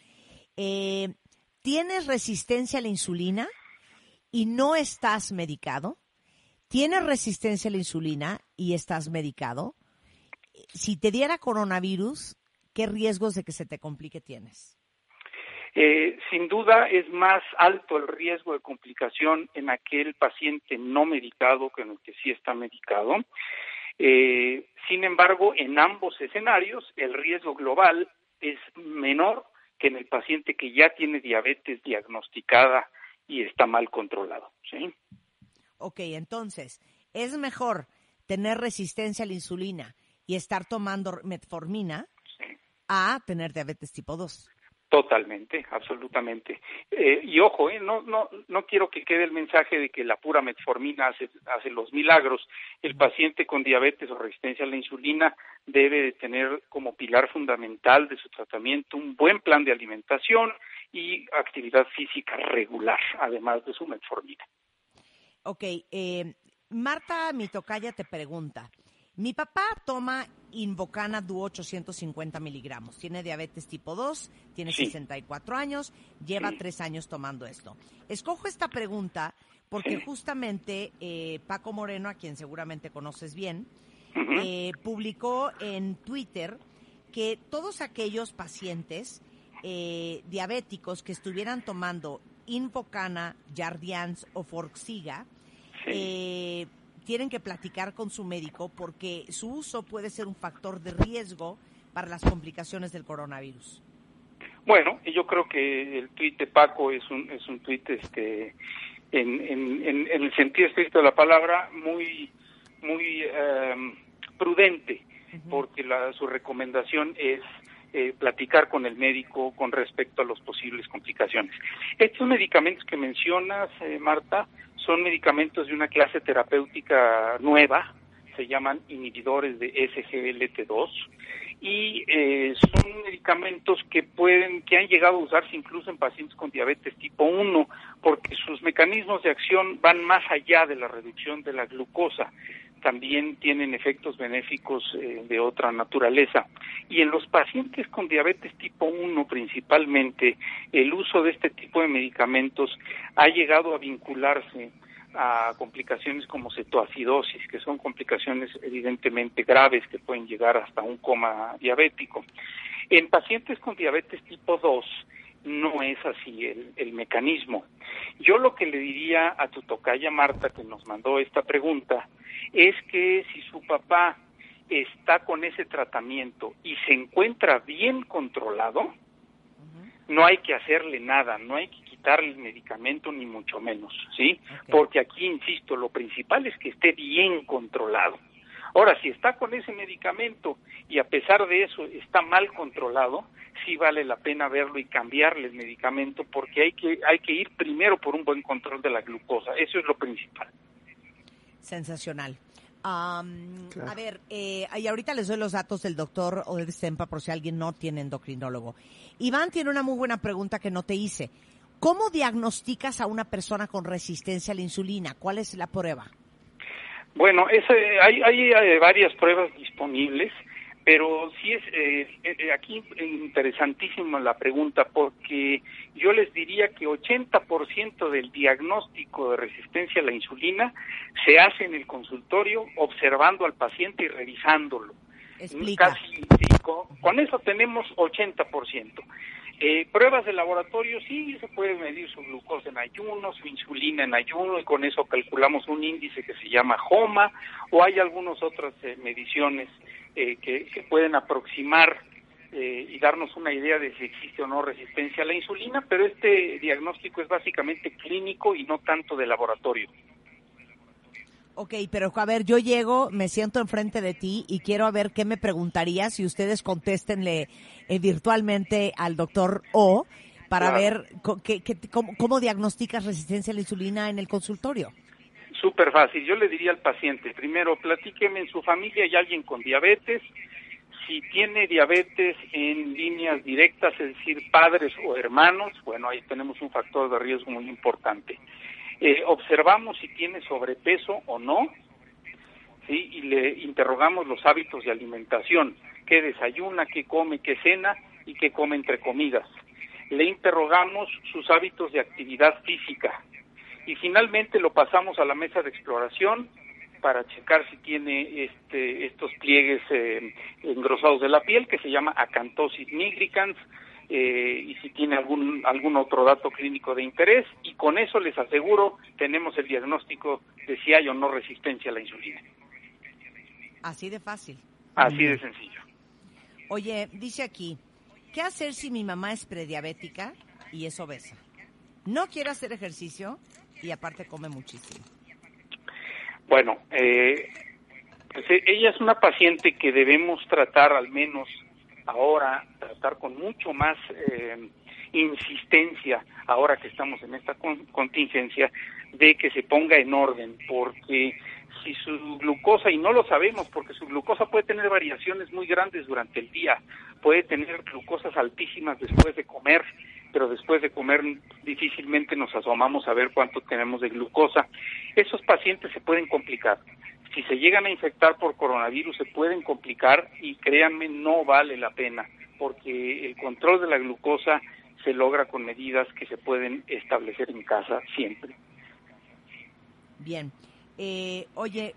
Eh, ¿Tienes resistencia a la insulina y no estás medicado? ¿Tienes resistencia a la insulina y estás medicado? Si te diera coronavirus, ¿qué riesgos de que se te complique tienes? Eh, sin duda es más alto el riesgo de complicación en aquel paciente no medicado que en el que sí está medicado. Eh, sin embargo, en ambos escenarios el riesgo global es menor que en el paciente que ya tiene diabetes diagnosticada y está mal controlado. ¿sí? Ok, entonces, ¿es mejor tener resistencia a la insulina y estar tomando metformina a tener diabetes tipo 2? Totalmente, absolutamente. Eh, y ojo, eh, no, no, no quiero que quede el mensaje de que la pura metformina hace, hace los milagros. El paciente con diabetes o resistencia a la insulina debe de tener como pilar fundamental de su tratamiento un buen plan de alimentación y actividad física regular, además de su metformina. Ok, eh, Marta Mitocaya te pregunta. Mi papá toma Invocana Duo 850 miligramos. Tiene diabetes tipo 2, tiene Sí. 64 años, lleva tres años tomando esto. Escojo esta pregunta porque Sí. justamente eh, Paco Moreno, a quien seguramente conoces bien, eh, publicó en Twitter que todos aquellos pacientes eh, diabéticos que estuvieran tomando Invocana, Jardians o Forxiga, eh, tienen que platicar con su médico porque su uso puede ser un factor de riesgo para las complicaciones del coronavirus. Bueno, yo creo que el tuit de Paco es un es un tuit este en, en, en, en el sentido estricto de la palabra muy muy em, prudente porque la, su recomendación es eh, platicar con el médico con respecto a las posibles complicaciones. Estos medicamentos que mencionas, eh, Marta, son medicamentos de una clase terapéutica nueva, se llaman inhibidores de SGLT2 y eh, son medicamentos que pueden que han llegado a usarse incluso en pacientes con diabetes tipo 1 porque sus mecanismos de acción van más allá de la reducción de la glucosa también tienen efectos benéficos eh, de otra naturaleza. Y en los pacientes con diabetes tipo 1 principalmente, el uso de este tipo de medicamentos ha llegado a vincularse a complicaciones como cetoacidosis, que son complicaciones evidentemente graves que pueden llegar hasta un coma diabético. En pacientes con diabetes tipo 2 no es así el, el mecanismo. Yo lo que le diría a tu tocaya Marta, que nos mandó esta pregunta, es que si su papá está con ese tratamiento y se encuentra bien controlado, no hay que hacerle nada, no hay que quitarle el medicamento ni mucho menos, ¿sí? Porque aquí, insisto, lo principal es que esté bien controlado. Ahora, si está con ese medicamento y a pesar de eso está mal controlado, sí vale la pena verlo y cambiarle el medicamento porque hay que hay que ir primero por un buen control de la glucosa, eso es lo principal. Sensacional. Am, A ver, eh, y ahorita les doy los datos del doctor Oded Stempa por si alguien no tiene endocrinólogo. Iván tiene una muy buena pregunta que no te hice. ¿Cómo diagnosticas a una persona con resistencia a la insulina? ¿Cuál es la prueba? Bueno, ese, hay, hay eh, varias pruebas disponibles, Pero sí es eh, eh, aquí interesantísima la pregunta porque yo les diría que 80% del diagnóstico de resistencia a la insulina se hace en el consultorio observando al paciente y revisándolo. Explica. Casi, sí, con, con eso tenemos 80%. Eh, pruebas de laboratorio, sí, se puede medir su glucosa en ayuno, su insulina en ayuno, y con eso calculamos un índice que se llama HOMA, o hay algunas otras eh, mediciones eh, que, que pueden aproximar eh, y darnos una idea de si existe o no resistencia a la insulina, pero este diagnóstico es básicamente clínico y no tanto de laboratorio. Ok, pero a ver, yo llego, me siento enfrente de ti y quiero a ver qué me preguntarías y ustedes contéstenle eh, virtualmente al doctor O para Claro. ver co- qué- qué- cómo, cómo diagnosticas resistencia a la insulina en el consultorio. Súper fácil. Yo le diría al paciente, primero, platíqueme en su familia hay alguien con diabetes. Si tiene diabetes en líneas directas, es decir, padres o hermanos, bueno, ahí tenemos un factor de riesgo muy importante. Eh, observamos si tiene sobrepeso o no, y le interrogamos los hábitos de alimentación, qué desayuna, qué come, qué cena y qué come entre comidas. Le interrogamos sus hábitos de actividad física, y finalmente lo pasamos a la mesa de exploración para checar si tiene este, estos pliegues eh, engrosados de la piel que se llama acantosis nigricans eh, y si tiene algún algún otro dato clínico de interés y con eso les aseguro tenemos el diagnóstico de si hay o no resistencia a la insulina. Así de fácil. Así de sencillo. Oye, dice aquí, ¿qué hacer si mi mamá es prediabética y es obesa? No quiere hacer ejercicio y aparte come muchísimo. Bueno, eh, pues e- ella es una paciente que debemos tratar al menos ahora, tratar con mucho más eh, insistencia ahora que estamos en esta con- contingencia de que se ponga en orden, porque si su glucosa, y no lo sabemos, porque su glucosa puede tener variaciones muy grandes durante el día, puede tener glucosas altísimas después de comer, pero después de comer difícilmente nos asomamos a ver cuánto tenemos de glucosa. Esos pacientes se pueden complicar. Si se llegan a infectar por coronavirus se pueden complicar y créanme, no vale la pena, porque el control de la glucosa se logra con medidas que se pueden establecer en casa siempre. Bien. Eh, oye,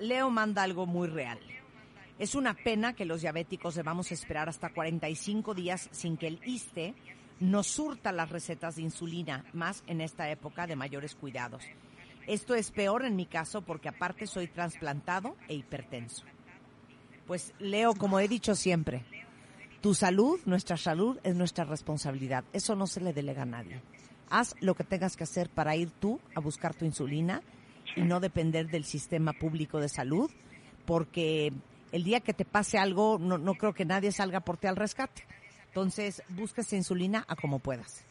Leo manda algo muy real. Es una pena que los diabéticos debamos esperar hasta 45 días sin que el ISTE nos surta las recetas de insulina, más en esta época de mayores cuidados. Esto es peor en mi caso porque aparte soy trasplantado e hipertenso. Pues Leo, como he dicho siempre, tu salud, nuestra salud es nuestra responsabilidad. Eso no se le delega a nadie. Haz lo que tengas que hacer para ir tú a buscar tu insulina y no depender del sistema público de salud, porque el día que te pase algo, no, no creo que nadie salga por ti al rescate. Entonces, busca esa insulina a como puedas.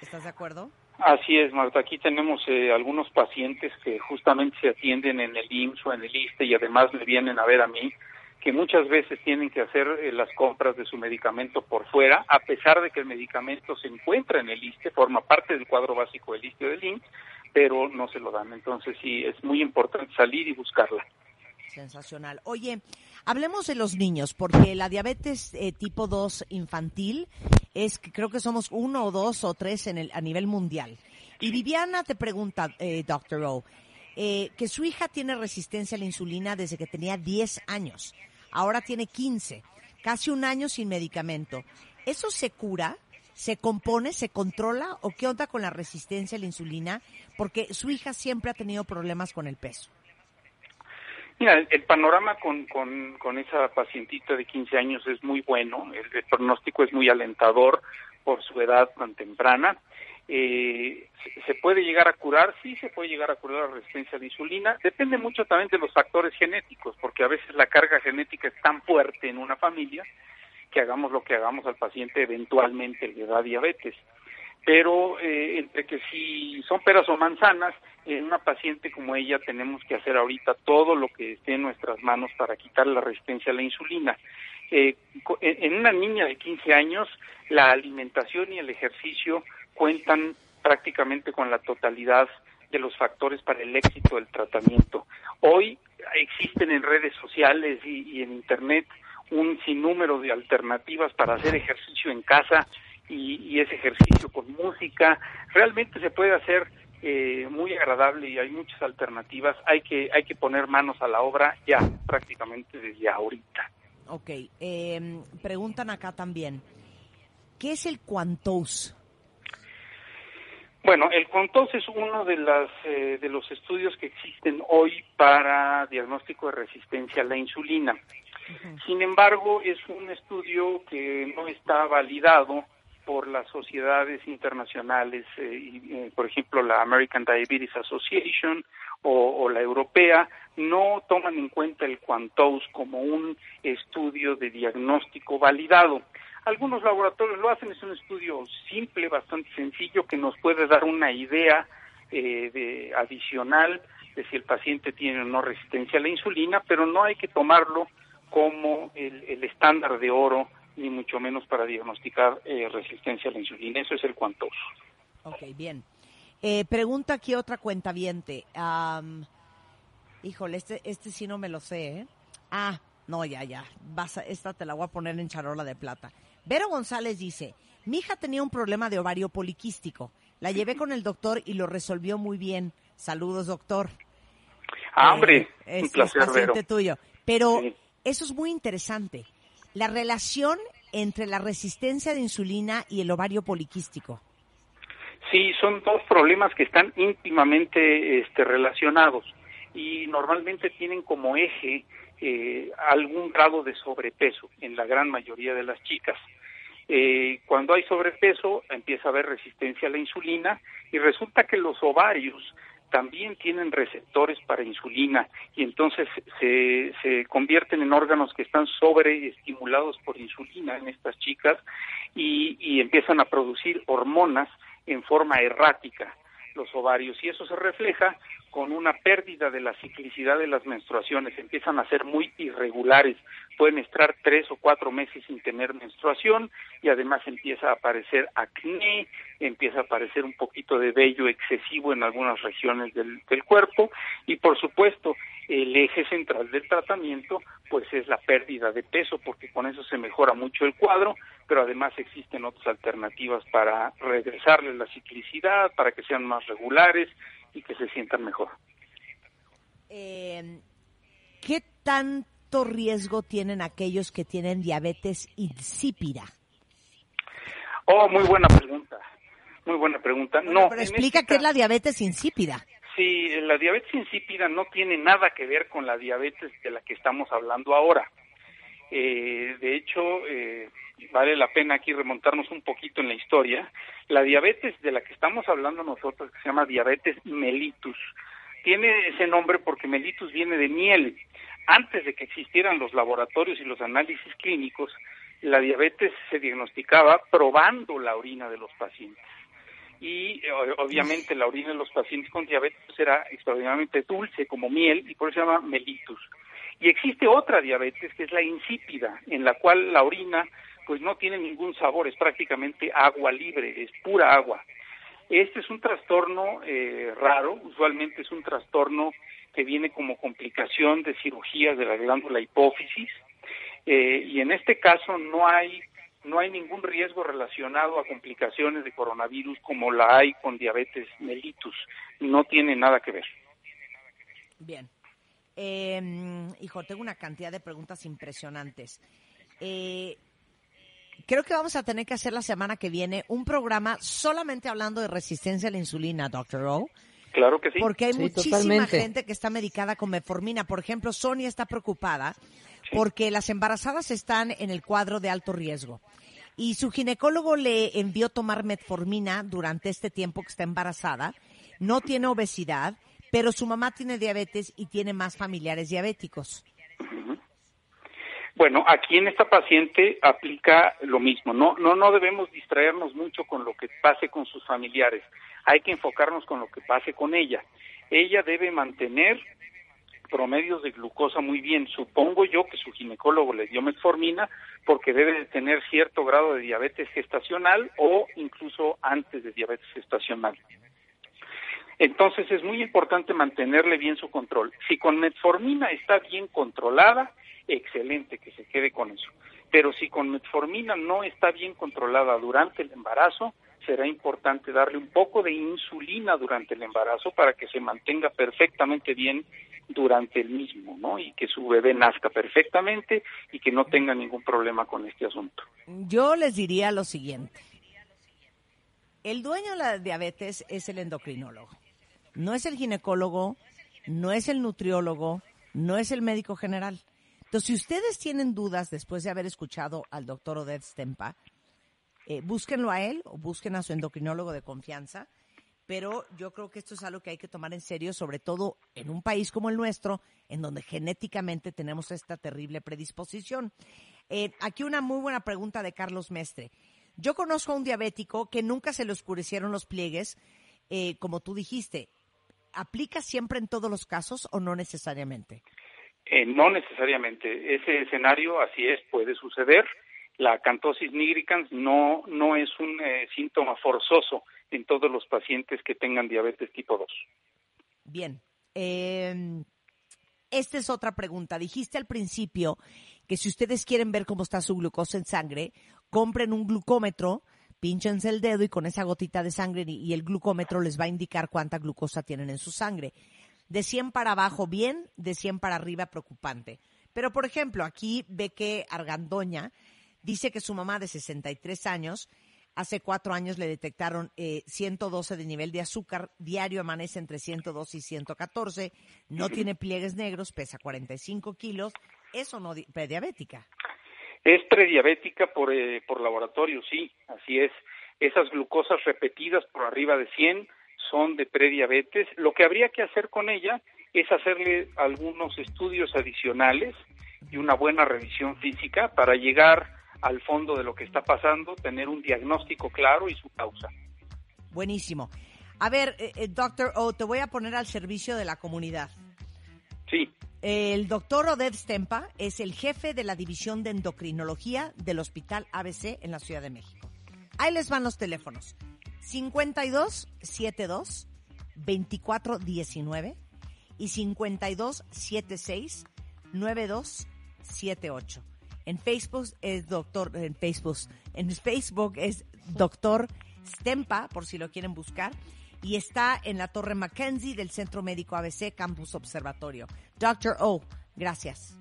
¿Estás de acuerdo? Así es, Marta. Aquí tenemos eh, algunos pacientes que justamente se atienden en el IMSS o en el ISTE y además me vienen a ver a mí, que muchas veces tienen que hacer eh, las compras de su medicamento por fuera, a pesar de que el medicamento se encuentra en el ISTE, forma parte del cuadro básico del ISTE o del IMSS, pero no se lo dan. Entonces sí, es muy importante salir y buscarla. Sensacional. Oye, hablemos de los niños, porque la diabetes eh, tipo 2 infantil es, que creo que somos uno o dos o tres en el, a nivel mundial. Y Viviana te pregunta, eh, Dr. O, eh, que su hija tiene resistencia a la insulina desde que tenía 10 años. Ahora tiene 15, casi un año sin medicamento. ¿Eso se cura? ¿Se compone? ¿Se controla? ¿O qué onda con la resistencia a la insulina? Porque su hija siempre ha tenido problemas con el peso. Mira, el, panorama con, esa pacientita de 15 años es muy bueno, el, el pronóstico es muy alentador por su edad tan temprana. Eh, ¿se- ¿Se puede llegar a curar? Sí, se puede llegar a curar la resistencia a la insulina. Depende mucho también de los factores genéticos, porque a veces la carga genética es tan fuerte en una familia que hagamos lo que hagamos al paciente eventualmente le da diabetes. Pero eh, entre que si son peras o manzanas, en una paciente como ella tenemos que hacer ahorita todo lo que esté en nuestras manos para quitar la resistencia a la insulina. Eh, en una niña de 15 años, la alimentación y el ejercicio cuentan prácticamente con la totalidad de los factores para el éxito del tratamiento. Hoy existen en redes sociales y, y en Internet un sinnúmero de alternativas para hacer ejercicio en casa y, y ese ejercicio con música. Realmente se puede hacer eh, muy agradable y hay muchas alternativas. Hay que, hay que poner manos a la obra ya, prácticamente desde ahorita. Ok, eh, preguntan acá también, ¿qué es el Quantos? Bueno, el CONTOS es uno de, las, eh, de los estudios que existen hoy para diagnóstico de resistencia a la insulina. Sin embargo, es un estudio que no está validado por las sociedades internacionales, eh, eh, por ejemplo la American Diabetes Association o, o la europea, no toman en cuenta el Quantos como un estudio de diagnóstico validado. Algunos laboratorios lo hacen, es un estudio simple, bastante sencillo, que nos puede dar una idea eh, de, adicional de si el paciente tiene o no resistencia a la insulina, pero no hay que tomarlo como el, el estándar de oro, ni mucho menos para diagnosticar eh, resistencia a la insulina. Eso es el Quantos. Ok, bien. Eh, pregunta aquí otra cuenta viente. híjole, este, este sí no me lo sé, ¿eh? Ah, no, ya, ya. Vas a- esta te la voy a poner en charola de plata. Vero González dice, mi hija tenía un problema de ovario poliquístico. La llevé con el doctor y lo resolvió muy bien. Saludos, doctor. Ah, hombre, eh, un es placer, Vero. paciente tuyo. Pero Sí. eso es muy interesante. La relación entre la resistencia de insulina y el ovario poliquístico. Sí, son dos problemas que están íntimamente este, relacionados y normalmente tienen como eje eh, algún grado de sobrepeso en la gran mayoría de las chicas. Eh, cuando hay sobrepeso empieza a haber resistencia a la insulina y resulta que los ovarios también tienen receptores para insulina y entonces se, se convierten en órganos que están sobreestimulados por insulina en estas chicas y, y empiezan a producir hormonas en forma errática los ovarios. Y eso se refleja con una pérdida de la ciclicidad de las menstruaciones, empiezan a ser muy irregulares, pueden estar tres o cuatro meses sin tener menstruación y además empieza a aparecer acné, empieza a aparecer un poquito de vello excesivo en algunas regiones del, cuerpo y por supuesto el eje central del tratamiento pues es la pérdida de peso porque con eso se mejora mucho el cuadro pero además existen otras alternativas para regresarles la ciclicidad para que sean más regulares y que se sientan mejor Eh, ¿Qué tanto riesgo tienen aquellos que tienen diabetes insípida? oh muy buena pregunta muy buena pregunta no Pero explica este qué es la diabetes insípida. Sí, la diabetes insípida no tiene nada que ver con la diabetes de la que estamos hablando ahora. Eh, de hecho, eh, vale la pena aquí remontarnos un poquito en la historia. La diabetes de la que estamos hablando nosotros, que se llama diabetes mellitus, tiene ese nombre porque mellitus viene de miel. Antes de que existieran los laboratorios y los análisis clínicos, la diabetes se diagnosticaba probando la orina de los pacientes y eh, obviamente la orina de los pacientes con diabetes pues, era extraordinariamente dulce como miel y por eso se llama mellitus. Y existe otra diabetes que es la insípida, en la cual la orina pues no tiene ningún sabor, es prácticamente agua libre, es pura agua. Este es un trastorno eh, raro, usualmente es un trastorno que viene como complicación de cirugías de la glándula hipófisis eh, y en este caso no hay no hay ningún riesgo relacionado a complicaciones de coronavirus como la hay con diabetes mellitus. No tiene nada que ver. Bien. Eh, hijo, tengo una cantidad de preguntas impresionantes. Eh, creo que vamos a tener que hacer la semana que viene un programa solamente hablando de resistencia a la insulina, Doctor O. Claro que sí. Porque hay Sí, muchísima totalmente. gente que está medicada con metformina. Por ejemplo, Sonia está preocupada porque las embarazadas están en el cuadro de alto riesgo. Y su ginecólogo le envió tomar metformina durante este tiempo que está embarazada. No tiene obesidad, pero su mamá tiene diabetes y tiene más familiares diabéticos. Bueno, aquí en esta paciente aplica lo mismo. No, no, no debemos distraernos mucho con lo que pase con sus familiares. Hay que enfocarnos con lo que pase con ella. Ella debe mantener promedios de glucosa muy bien. Supongo yo que su ginecólogo le dio metformina porque debe de tener cierto grado de diabetes gestacional o incluso antes de diabetes gestacional. Entonces es muy importante mantenerle bien su control. Si con metformina está bien controlada, excelente que se quede con eso. Pero si con metformina no está bien controlada durante el embarazo, será importante darle un poco de insulina durante el embarazo para que se mantenga perfectamente bien durante el mismo, ¿no? Y que su bebé nazca perfectamente y que no tenga ningún problema con este asunto. Yo les diría lo siguiente. El dueño de la diabetes es el endocrinólogo. No es el ginecólogo, no es el nutriólogo, no es el médico general. Entonces, si ustedes tienen dudas después de haber escuchado al doctor Odette Stempa, eh, búsquenlo a él o busquen a su endocrinólogo de confianza. Pero yo creo que esto es algo que hay que tomar en serio, sobre todo en un país como el nuestro, en donde genéticamente tenemos esta terrible predisposición. Eh, aquí una muy buena pregunta de Carlos Mestre. Yo conozco a un diabético que nunca se le oscurecieron los pliegues, eh, como tú dijiste. ¿Aplica siempre en todos los casos o no necesariamente? Eh, no necesariamente. Ese escenario, así es, puede suceder. La cantosis nigricans no, no es un eh, síntoma forzoso en todos los pacientes que tengan diabetes tipo 2. Bien. Eh, esta es otra pregunta. Dijiste al principio que si ustedes quieren ver cómo está su glucosa en sangre, compren un glucómetro, pínchense el dedo y con esa gotita de sangre y el glucómetro les va a indicar cuánta glucosa tienen en su sangre. De 100 para abajo, bien, de 100 para arriba, preocupante. Pero, por ejemplo, aquí ve que Argandoña dice que su mamá de 63 años, hace cuatro años le detectaron eh, 112 de nivel de azúcar, diario amanece entre 102 y 114, no tiene pliegues negros, pesa 45 kilos, eso no, di- prediabética. Es prediabética por, eh, por laboratorio, sí, así es. Esas glucosas repetidas por arriba de 100 son de prediabetes. Lo que habría que hacer con ella es hacerle algunos estudios adicionales y una buena revisión física para llegar al fondo de lo que está pasando, tener un diagnóstico claro y su causa. Buenísimo. A ver, eh, eh, doctor O, te voy a poner al servicio de la comunidad. Sí, El doctor Oded Stempa es el jefe de la división de endocrinología del Hospital ABC en la Ciudad de México. Ahí les van los teléfonos. 52 72 24 19 y 52 76 92 78. En Facebook es doctor en Facebook en Facebook es doctor Stempa por si lo quieren buscar y está en la Torre Mackenzie del Centro Médico ABC Campus Observatorio. Doctor O, gracias.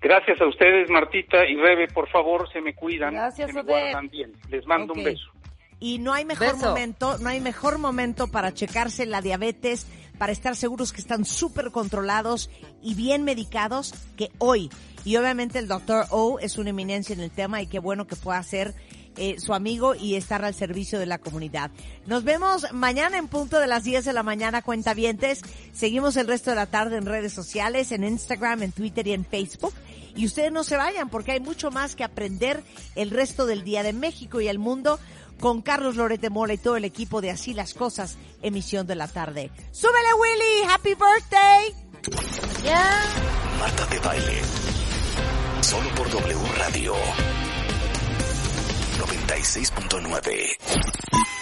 gracias a ustedes, Martita y Rebe, por favor, se me cuidan, Gracias, se me guardan bien. Les mando un beso. Y no hay mejor Beso. momento, no hay mejor momento para checarse la diabetes, para estar seguros que están súper controlados y bien medicados que hoy. Y obviamente el doctor O es una eminencia en el tema y qué bueno que pueda ser eh, su amigo y estar al servicio de la comunidad. Nos vemos mañana en punto de las 10 de la mañana, cuentavientes. Seguimos el resto de la tarde en redes sociales, en Instagram, en Twitter y en Facebook. Y ustedes no se vayan porque hay mucho más que aprender el resto del día de México y el mundo con Carlos Lorete Mola y todo el equipo de Así las Cosas, emisión de la tarde. ¡Súbele, Willy! ¡Happy birthday! Marta de Baile. Solo por W Radio. 96.9.